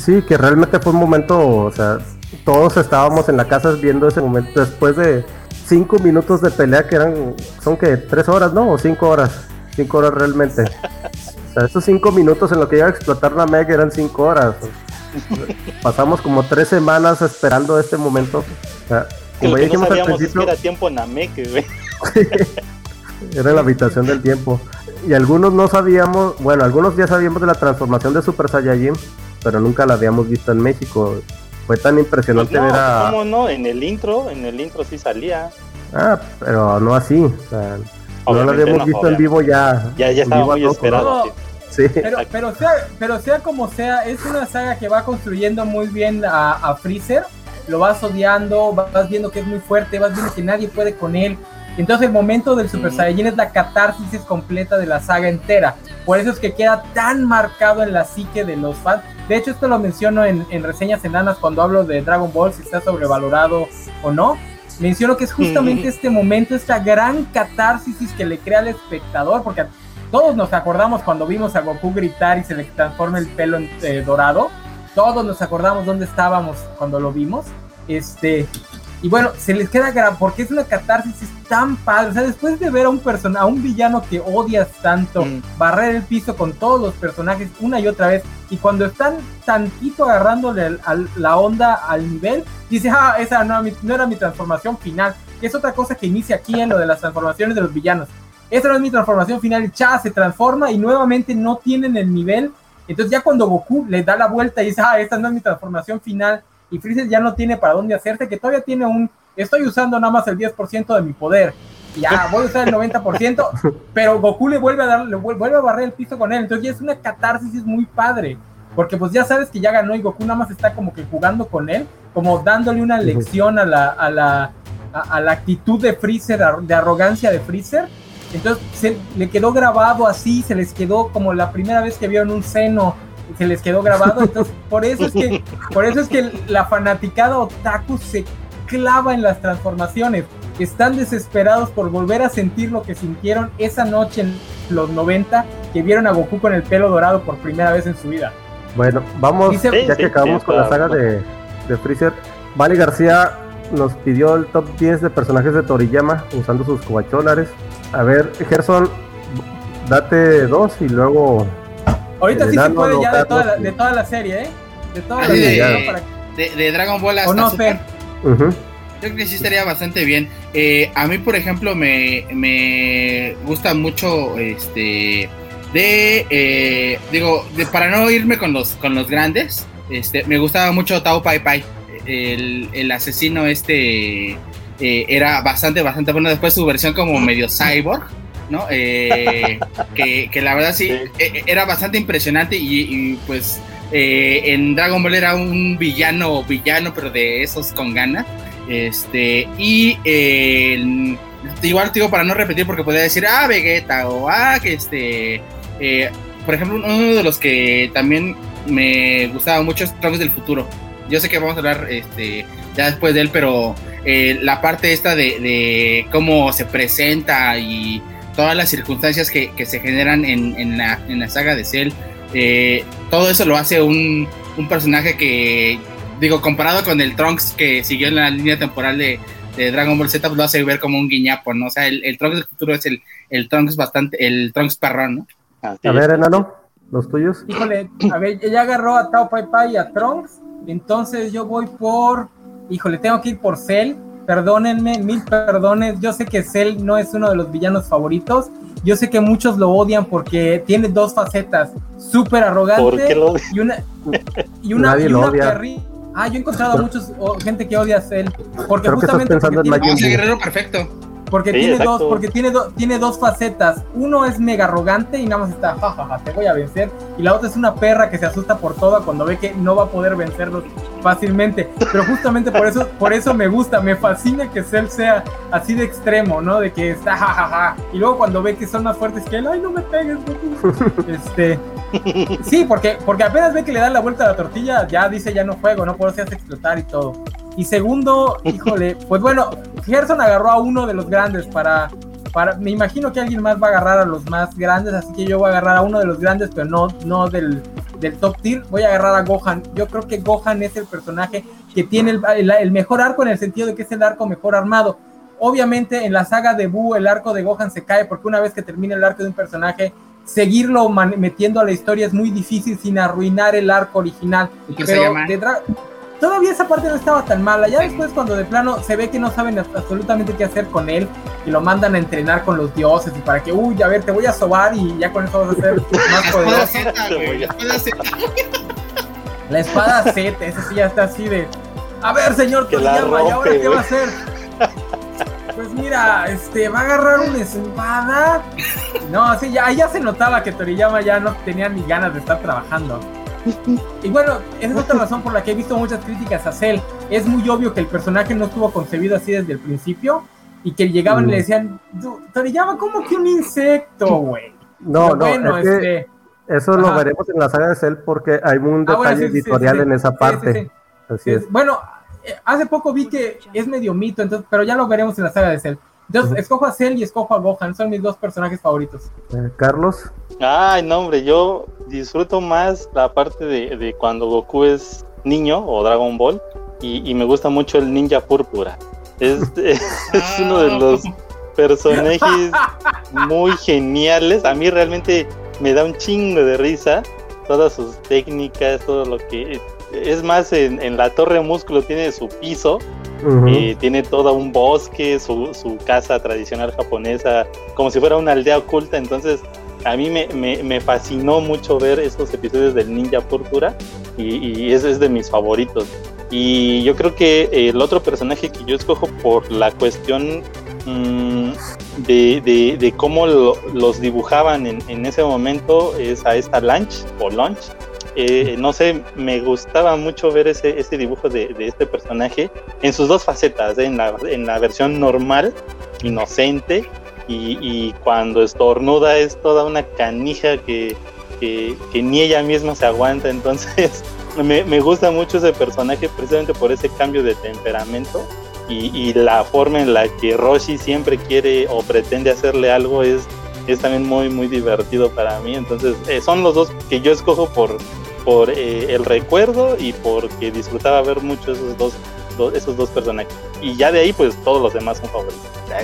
Sí, que realmente fue un momento, o sea, todos estábamos en la casa viendo ese momento después de cinco minutos de pelea que eran, son que tres horas, ¿no? O cinco horas, cinco horas realmente. O sea, esos cinco minutos en lo que iba a explotar la Mega eran cinco horas. Pasamos como tres semanas esperando este momento. O sea, como ya dijimos al principio, era tiempo Namek, güey. Era la habitación del tiempo. Y algunos no sabíamos, bueno, algunos ya sabíamos de la transformación de Super Saiyajin, pero nunca la habíamos visto en México. Fue tan impresionante pues ver a. ¿Cómo no? En el intro, en el intro sí salía. Ah, pero no así. no la habíamos visto en vivo ya. Ya, ya estaba muy esperado. Sí. Pero, pero, sea, pero sea como sea, es una saga que va construyendo muy bien a, a Freezer. Lo vas odiando, vas viendo que es muy fuerte, vas viendo que nadie puede con él, entonces el momento del Super Saiyajin es la catarsis completa de la saga entera. Por eso es que queda tan marcado en la psique de los fans. De hecho, esto lo menciono en, reseñas enanas cuando hablo de Dragon Ball, si está sobrevalorado o no. Menciono que es justamente este momento, esta gran catarsis que le crea al espectador, porque todos nos acordamos cuando vimos a Goku gritar y se le transforma el pelo en, eh, dorado todos nos acordamos dónde estábamos cuando lo vimos. Este, y bueno, se les queda grabado porque es una catarsis tan padre. O sea, después de ver a un persona, a un villano que odias tanto, mm. barrer el piso con todos los personajes una y otra vez, y cuando están tantito agarrándole a la onda al nivel, dice, ah, esa no, no era mi transformación final. Que es otra cosa que inicia aquí en lo de las transformaciones de los villanos. Esa no es mi transformación final, cha, se transforma y nuevamente no tienen el nivel. Entonces ya cuando Goku le da la vuelta y dice, ah, esta no es mi transformación final, y Freezer ya no tiene para dónde hacerse, que todavía tiene un, estoy usando nada más el 10% de mi poder, ya voy a usar el 90%, pero Goku le vuelve a dar, le vuelve a barrer el piso con él, entonces ya es una catarsis muy padre, porque pues ya sabes que ya ganó y Goku nada más está como que jugando con él, como dándole una lección a la, a la, a, la actitud de Freezer, de arrogancia de Freezer, entonces se, le quedó grabado así, se les quedó como la primera vez que vieron un seno se les quedó grabado. Entonces, por eso es que, por eso es que la fanaticada otaku se clava en las transformaciones. Están desesperados por volver a sentir lo que sintieron esa noche en los 90 que vieron a Goku con el pelo dorado por primera vez en su vida. Bueno, vamos, ya que acabamos con la saga de, de Freezer. Vale García nos pidió el top 10 de personajes de Toriyama usando sus cobacholares. A ver, Gerson, date dos y luego Ahorita sí se puede ya de toda, la, de toda la serie, ¿eh? De toda la serie. De, de, Dragon Ball hasta no, Super. Yo creo que sí estaría bastante bien. Eh, a mí, por ejemplo, me, me gusta mucho este de eh, digo, de, para no irme con los con los grandes, este, me gustaba mucho Tao Pai Pai. El, el asesino este eh, era bastante, bastante bueno. Después su versión como medio cyborg ¿no? Eh, que, la verdad sí, e, e, era bastante impresionante y, pues eh, en Dragon Ball era un villano, villano, pero de esos con ganas. Este, y igual digo para no repetir porque podría decir, ah, Vegeta o ah, que este, eh, por ejemplo, uno de los que también me gustaba mucho es Trunks del futuro. Yo sé que vamos a hablar este, ya después de él, pero la parte esta de, de, cómo se presenta y todas las circunstancias que, se generan en, la, saga de Cell, eh, todo eso lo hace un, personaje que, digo, comparado con el Trunks que siguió en la línea temporal de, Dragon Ball Z, pues lo hace ver como un guiñapo, ¿no? O sea, el, Trunks del futuro es el, el Trunks bastante, el Trunks perrón, ¿no? a ver, enano, los tuyos. Híjole, a ver, ella agarró a Tao Pai Pai y a Trunks, entonces yo voy por, híjole, tengo que ir por Cell perdónenme, mil perdones. Yo sé que Cell no es uno de los villanos favoritos. Yo sé que muchos lo odian porque tiene dos facetas, súper arrogante y una y una, Nadie lo odia. Ah, yo he encontrado a muchos gente que odia a Cell porque justamente porque guerrero perfecto. Porque tiene dos, porque tiene, tiene dos facetas. Uno es mega arrogante y nada más está, jajaja, te voy a vencer. Y la otra es una perra que se asusta por toda cuando ve que no va a poder vencerlos fácilmente. Pero justamente por eso, por eso me gusta, me fascina que Cell sea así de extremo, ¿no? De que está jajaja. Y luego cuando ve que son más fuertes que él, ay, no me pegues, este. Sí, porque, porque apenas ve que le dan la vuelta a la tortilla, ya dice ya no juego, no puedo hacer explotar y todo. Y segundo, híjole, pues bueno, Gerson agarró a uno de los grandes para, para. Me imagino que alguien más va a agarrar a los más grandes, así que yo voy a agarrar a uno de los grandes, pero no, no del, del top tier. Voy a agarrar a Gohan. Yo creo que Gohan es el personaje que tiene el, el, mejor arco en el sentido de que es el arco mejor armado. Obviamente en la saga de Buu el arco de Gohan se cae porque una vez que termina el arco de un personaje, seguirlo metiendo a la historia es muy difícil sin arruinar el arco original. Pero de, todavía esa parte no estaba tan mala. Ya después, cuando de plano se ve que no saben absolutamente qué hacer con él y lo mandan a entrenar con los dioses y para que, uy, a ver, te voy a sobar y ya con eso vas a ser más poderoso. la espada Z, ese sí ya está así de. A ver, señor Toriyama, ¿y ahora qué va a hacer? Pues mira, este, va a agarrar una espada. No, sí, ya, ya se notaba que Toriyama ya no tenía ni ganas de estar trabajando. Y bueno, esa es otra razón por la que he visto muchas críticas a Cell. Es muy obvio que el personaje no estuvo concebido así desde el principio y que llegaban y le decían, Toriyama, ¿cómo que un insecto, güey? No, no, este, eso lo veremos en la saga de Cell porque hay un ah, detalle editorial en esa parte. Así es. Bueno, eh, hace poco vi que es medio mito, entonces, pero ya lo veremos en la saga de Cell. Entonces, escojo a Cell y escojo a Gohan, son mis dos personajes favoritos. Eh, Carlos. Ay, no, hombre, yo disfruto más la parte de, cuando Goku es niño o Dragon Ball y, me gusta mucho el ninja púrpura. Es, es uno de los personajes muy geniales. A mí realmente me da un chingo de risa todas sus técnicas, todo lo que es más en, la torre músculo tiene su piso eh, tiene todo un bosque su, su, casa tradicional japonesa como si fuera una aldea oculta entonces a mí me, me, fascinó mucho ver estos episodios del ninja púrpura y, ese es de mis favoritos y yo creo que el otro personaje que yo escojo por la cuestión mm, de, de, cómo los dibujaban en, en, ese momento es a esta Lunch o Lunch. Eh, no sé, me gustaba mucho ver ese, ese dibujo de, de este personaje en sus dos facetas, ¿eh? en, la, en la versión normal, inocente, y, y, cuando estornuda es toda una canija que, que, ni ella misma se aguanta, entonces me, me, gusta mucho ese personaje precisamente por ese cambio de temperamento y, la forma en la que Roshi siempre quiere o pretende hacerle algo es, es también muy muy divertido para mí. Entonces eh, son los dos que yo escojo por, por eh, el recuerdo y porque disfrutaba ver mucho esos dos, esos dos personajes. Y ya de ahí pues todos los demás son favoritos.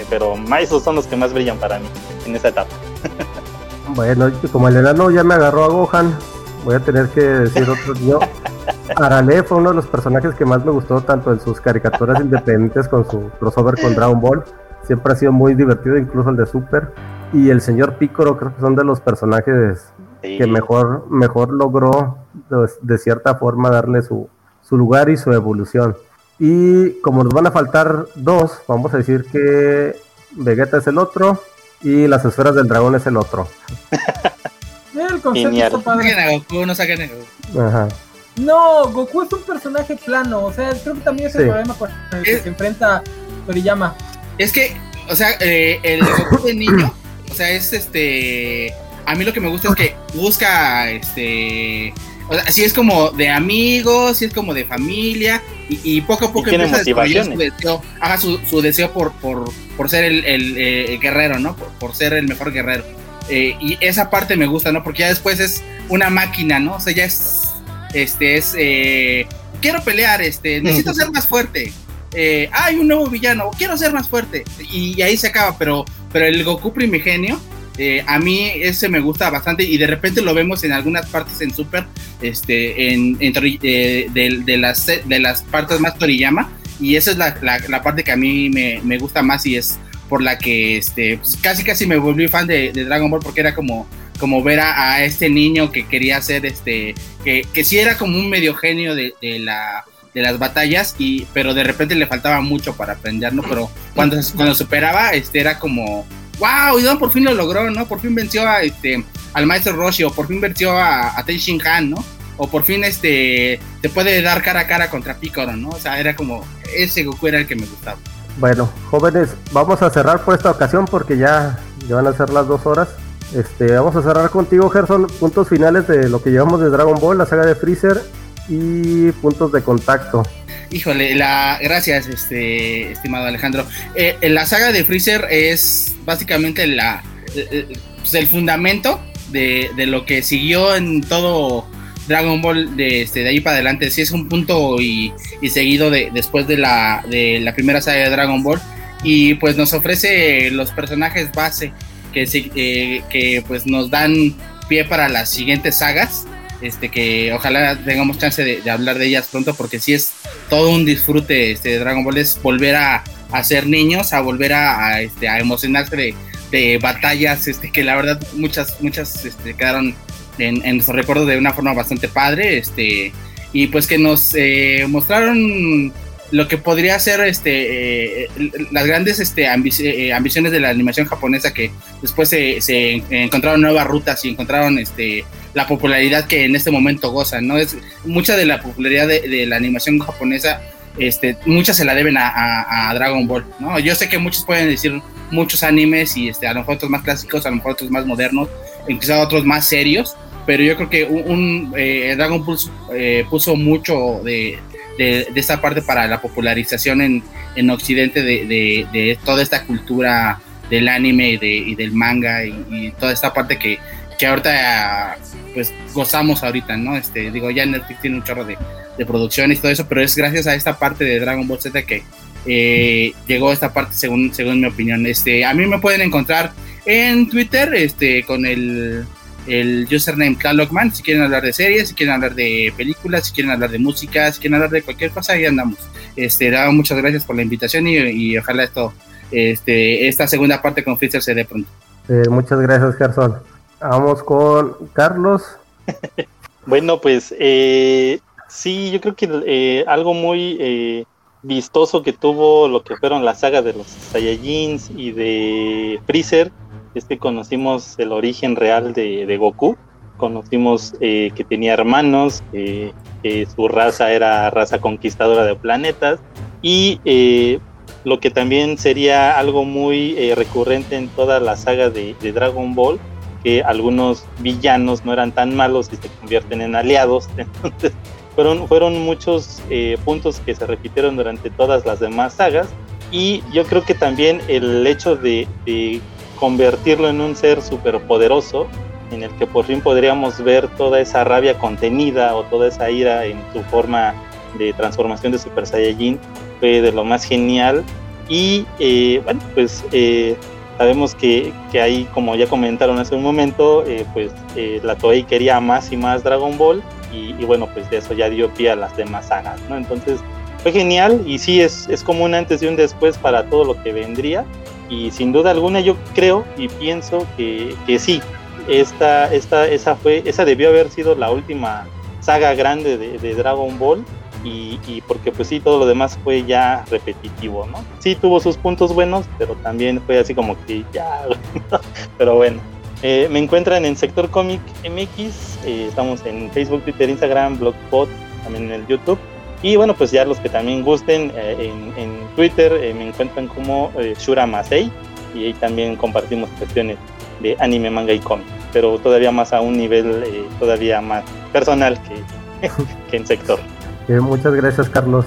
Pero esos son los que más brillan para mí en esa etapa. bueno, como el enano ya me agarró a Gohan, voy a tener que decir otro yo. Arale fue uno de los personajes que más me gustó, tanto en sus caricaturas independientes con su crossover con Dragon Ball. Siempre ha sido muy divertido, incluso el de Super. Y el señor Piccolo creo que son de los personajes que mejor, mejor logró de, cierta forma darle su, su lugar y su evolución. Y como nos van a faltar dos, vamos a decir que Vegeta es el otro y las esferas del dragón es el otro. el concepto Goku, no saquen a Goku. Ajá. No, Goku es un personaje plano, o sea, creo que también es el problema con el que se enfrenta Toriyama. Es que, o sea, eh, el Goku de niño, o sea, es este. A mí lo que me gusta es que busca, este. O sea, si es como de amigos, si es como de familia, y, poco a poco empieza a desarrollar su deseo, haga su, deseo por, por, por ser el, el, eh, guerrero, ¿no? Por, ser el mejor guerrero. Eh, y esa parte me gusta, ¿no? Porque ya después es una máquina, ¿no? O sea, ya es este es, eh, quiero pelear, este, necesito ser más fuerte. Eh, hay un nuevo villano, quiero ser más fuerte. Y, ahí se acaba, pero, pero el Goku primigenio, eh, a mí ese me gusta bastante y de repente lo vemos en algunas partes en Super, este, en, de, las, de las partes más Toriyama. Y esa es la, parte que a mí me, me, gusta más y es por la que este, pues, casi casi me volví fan de, Dragon Ball porque era como como ver a, este niño que quería ser este, que, que sí era como un medio genio de, la de las batallas y pero de repente le faltaba mucho para aprender, ¿no? Pero cuando, cuando superaba, este era como wow, y por fin lo logró, ¿no? Por fin venció a este al maestro Roshi o por fin venció a, a Shin Han, ¿no? O por fin este te puede dar cara a cara contra Piccolo, ¿no? O sea, era como ese Goku era el que me gustaba. Bueno, jóvenes, vamos a cerrar por esta ocasión porque ya, ya van a ser las dos horas. Este, vamos a cerrar contigo, Gerson, puntos finales de lo que llevamos de Dragon Ball, la saga de Freezer y puntos de contacto. Híjole, la gracias, este estimado Alejandro. Eh, la saga de Freezer es básicamente la pues, el fundamento de, lo que siguió en todo Dragon Ball de, este, de ahí para adelante. Sí es un punto y, seguido de, después de la, de la primera saga de Dragon Ball. Y pues nos ofrece los personajes base que, eh, que pues nos dan pie para las siguientes sagas. Este, que ojalá tengamos chance de, hablar de ellas pronto porque si es todo un disfrute este Dragon Ball es volver a, ser niños a volver a, este, a emocionarse de, batallas este que la verdad muchas muchas este, quedaron en, en nuestro recuerdo de una forma bastante padre este y pues que nos eh, mostraron lo que podría ser este eh, las grandes este, eh, ambiciones de la animación japonesa que después se, encontraron nuevas rutas y encontraron este la popularidad que en este momento gozan no es mucha de la popularidad de, la animación japonesa este mucha se la deben a, Dragon Ball no yo sé que muchos pueden decir muchos animes y este a lo mejor otros más clásicos a lo mejor otros más modernos incluso otros más serios pero yo creo que un, eh, Dragon Ball puso mucho de de, esta parte para la popularización en, en Occidente de, de, toda esta cultura del anime y, del manga y, toda esta parte que, que ahorita pues gozamos ahorita, ¿no? Este, digo, ya Netflix tiene un chorro de, de producción y todo eso, pero es gracias a esta parte de Dragon Ball Z que eh, llegó esta parte según, según mi opinión. Este, a mí me pueden encontrar en Twitter este, con el, el username Tlalocman, si quieren hablar de series, si quieren hablar de películas, si quieren hablar de música, si quieren hablar de cualquier cosa, ahí andamos. Este, muchas gracias por la invitación y, ojalá esto, este, esta segunda parte con Freezer se dé pronto. Eh, muchas gracias, Gerson. Vamos con Carlos. bueno, pues eh, sí, yo creo que eh, algo muy eh, vistoso que tuvo lo que fueron las sagas de los Saiyajins y de Freezer es que conocimos el origen real de, Goku. Conocimos eh, que tenía hermanos, que su raza era raza conquistadora de planetas y lo que también sería algo muy recurrente en toda la saga de, de Dragon Ball que algunos villanos no eran tan malos y se convierten en aliados. Entonces, fueron, fueron muchos eh, puntos que se repitieron durante todas las demás sagas. Y yo creo que también el hecho de, convertirlo en un ser superpoderoso, en el que por fin podríamos ver toda esa rabia contenida o toda esa ira en su forma de transformación de Super Saiyajin, fue de lo más genial. Y eh, bueno, pues eh, Sabemos que, que ahí, como ya comentaron hace un momento, eh, pues la Toei quería más y más Dragon Ball y, bueno, pues de eso ya dio pie a las demás sagas, ¿no? Entonces fue genial y sí es, es como un antes y un después para todo lo que vendría y sin duda alguna yo creo y pienso que, que sí, esta, esta, esa, fue, esa debió haber sido la última saga grande de, Dragon Ball y, porque pues sí, todo lo demás fue ya repetitivo, ¿no? Sí tuvo sus puntos buenos, pero también fue así como que ya, pero bueno. Eh, me encuentran en Sector Comic MX, eh, estamos en Facebook, Twitter, Instagram, Blogspot, también en el YouTube. Y bueno, pues ya los que también gusten, eh, en, Twitter me encuentran como Shura Masei y ahí también compartimos cuestiones de anime, manga y cómic, pero todavía más a un nivel todavía más personal que, que en sector muchas gracias, Carlos.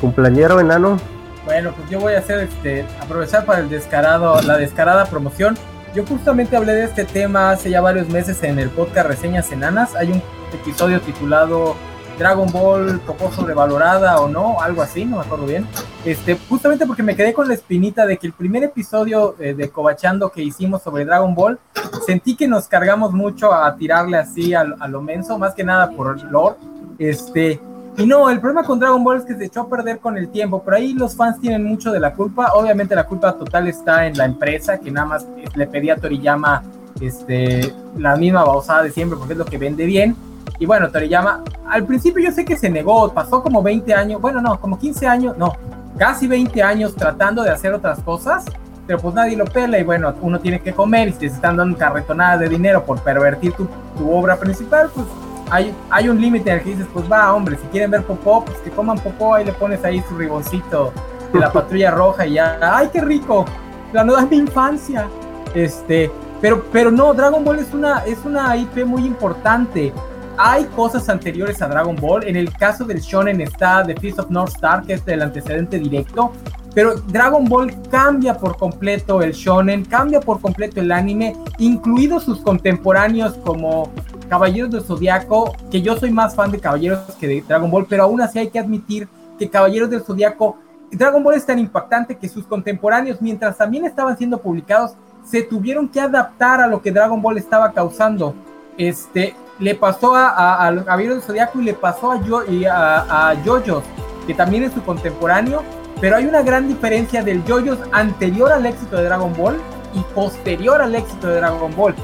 ¿Cumpleañero enano? Bueno, pues yo voy a hacer este, aprovechar para el descarado, la descarada promoción. Yo justamente hablé de este tema hace ya varios meses en el podcast Reseñas Enanas. Hay un episodio titulado Dragon Ball poco sobrevalorada o no, algo así, no me acuerdo bien. Este, justamente porque me quedé con la espinita de que el primer episodio eh, de Cobachando que hicimos sobre Dragon Ball, sentí que nos cargamos mucho a tirarle así a, lo menso, más que nada por lore. Este, y no, el problema con Dragon Ball es que se echó a perder con el tiempo, pero ahí los fans tienen mucho de la culpa. Obviamente la culpa total está en la empresa, que nada más le pedía a Toriyama este, la misma bausada de siempre, porque es lo que vende bien. Y bueno, Toriyama, al principio yo sé que se negó, pasó como 20 años, bueno, no, como 15 años, no, casi 20 años tratando de hacer otras cosas, pero pues nadie lo pela y bueno, uno tiene que comer y si te están dando carretonadas de dinero por pervertir tu, tu obra principal, pues hay, un límite en el que dices, pues va, hombre, si quieren ver popó, pues que coman popó, ahí le pones ahí su riboncito de la patrulla roja y ya, ¡ay, qué rico! La nueva es mi infancia. Este, pero, pero no, Dragon Ball es una, es una IP muy importante. Hay cosas anteriores a Dragon Ball. En el caso del Shonen está The Fist of North Star, que es el antecedente directo. Pero Dragon Ball cambia por completo el shonen, cambia por completo el anime, incluidos sus contemporáneos como Caballeros del Zodiaco, que yo soy más fan de Caballeros que de Dragon Ball, pero aún así hay que admitir que Caballeros del Zodiaco, Dragon Ball es tan impactante que sus contemporáneos, mientras también estaban siendo publicados, se tuvieron que adaptar a lo que Dragon Ball estaba causando. Este, le pasó a, a, Caballeros del Zodiaco y le pasó a, yo, y a, a que también es su contemporáneo, pero hay una gran diferencia del Yoyos anterior al éxito de Dragon Ball y posterior al éxito de Dragon Ball.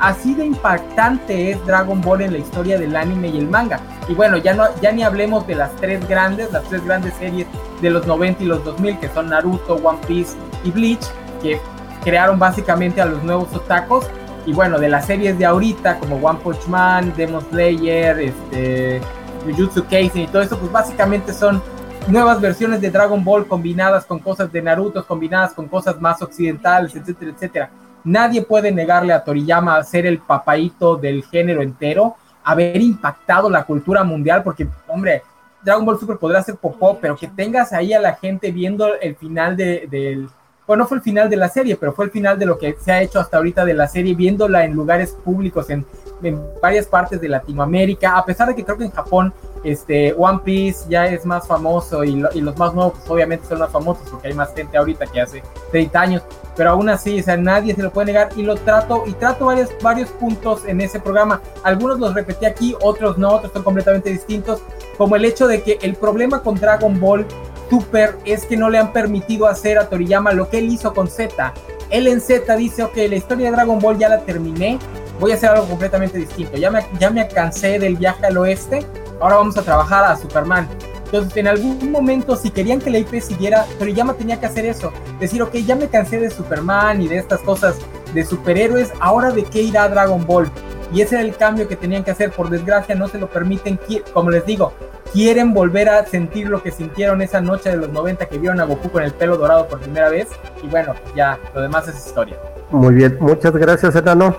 Así de impactante es Dragon Ball en la historia del anime y el manga. Y bueno, ya, no, ya ni hablemos de las tres grandes, las tres grandes series de los 90 y los 2000, que son Naruto, One Piece y Bleach, que crearon básicamente a los nuevos otakus. Y bueno, de las series de ahorita, como One Punch Man, Demon Slayer, este, Jujutsu Kaisen y todo eso, pues básicamente son nuevas versiones de Dragon Ball combinadas con cosas de Naruto, combinadas con cosas más occidentales, etcétera, etcétera. Nadie puede negarle a Toriyama ser el papaito del género entero, haber impactado la cultura mundial, porque, hombre, Dragon Ball Super podrá ser popó, pero que tengas ahí a la gente viendo el final de, del, bueno, no fue el final de la serie, pero fue el final de lo que se ha hecho hasta ahorita de la serie, viéndola en lugares públicos en, en varias partes de Latinoamérica, a pesar de que creo que en Japón este, One Piece ya es más famoso y, los más nuevos pues, obviamente son más famosos porque hay más gente ahorita que hace 30 años, pero aún así, o sea, nadie se lo puede negar y lo trato y trato varios, varios puntos en ese programa. Algunos los repetí aquí, otros no, otros son completamente distintos, como el hecho de que el problema con Dragon Ball Super es que no le han permitido hacer a Toriyama lo que él hizo con Z. Él en Z dice, ok, la historia de Dragon Ball ya la terminé, voy a hacer algo completamente distinto. Ya me, ya me cansé del viaje al oeste, ahora vamos a trabajar a Superman. Entonces, en algún momento, si querían que la IP siguiera, Toriyama tenía que hacer eso. Decir, ok, ya me cansé de Superman y de estas cosas de superhéroes, ahora de qué irá Dragon Ball. Y ese era el cambio que tenían que hacer. Por desgracia, no se lo permiten. Como les digo, quieren volver a sentir lo que sintieron esa noche de los 90 que vieron a Goku con el pelo dorado por primera vez. Y bueno, ya, lo demás es historia. Muy bien, muchas gracias, Enano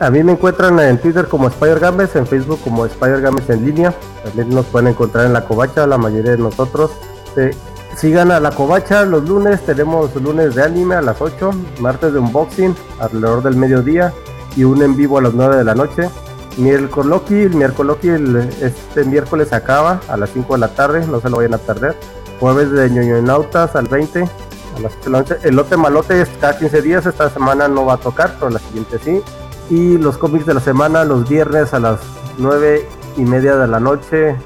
a mí me encuentran en Twitter como Spider Games, en Facebook como Spider Games en línea. También nos pueden encontrar en la covacha, la mayoría de nosotros. sigan a la covacha los lunes, tenemos lunes de anime a las 8, martes de unboxing alrededor del mediodía y un en vivo a las 9 de la noche. Miércoles el miércoles este miércoles acaba a las 5 de la tarde, no se lo vayan a perder. Jueves de Nautas al 20, a las 11. El lote malote es cada 15 días, esta semana no va a tocar, pero la siguiente sí y los cómics de la semana los viernes a las nueve y media de la noche.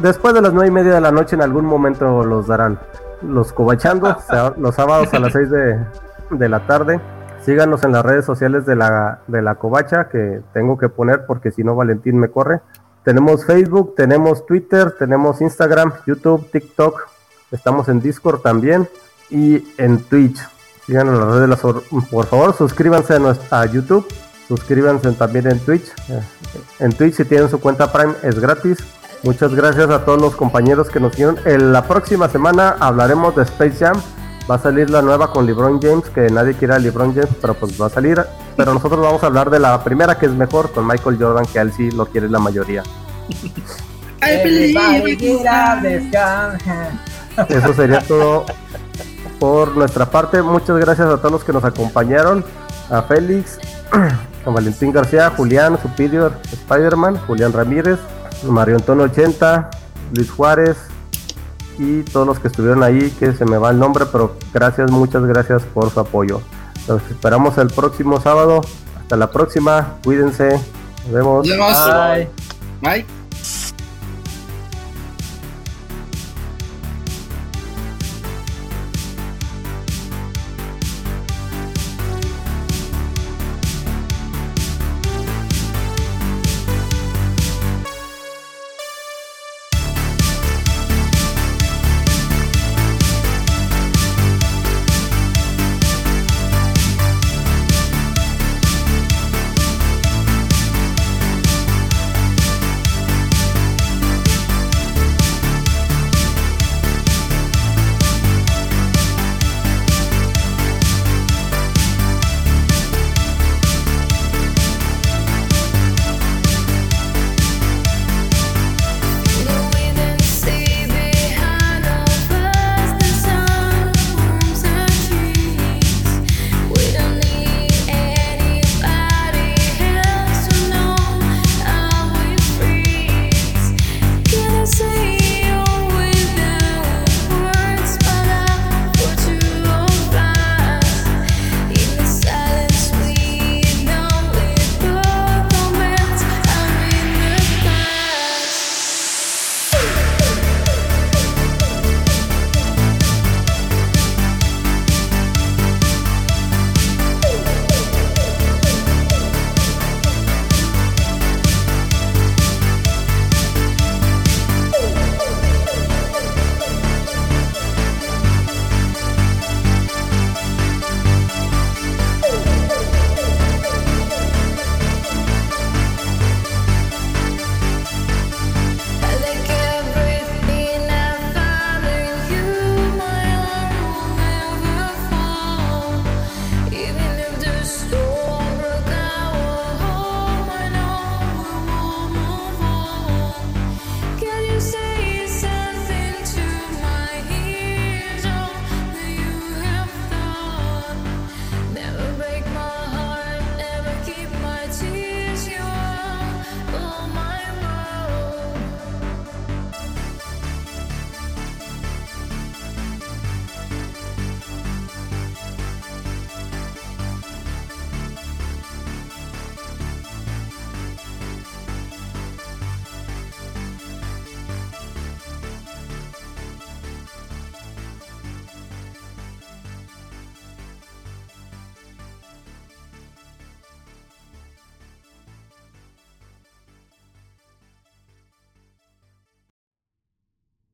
Después de las nueve y media de la noche en algún momento los darán. Los cobachando los sábados a las 6 de, la tarde. Síganos en las redes sociales de la, de la covacha que tengo que poner porque si no Valentín me corre. Tenemos Facebook, tenemos Twitter, tenemos Instagram, YouTube, TikTok. Estamos en Discord también y en Twitch. Síganos en las redes, por favor, suscríbanse a YouTube Suscríbanse también en Twitch. Eh, en Twitch si tienen su cuenta Prime es gratis. Muchas gracias a todos los compañeros que nos dieron. En la próxima semana hablaremos de Space Jam. Va a salir la nueva con LeBron James, que nadie quiere a LeBron James, pero pues va a salir. Pero nosotros vamos a hablar de la primera que es mejor, con Michael Jordan, que a él sí lo quiere la mayoría. Eso sería todo por nuestra parte. Muchas gracias a todos los que nos acompañaron. A Félix, a Valentín García, Julián Superior, Spider-Man, Julián Ramírez, Mario Antonio 80, Luis Juárez y todos los que estuvieron ahí, que se me va el nombre, pero gracias, muchas gracias por su apoyo. Nos esperamos el próximo sábado. Hasta la próxima, cuídense. Nos vemos. Bye. Bye.